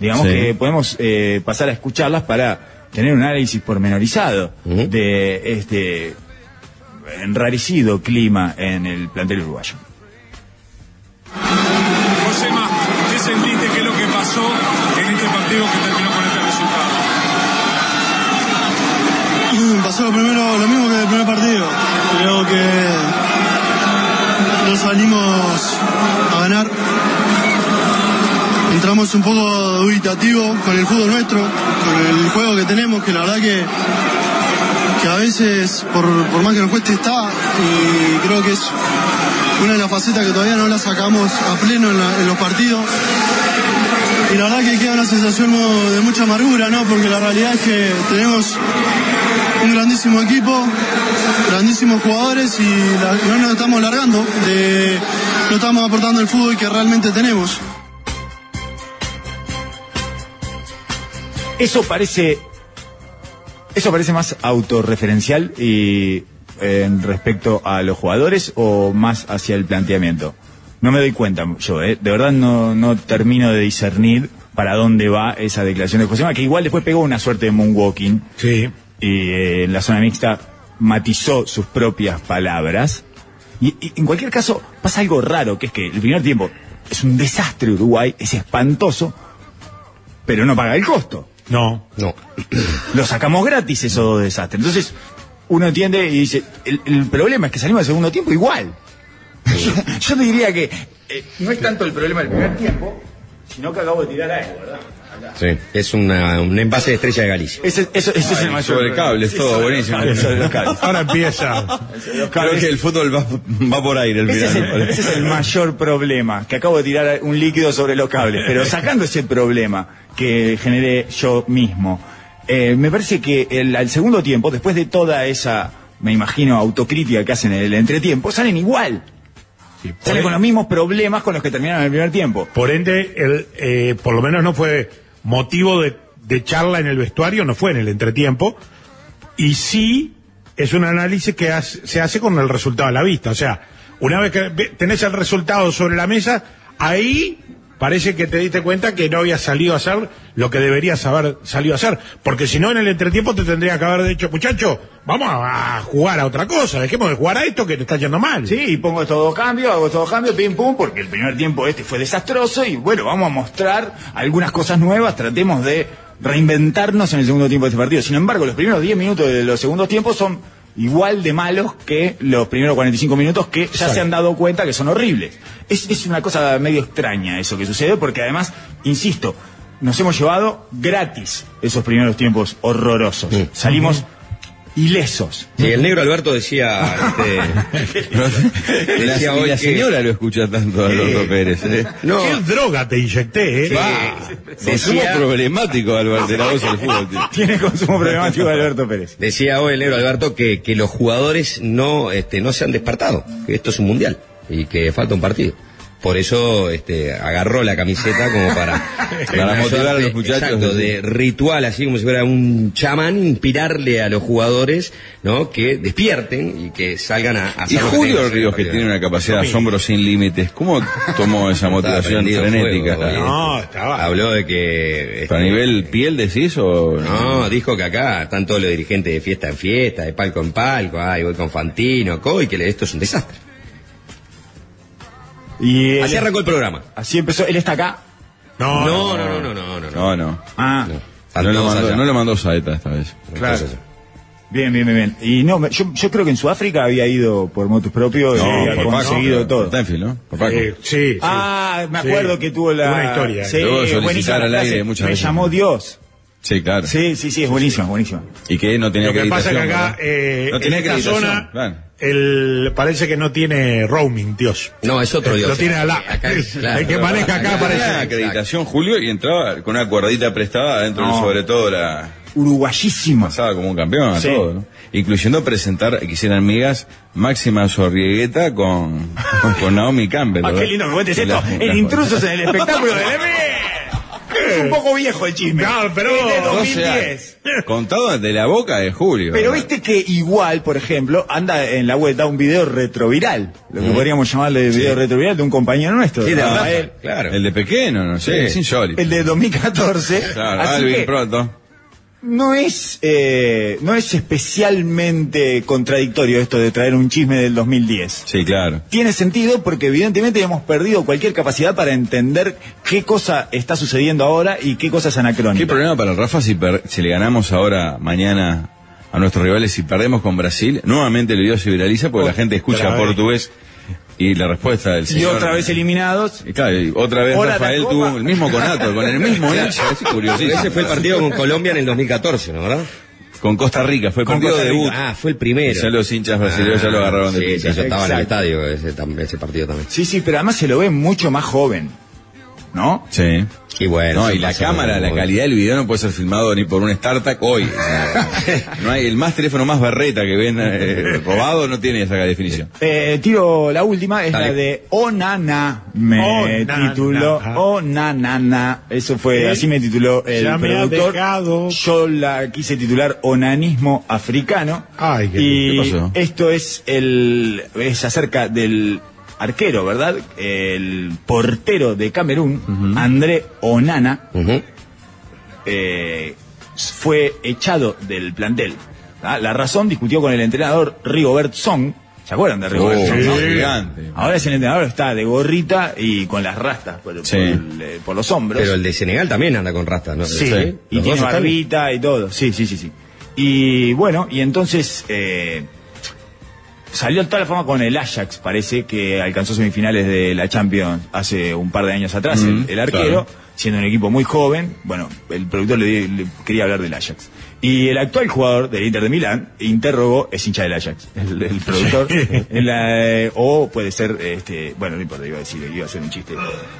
digamos Sí. que podemos eh, pasar a escucharlas para tener un análisis pormenorizado de este enrarecido clima en el plantel uruguayo. Josema, ¿qué sentiste? ¿Qué es lo que pasó en este partido que terminó con este resultado? Pasó lo primero, lo mismo que el primer partido. Creo que no salimos a ganar. Entramos un poco dubitativo con el fútbol nuestro, con el juego que tenemos, que la verdad que, que a veces, por, por más que nos cueste, está. Y creo que es una de las facetas que todavía no la sacamos a pleno en, los partidos. Y la verdad que queda una sensación de mucha amargura, ¿no? Porque la realidad es que tenemos un grandísimo equipo, grandísimos jugadores y no nos estamos largando, de, no estamos aportando el fútbol que realmente tenemos. Eso parece. Eso parece más autorreferencial y en respecto a los jugadores o más hacia el planteamiento. No me doy cuenta yo, ¿eh? de verdad no, no termino de discernir para dónde va esa declaración de José que igual después pegó una suerte de moonwalking Sí. y eh, en la zona mixta matizó sus propias palabras. Y, y en cualquier caso pasa algo raro, que es que el primer tiempo es un desastre Uruguay, es espantoso, pero no paga el costo. No. No. Lo sacamos gratis esos dos desastres. Entonces, uno entiende y dice, el, el problema es que salimos al segundo tiempo igual. Yo, yo te diría que eh, no es tanto el problema del primer tiempo, sino que acabo de tirar algo, ¿verdad? Sí. Es una, un envase de estrella de Galicia. Ese, eso, ese es el mayor sobre problema. cables, Sí, todo, buenísimo. cables. Ahora empieza. Creo que el fútbol va, va por aire al Ese es, el, ese es el mayor problema, que acabo de tirar un líquido sobre los cables, pero sacando ese problema que generé yo mismo, eh, me parece que el, al segundo tiempo, después de toda esa, me imagino, autocrítica que hacen en el entretiempo, salen igual. Sí, Salen con los mismos problemas con los que terminaron en el primer tiempo. por ende, el, eh, por lo menos no fue motivo de, charla en el vestuario, no fue en el entretiempo. Y sí es un análisis que se hace con el resultado a la vista. O sea, una vez que tenés el resultado sobre la mesa, ahí parece que te diste cuenta que no había salido a hacer lo que deberías haber salido a hacer. Porque si no, en el entretiempo te tendría que haber dicho, muchacho, vamos a, jugar a otra cosa, dejemos de jugar a esto que te está yendo mal. Sí, pongo estos dos cambios, hago estos dos cambios, pim pum, porque el primer tiempo este fue desastroso y bueno, vamos a mostrar algunas cosas nuevas, tratemos de reinventarnos en el segundo tiempo de este partido. Sin embargo, los primeros 10 minutos de los segundos tiempos son igual de malos que los primeros 45 minutos que ya se han dado cuenta que son horribles. Es, es una cosa medio extraña eso que sucede porque además, insisto, nos hemos llevado gratis esos primeros tiempos horrorosos. Salimos ilesos. Sí, el negro Alberto decía, este, la, decía y hoy la que- señora lo escucha tanto a Alberto Pérez. ¿eh? no, ¿Qué droga te inyecté, eh? Consumo decía, problemático, Alberto, de la voz del fútbol. tío. Tiene consumo problemático de Alberto Pérez. decía hoy el negro Alberto que, que los jugadores no, este, no se han despertado, que esto es un mundial y que falta un partido. Por eso este, agarró la camiseta como para, motivar a los muchachos. exacto, de ritual, así como si fuera un chamán, inspirarle a los jugadores ¿no? que despierten y que salgan a, a hacer Y Julio Ríos, que tiene una capacidad de asombro sin límites, ¿cómo tomó esa motivación frenética? fuego, Está- No, estaba. Habló de que... este, ¿Pero a nivel piel decís o...? No, dijo que acá están todos los dirigentes de fiesta en fiesta, de palco en palco, ay, voy con Fantino, co, y que le- esto es un desastre. Y él- Así arrancó el programa. así empezó. Él está acá. No, No, no, no, no, no, no. No, no. Ah, No lo, mandó, no lo mandó Saeta esta vez. claro. Bien, bien, bien, bien. Y no, me- yo, yo creo que en Sudáfrica había ido por motus propios y había Paco. conseguido todo. Tenfield, ¿no? Por Paco. Eh, sí, sí. Ah, me Sí. acuerdo que tuvo la. Una historia. Sí, buenísima al aire muchas Me veces. llamó Dios. Sí, claro. Sí, sí, sí, es buenísima, buenísima. Y que no tenía Lo que pasa que eh, no tenía en esta zona- claro. El, parece que no tiene roaming, Dios. No, es otro Eh, Dios. Lo tiene al lado. Acá, claro. el que maneja acá Tenía parece. acreditación Julio y entraba con una cuerdita prestada dentro No. de sobre todo la Uruguayísimo. pasaba como un campeón a Sí. todo, ¿no? Incluyendo presentar, que hicieran migas, Máxima Sorriegueta con, con Naomi Campbell. Ah, qué lindo que cuentes esto. En intrusos en el espectáculo de la Es un poco viejo el chisme. No, pero- Es de 12 2010. años. Contado de la boca de Julio. Pero ¿verdad? viste que igual, por ejemplo, anda en la web, da un video retroviral, lo que podríamos llamarle video retroviral de un compañero nuestro, Sí, de Rafael, Rafa, claro. El de pequeño, no sé, Sí. es insólito. el de 2014. Claro, Alvin que pronto. No es eh, no es especialmente contradictorio esto de traer un chisme del 2010. Sí, claro. Tiene sentido porque evidentemente hemos perdido cualquier capacidad para entender qué cosa está sucediendo ahora y qué cosa es ¿Qué anacrónica. problema para Rafa si, per- si le ganamos ahora, mañana, a nuestros rivales, si perdemos con Brasil? Nuevamente el video se viraliza porque la gente escucha portugués y la respuesta del Y señor... otra vez eliminados. Y claro, y otra vez Hola, Rafael tuvo el mismo conato, con el mismo hincha, es curiosísimo. ese fue el partido con Colombia en el 2014, ¿no? ¿Verdad? Con Costa Rica, fue el Con partido de debut. Ah, fue el primero. Y ya los hinchas brasileños ya lo agarraron de sí, pinza. sí, yo estaba en el Exacto. estadio ese, tam- ese partido también. Sí, sí, pero además se lo ve mucho más joven. ¿No? Sí. Y bueno. No, y la cámara, la calidad del video no puede ser filmado ni por un StarTAC hoy. No hay el más teléfono más berreta que ven eh, robado no tiene esa definición. Eh, tiro la última, es Dale. la de Onana. Me Onana. tituló Onanana. Eso fue, Eh, así me tituló el ya me ha productor. Yo la quise titular Onanismo Africano. Ay, qué y. ¿Qué pasó? esto es el es acerca del arquero, ¿verdad? El portero de Camerún, André Onana, eh, fue echado del plantel. ¿ah? La razón discutió con el entrenador Rigobert Song. ¿Se acuerdan de Rigobert Oh, Song? sí. no? gigante. Ahora es el entrenador, está de gorrita y con las rastas por, por Sí. el- eh, por los hombros. Pero el de Senegal también anda con rastas, ¿no? Sí, Sí. y tiene están- barbita y todo. Sí, sí, sí, sí. Y bueno, y entonces eh, salió de toda la forma con el Ajax, parece que alcanzó semifinales de la Champions hace un par de años atrás, el- Mm, el, arquero, claro. siendo un equipo muy joven. Bueno, el productor le quería hablar del Ajax. Y el actual jugador del Inter de Milán interrogó, es hincha del Ajax, el, el productor. en la, eh, o puede ser, este, bueno, no importa, iba a decir, iba a hacer un chiste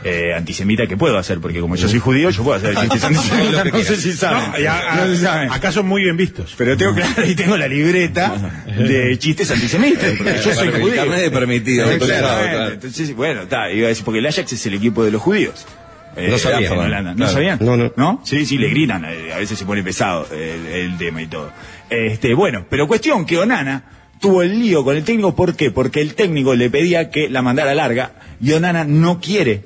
eh, antisemita que puedo hacer, porque como yo soy judío, yo puedo hacer chistes antisemitas. No sé si saben. No, a- No se saben. acá son muy bien vistos. Pero tengo claro y tengo la libreta de chistes antisemitas. Porque yo soy judío. permitido. Entonces, bueno, está, iba a decir, porque el Ajax es el equipo de los judíos. Eh, No sabía. en Holanda. ¿No Claro. sabían? No, no. Sí, sí, le gritan. eh, A veces se pone pesado el, el tema y todo. Este, bueno, pero cuestión que Onana tuvo el lío con el técnico. ¿Por qué? Porque el técnico le pedía que la mandara larga y Onana no quiere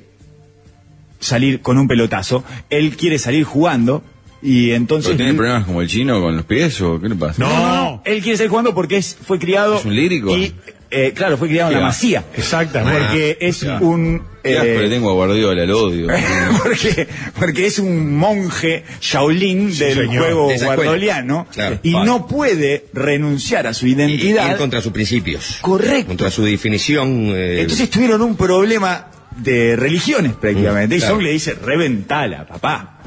salir con un pelotazo. Él quiere salir jugando y entonces... ¿Pero ¿Tiene problemas como el chino con los pies o qué le pasa? No. No, no, no. Él quiere ser jugando porque es, fue criado. ¿Es un lírico? Y, eh, claro, fue criado en la masía. Exactamente. Porque es un. Asco eh, le tengo a Guardiola, el odio. porque, porque es un monje Shaolin del señor. juego De guardoliano Claro. y Vale. no puede renunciar a su Y, y identidad. ir contra sus principios. Correcto. Contra su definición. eh, Entonces tuvieron un problema de religiones prácticamente. Mm, y. Song le dice, reventala, papá.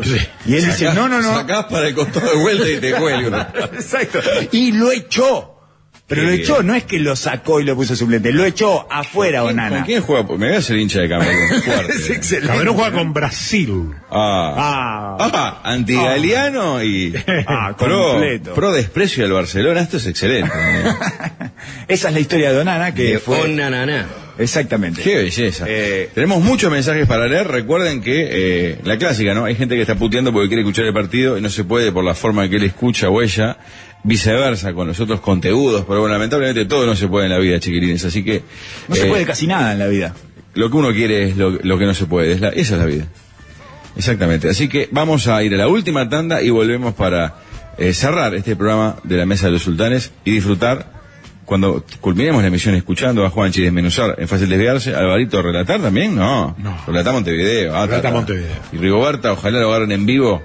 Y él dice, no, no, no. Sacás para el costado de vuelta y te cuelgo. Exacto. Y lo echó. Pero lo bien. echó, no es que lo sacó y lo puso suplente, lo echó afuera, ¿Con Onana. quién juega? Me voy a hacer hincha de Camerún. Fuerte. Es excelente. Camerún juega con Brasil. Ah. Ah, Ah, antigaliano y Ah, pro, completo. pro desprecio al Barcelona. Esto es excelente. Esa es la historia de Onana que de fue. Onananá. Exactamente. Qué belleza. Eh, Tenemos muchos mensajes para leer. Recuerden que eh, la clásica, ¿no? Hay gente que está puteando porque quiere escuchar el partido y no se puede por la forma que él escucha o ella. Viceversa con los otros conteúdos, pero bueno, lamentablemente todo no se puede en la vida, chiquilines. Así que No se eh, puede casi nada en la vida. lo que uno quiere es lo, lo que no se puede. Es la- esa es la vida. Exactamente. Así que vamos a ir a la última tanda y volvemos para eh, cerrar este programa de la Mesa de los Sultanes y disfrutar cuando culminemos la emisión escuchando a Juanchi desmenuzar en Fácil Desviarse, Alvarito relatar también, no. No. Relata Montevideo. ah, Relata ta, ta. Montevideo. Y Rigoberta, ojalá lo agarren en vivo.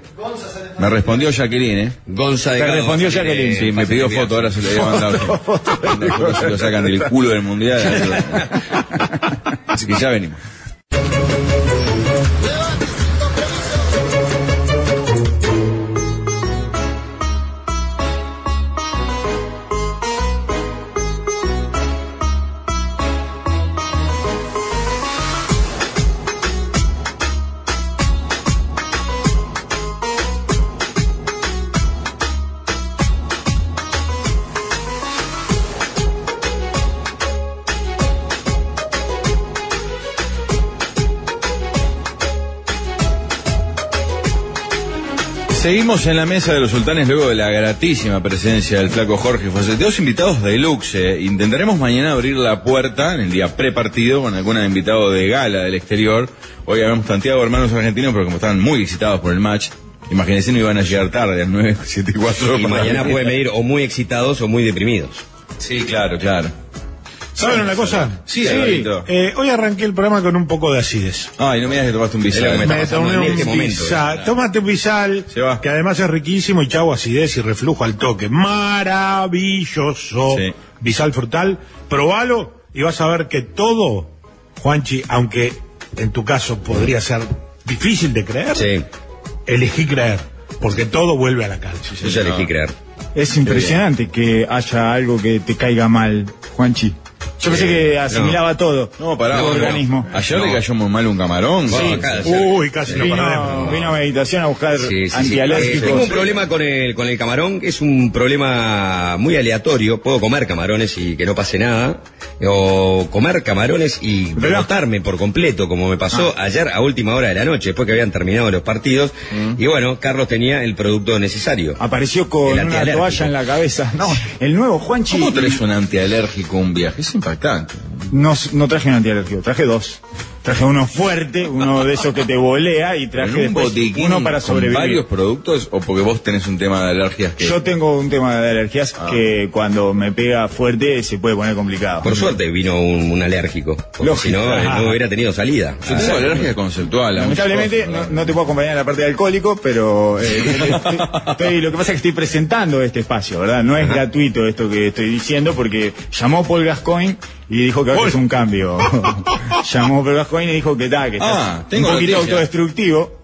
Me respondió Jacqueline, ¿eh? Gonza de Gado, respondió Jacqueline. Sí, me pidió foto, ahora se le voy a mandar. Foto si lo sacan del culo del mundial. Así que ya venimos. Seguimos en la mesa de los sultanes luego de la gratísima presencia del flaco Jorge José. Dos invitados de luxe. Intentaremos mañana abrir la puerta en el día prepartido con algún invitado de gala del exterior. Hoy habíamos tanteado hermanos argentinos, pero como estaban muy excitados por el match, imagínense no iban a llegar tarde a las 9, 7 y 4. Y mañana pueden venir o muy excitados o muy deprimidos. Sí, claro, claro. ¿Saben una cosa? Sí, Alvarito. eh, hoy arranqué el programa con un poco de acidez. Ay, no me digas que tomaste un bisal. me Me tomé en un este momento. Tómate un va. que además es riquísimo y chau acidez y reflujo al toque. Maravilloso. Sí. Bisal frutal, probalo y vas a ver que todo, Juanchi, aunque en tu caso podría ser difícil de creer, Sí, elegí creer, porque todo vuelve a la calma. yo ya elegí creer. Es impresionante que haya algo que te caiga mal, Juanchi. Yo pensé que asimilaba todo. No, pará. No. organismo. Ayer No. le cayó muy mal un camarón. Sí. Uy, casi lo Vino, perdemos. vino a meditación a buscar Sí, sí, sí. Eh, antialérgicos. tengo un problema con el, con el camarón, que es un problema muy aleatorio. Puedo comer camarones y que no pase nada. O comer camarones y brotarme por completo, como me pasó Ah. ayer a última hora de la noche, después que habían terminado los partidos. Mm. Y bueno, Carlos tenía el producto necesario. Apareció con una toalla en la cabeza. No, el nuevo Juanchi. ¿Cómo traes un antialérgico un viaje? Es No, no traje un antialérgico, traje dos. Traje uno fuerte, uno de esos que te volea y traje ¿En un después botiquín uno para con sobrevivir. varios productos o porque vos tenés un tema de alergias que... Yo tengo un tema de alergias Ah. que cuando me pega fuerte se puede poner complicado. Por suerte vino un, un alérgico, porque si no, eh, no hubiera tenido salida. Yo tengo alergia conceptual. Lamentablemente cosas, no, no te puedo acompañar en la parte de alcohólico, pero eh, estoy- estoy- lo que pasa es que estoy presentando este espacio, ¿verdad? No es gratuito esto que estoy diciendo porque llamó Paul Gascoigne y dijo que es un cambio. llamó Gascoigne y dijo que está, que está Ah, tengo un poquito noticias. autodestructivo.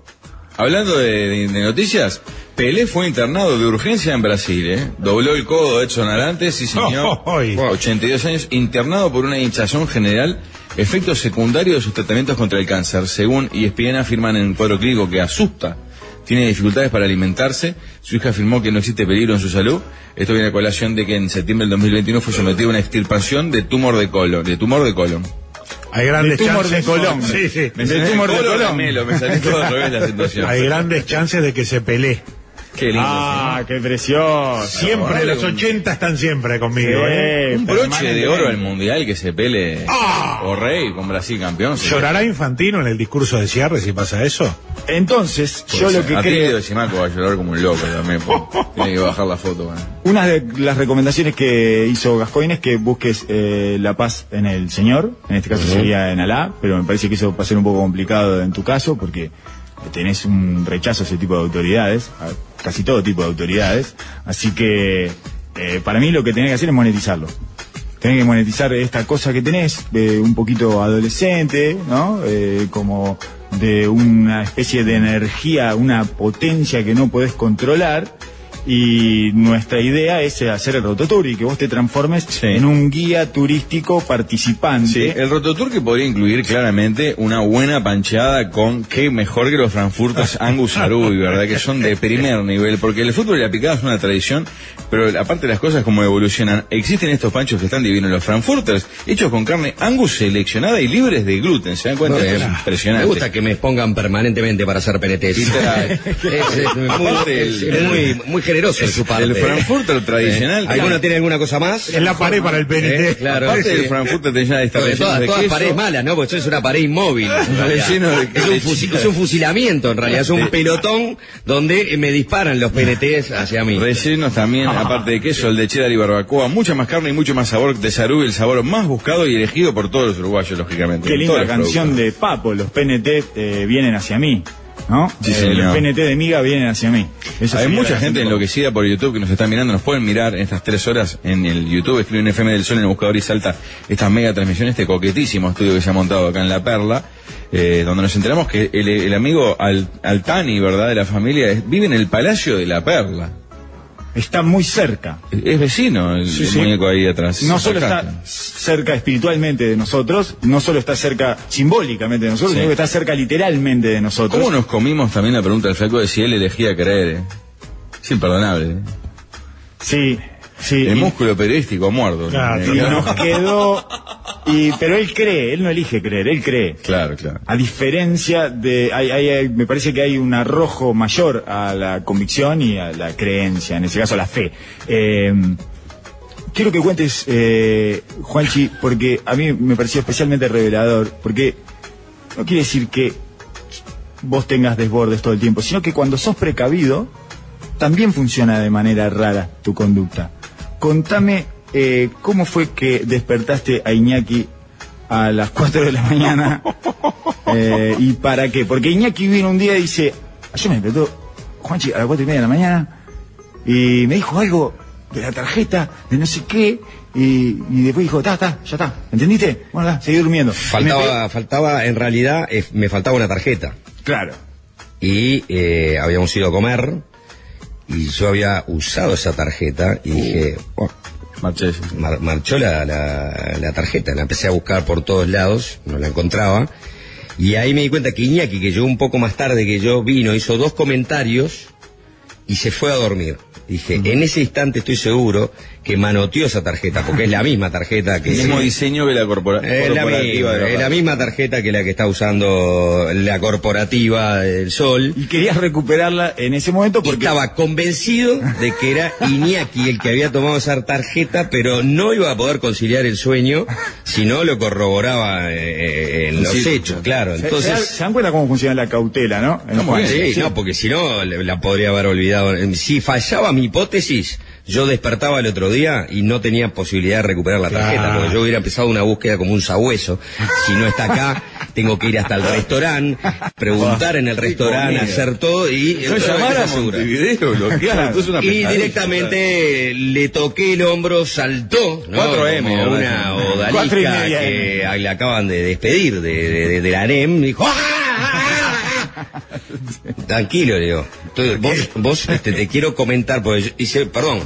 Hablando de, de- de noticias, Pelé fue internado de urgencia en Brasil, ¿eh? Dobló el codo Edson Arantes, sí señor. Ay. 82 años, internado por una hinchazón general, efectos secundarios de sus tratamientos contra el cáncer. Según ESPN afirman en un cuadro clínico que asusta. Tiene dificultades para alimentarse. Su hija afirmó que no existe peligro en su salud. Esto viene a colación de que en septiembre del 2021 fue sometido a una extirpación de tumor de colon. De tumor de colon. Hay grandes De tumor chances. de colon. Sí, sí. Me De tumor de colon. Melo, me salió todo al revés la situación. Hay grandes chances de que se pelee. Qué lindo. Ah, qué precioso. Siempre, los un- 80 están siempre conmigo, Sí. ¿eh? Un broche de permanentemente. oro al mundial que se pele Ah. o rey con Brasil campeón. sí. ¿Llorará Infantino en el discurso de cierre si pasa eso? Entonces, yo lo que Atilio creo... de Simaco va a llorar como un loco también. Tiene que bajar la foto. man. Una de las recomendaciones que hizo Gascoigne es que busques eh, la paz en el Señor, en este caso sería en Alá, pero me parece que eso va a ser un poco complicado en tu caso porque tenés un rechazo a ese tipo de autoridades, a casi todo tipo de autoridades, así que eh, para mí lo que tenés que hacer es monetizarlo. Tenés que monetizar esta cosa que tenés, eh, un poquito adolescente, ¿no? Eh, como de una especie de energía, una potencia que no podés controlar. Y nuestra idea es hacer el rototour y que vos te transformes Sí. en un guía turístico participante. Sí, el rototour que podría incluir claramente una buena pancheada con qué mejor que los Frankfurters Angus Arubi, ¿verdad? Que son de primer nivel, porque el fútbol y la picada es una tradición, pero aparte de las cosas como evolucionan, existen estos panchos que están divinos, los Frankfurters, hechos con carne Angus seleccionada y libres de gluten, ¿se dan cuenta? Es impresionante. Me gusta que me expongan permanentemente para hacer. Literal. es, es muy, es el- muy, muy generoso de su parte. El Frankfurter tradicional. ¿Alguno tiene alguna cosa más? En la pared para el PNT. Eh, claro. Aparte sí. del Frankfurter tenés ya esta todas, de todas paredes malas, ¿no? Porque eso es una pared inmóvil. es, un es fusilamiento, en realidad. Es un pelotón donde me disparan los PNTs hacia mí. Rellenos también, aparte de queso, el de cheddar y barbacoa, mucha más carne y mucho más sabor de Sarubi, el sabor más buscado y elegido por todos los uruguayos, lógicamente. Qué linda canción productos. de Papo, los PNT eh, vienen hacia mí. ¿No? Sí, Eh, señor. los PNT de Miga vienen hacia mí. Eso Hay mucha gente canción. enloquecida por YouTube que nos están mirando, nos pueden mirar en estas tres horas en el YouTube, escriben FM del Sol en el buscador y salta esta mega transmisión, este coquetísimo estudio que se ha montado acá en La Perla, eh, donde nos enteramos que el, el amigo Al- Altani, ¿verdad?, de la familia, es- vive en el Palacio de La Perla. Está muy cerca. Es vecino el, Sí, el sí. muñeco ahí atrás. no solo está cerca espiritualmente de nosotros, no solo está cerca simbólicamente de nosotros, Sí. sino que está cerca literalmente de nosotros. ¿Cómo nos comimos también la pregunta del flaco de si él elegía creer? eh? Es imperdonable. eh. Sí, Sí, El y- músculo periodístico muerto. Claro, y nos quedó. Y, pero él cree, él no elige creer, él cree. Claro, claro. A diferencia de, hay, hay- hay- me parece que hay un arrojo mayor a la convicción y a la creencia, en ese caso a la fe. Eh, quiero que cuentes, eh, Juanchi, porque a mí me pareció especialmente revelador, porque no quiere decir que vos tengas desbordes todo el tiempo, sino que cuando sos precavido, también funciona de manera rara tu conducta. Contame eh, cómo fue que despertaste a Iñaki a las 4 de la mañana eh, y para qué. Porque Iñaki vino un día y dice, yo me despertó Juanchi a las 4 y media de la mañana y me dijo algo de la tarjeta, de no sé qué, y, y después dijo, está, está, ya está, ¿entendiste? Bueno, da, seguí durmiendo. Faltaba, faltaba, en realidad, eh, me faltaba una tarjeta. Claro. Y eh, habíamos ido a comer y yo había usado esa tarjeta y dije, "Oh, Marchés. mar- marchó la, la- la tarjeta, la empecé a buscar por todos lados, no la encontraba. Y ahí me di cuenta que Iñaki, que llegó un poco más tarde que yo, vino, hizo dos comentarios y se fue a dormir. Dije, en ese instante estoy seguro que manoteó esa tarjeta, porque es la misma tarjeta que... El mismo diseño que la corpora- Es la, misma, es la misma tarjeta que la que está usando la corporativa del Sol. Y querías recuperarla en ese momento Y porque... estaba convencido de que era Iñaki el que había tomado esa tarjeta, pero no iba a poder conciliar el sueño si no lo corroboraba eh, en los Sí, hechos, claro. Se- se, Entonces, se dan cuenta cómo funciona la cautela, ¿no? En no, porque, Juanchi. sí, no, porque si no le- la podría haber olvidado. Si fallaba mi hipótesis, yo despertaba el otro día y no tenía posibilidad de recuperar la tarjeta, Claro. porque yo hubiera empezado una búsqueda como un sabueso. Si no está acá, tengo que ir hasta el restaurante, preguntar en el restaurante, hacer todo y No llamar a. Montevideo, lo una directamente le toqué el hombro, saltó, ¿no? 4M, Como una odalisca que le acaban de despedir de, de, de la NEM. Dijo, "Ah, ah, ah". Tranquilo, le digo. Entonces, vos, vos este, te quiero comentar, porque yo hice, perdón.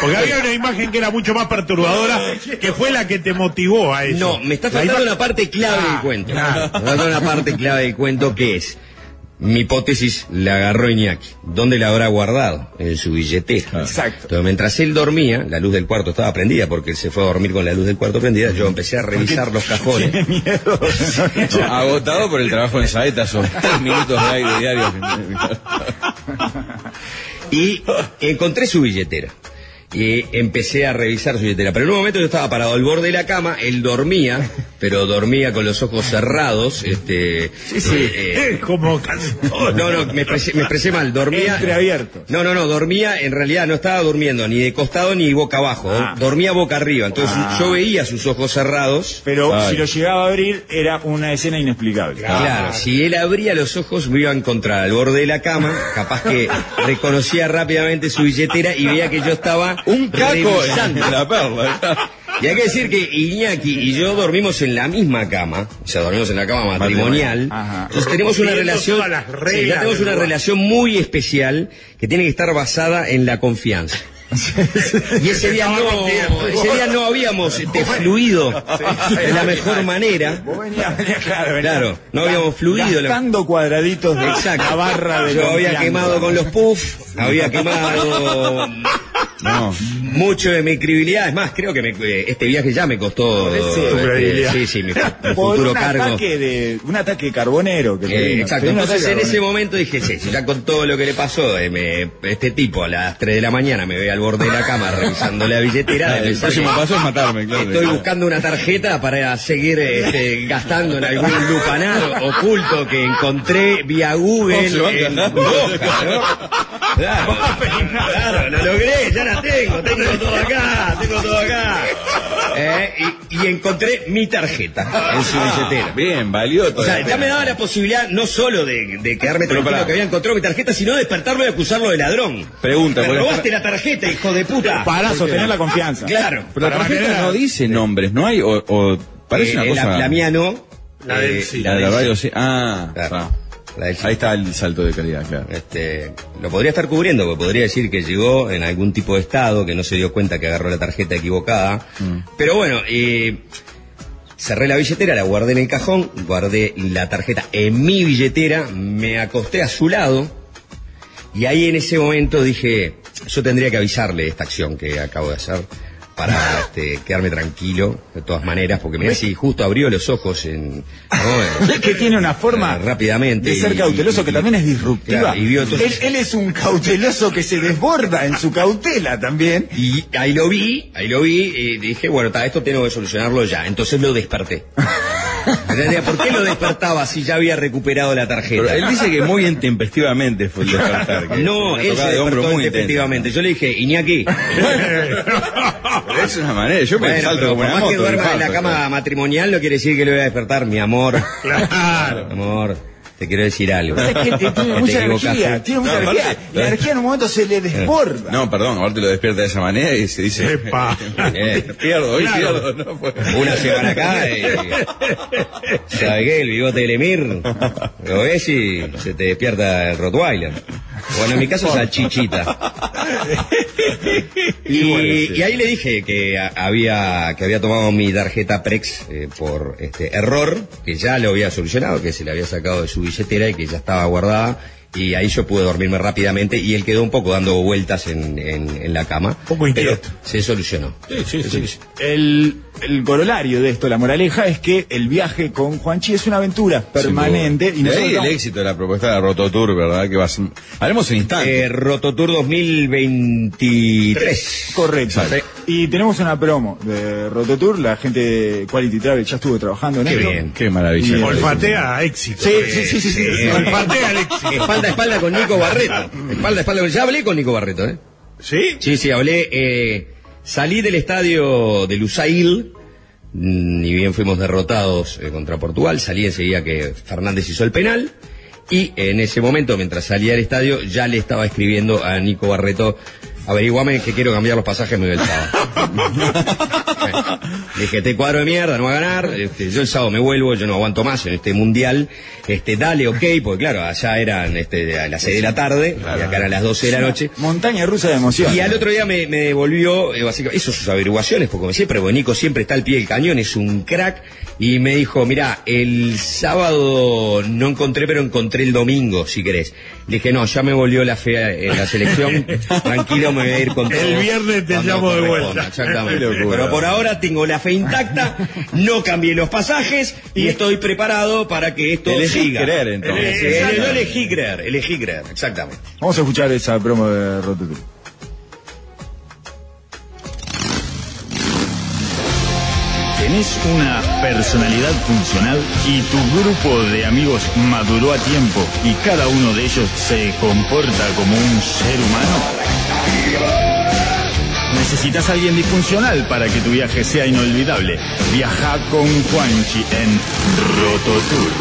Porque había una imagen que era mucho más perturbadora, que fue la que te motivó a eso. No, me está faltando una parte clave Ah, del cuento. claro. Me falta una parte clave del cuento que es. Mi hipótesis la agarró Iñaki. ¿Dónde la habrá guardado? En su billetera. Exacto. Entonces, mientras él dormía, la luz del cuarto estaba prendida porque él se fue a dormir con la luz del cuarto prendida. Yo empecé a revisar los cajones. Miedo. No, agotado por el trabajo en Saeta, son tres minutos de aire diario. y encontré su billetera. Y empecé a revisar su billetera. Pero en un momento yo estaba parado al borde de la cama, él dormía, pero dormía con los ojos cerrados. Este, sí, sí. Como casi todo. no, no, me expresé, me expresé mal. Dormía. Entreabiertos. No, no, no, dormía, en realidad no estaba durmiendo ni de costado ni boca abajo. Ah. Dormía boca arriba. Entonces Ah. yo veía sus ojos cerrados. Pero Ay. si lo llegaba a abrir, era una escena inexplicable. Claro, si él abría los ojos me iba a encontrar al borde de la cama, capaz que reconocía rápidamente su billetera y veía que yo estaba Un caco en la perla. Y hay que decir que Iñaki y yo dormimos en la misma cama, o sea, dormimos en la cama matrimonial. Ajá. Entonces tenemos una relación, sí, ya tenemos una relación muy especial que tiene que estar basada en la confianza. Y ese día no, ese día no habíamos este, fluido de la mejor manera. Claro, no habíamos fluido. Gastando cuadraditos de Exacto. la barra de Yo había quemado con los puff, había quemado No. mucho de mi credibilidad. Es más, creo que me- eh, este viaje ya me costó. Sí, sí, mi, mi Por futuro un cargo. ataque de un ataque carbonero que Eh, exacto, entonces en ese momento dije, sí, ya con todo lo que le pasó, eh, me- este tipo a las 3 de la mañana me ve al borde de la cama revisando la billetera. de El próximo paso es matarme, claro. Estoy buscando una tarjeta para seguir este, gastando en algún lupanar oculto que encontré vía Google. ¿Cómo se va a en? Boca, ¿no? Claro, claro, lo logré, ya la tengo, tengo todo acá, tengo todo acá. Eh, y, y encontré mi tarjeta en su billetera. Bien, valió todo. O sea, ya me daba la posibilidad no solo de, de quedarme Pero tranquilo que había encontrado mi tarjeta, sino de despertarlo y acusarlo de ladrón. Pregunta, Me robaste la tarjeta, hijo de puta. Para sostener la confianza. Claro. Pero la tarjeta manera- no dice nombres, ¿no hay? O, o parece Eh, una eh, cosa. la, la mía no. La del Eh, sí. La de la radio sí. Ah, Claro. ah. La del sí. ahí está el salto de calidad, claro. Este, lo podría estar cubriendo, porque podría decir que llegó en algún tipo de estado, que no se dio cuenta que agarró la tarjeta equivocada. Pero bueno, eh, cerré la billetera, la guardé en el cajón, guardé la tarjeta en mi billetera, me acosté a su lado, y ahí en ese momento dije, yo tendría que avisarle esta acción que acabo de hacer para este, quedarme tranquilo de todas maneras, porque mira si justo abrió los ojos en, ¿no? Es que tiene una forma Eh, rápidamente de ser y- cauteloso y- que también es disruptiva. Claro, y vio entonces- él, él es un cauteloso que se desborda en su cautela también. Y ahí lo vi, ahí lo vi, y dije, bueno, ta, esto tengo que solucionarlo ya. Entonces lo desperté. ¿Por qué lo despertaba si ya había recuperado la tarjeta? Pero él dice que muy intempestivamente fue el despertar. que no, él se despertó muy intensa. efectivamente. Yo le dije, Iñaki, es una manera, yo me bueno, salto como una más que moto. duerma en la cama matrimonial no quiere decir que lo voy a despertar, mi amor. Claro. Mi amor, te quiero decir algo. Es que tiene Te mucha equivocaste. energía, tiene mucha No, energía. aparte- Y la energía en un momento se le desborda. No, perdón, ahora te lo despierta de esa manera y se dice. Epa. Eh, pierdo, hoy Claro. pierdo. No, fue- Una semana acá y... ¿Sabe qué? El bigote del Emir lo ves y se te despierta el Rottweiler. Bueno, en mi caso es la chichita. Y, y ahí le dije que había que había tomado mi tarjeta Prex eh, por este error, que ya lo había solucionado, que se le había sacado de su billetera y que ya estaba guardada. Y ahí yo pude dormirme rápidamente y él quedó un poco dando vueltas en, en- en la cama. poco pero inquieto. se solucionó. Sí, sí, sí. El, el corolario de esto, la moraleja, es que el viaje con Juanchi es una aventura permanente. Y Y ahí el éxito de la propuesta de Rototour, ¿verdad? Que va a ser... Haremos en instante. Eh, Rototour 2023. Correcto. Sí. Y tenemos una promo de Rototour, la gente de Quality Travel ya estuvo trabajando en Qué esto. bien. Qué maravilla. Y- Olfatea éxito. Sí, sí, sí, sí, sí, sí. Olfatea al éxito. Espalda a espalda con Nico Barreto. Espalda a espalda con... Ya hablé con Nico Barreto, ¿eh? ¿Sí? Sí, sí, hablé. eh, salí del estadio de Lusail. mm, Ni bien fuimos derrotados eh, contra Portugal. Salí enseguida que Fernández hizo el penal. Y en ese momento, mientras salía del estadio, ya le estaba escribiendo a Nico Barreto. Averiguame que quiero cambiar los pasajes, me voy el sábado. Dije, este cuadro de mierda, no va a ganar. Este, yo el sábado me vuelvo, yo no aguanto más en este mundial. Este, dale, ok, porque claro, allá eran este, a las 6 de la tarde, y acá eran las 12 de la noche. Montaña rusa de emoción. Y al otro día me, me devolvió, eh, básicamente, eso sus averiguaciones, porque como siempre, porque Nico siempre está al pie del cañón, es un crack, y me dijo, mira, el sábado no encontré, pero encontré el domingo, si querés. Le dije, no, ya me volvió la fe en la selección, tranquilo, me voy a ir con todo. El viernes te llamo de vuelta. Pero por ahora tengo la fe intacta, no cambié los pasajes, y estoy preparado para que esto Elegí siga. creer, entonces. Elegí- eh, no elegí creer, elegí creer, exactamente. Vamos a escuchar esa promo de Rototour. ¿Tenés una personalidad funcional y tu grupo de amigos maduró a tiempo y cada uno de ellos se comporta como un ser humano? ¿Necesitas a alguien disfuncional para que tu viaje sea inolvidable? Viaja con Juanchi en Rototour.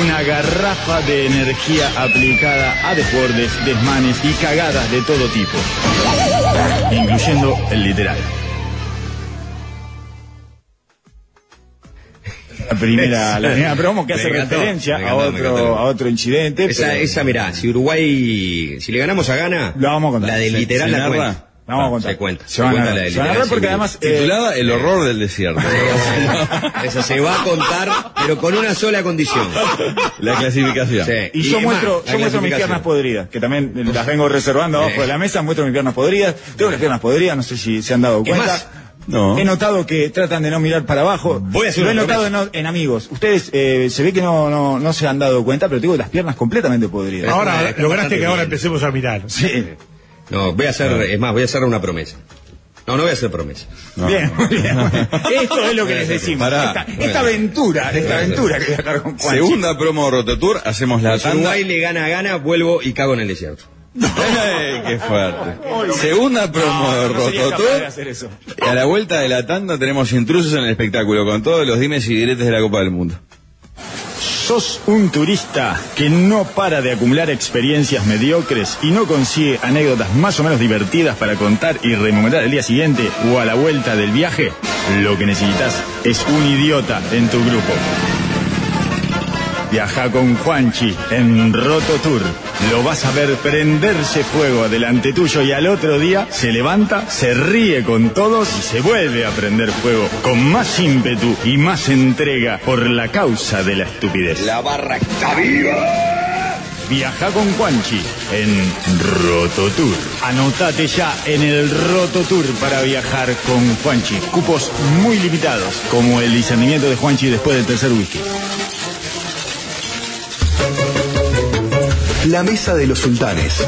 Una garrafa de energía aplicada a desbordes, desmanes y cagadas de todo tipo. Incluyendo el literal. La primera, la primera promo que hace encantó, referencia a otro, a otro incidente. Esa, pero- esa mirá, si Uruguay, si le ganamos a Gana, Lo vamos a contar. la del Se- literal se la narra. cuenta. La vamos a contar. Se cuenta. Se van a cuenta narrar. la del Se van a literal, porque además eh, Titulada El horror del desierto. Esa se va a contar, pero con una sola condición. La clasificación. Sí. Y yo es muestro, yo la muestro mis piernas podridas, que también las vengo reservando abajo de la mesa, muestro mis piernas podridas. Tengo las piernas podridas, no sé si se han dado cuenta. No. He notado que tratan de no mirar para abajo. Voy a hacer Lo he notado en, en amigos. Ustedes eh, se ve que no, no, no se han dado cuenta, pero tengo las piernas completamente podridas. Ahora lograste que ahora empecemos a mirar. Sí. No, voy a hacer, es más, voy a hacer una promesa. No, no voy a hacer promesa. Bien, muy bien. Esto es lo que les decimos. Pará. Esta, Bueno. esta aventura, esta aventura que voy a estar con Juanchi. Segunda promo de Rototour, hacemos la Si tanda. Uruguay le gana a Gana, vuelvo y cago en el desierto. ¡Ey, ¡Qué fuerte! Segunda promo No, de. Y a la vuelta de la tanda tenemos intrusos en el espectáculo con todos los dimes y diretes de la Copa del Mundo. ¿Sos un turista que no para de acumular experiencias mediocres y no consigue anécdotas más o menos divertidas para contar y rememorar al día siguiente o a la vuelta del viaje? Lo que necesitas es un idiota en tu grupo. Viaja con Juanchi en Roto Tour. Lo vas a ver prenderse fuego adelante tuyo y al otro día se levanta, se ríe con todos y se vuelve a prender fuego con más ímpetu y más entrega por la causa de la estupidez. La barra está viva. Viaja con Juanchi en Rototour. Anotate ya en el Rototour para viajar con Juanchi. Cupos muy limitados, como el discernimiento de Juanchi después del tercer whisky. La mesa de los sultanes.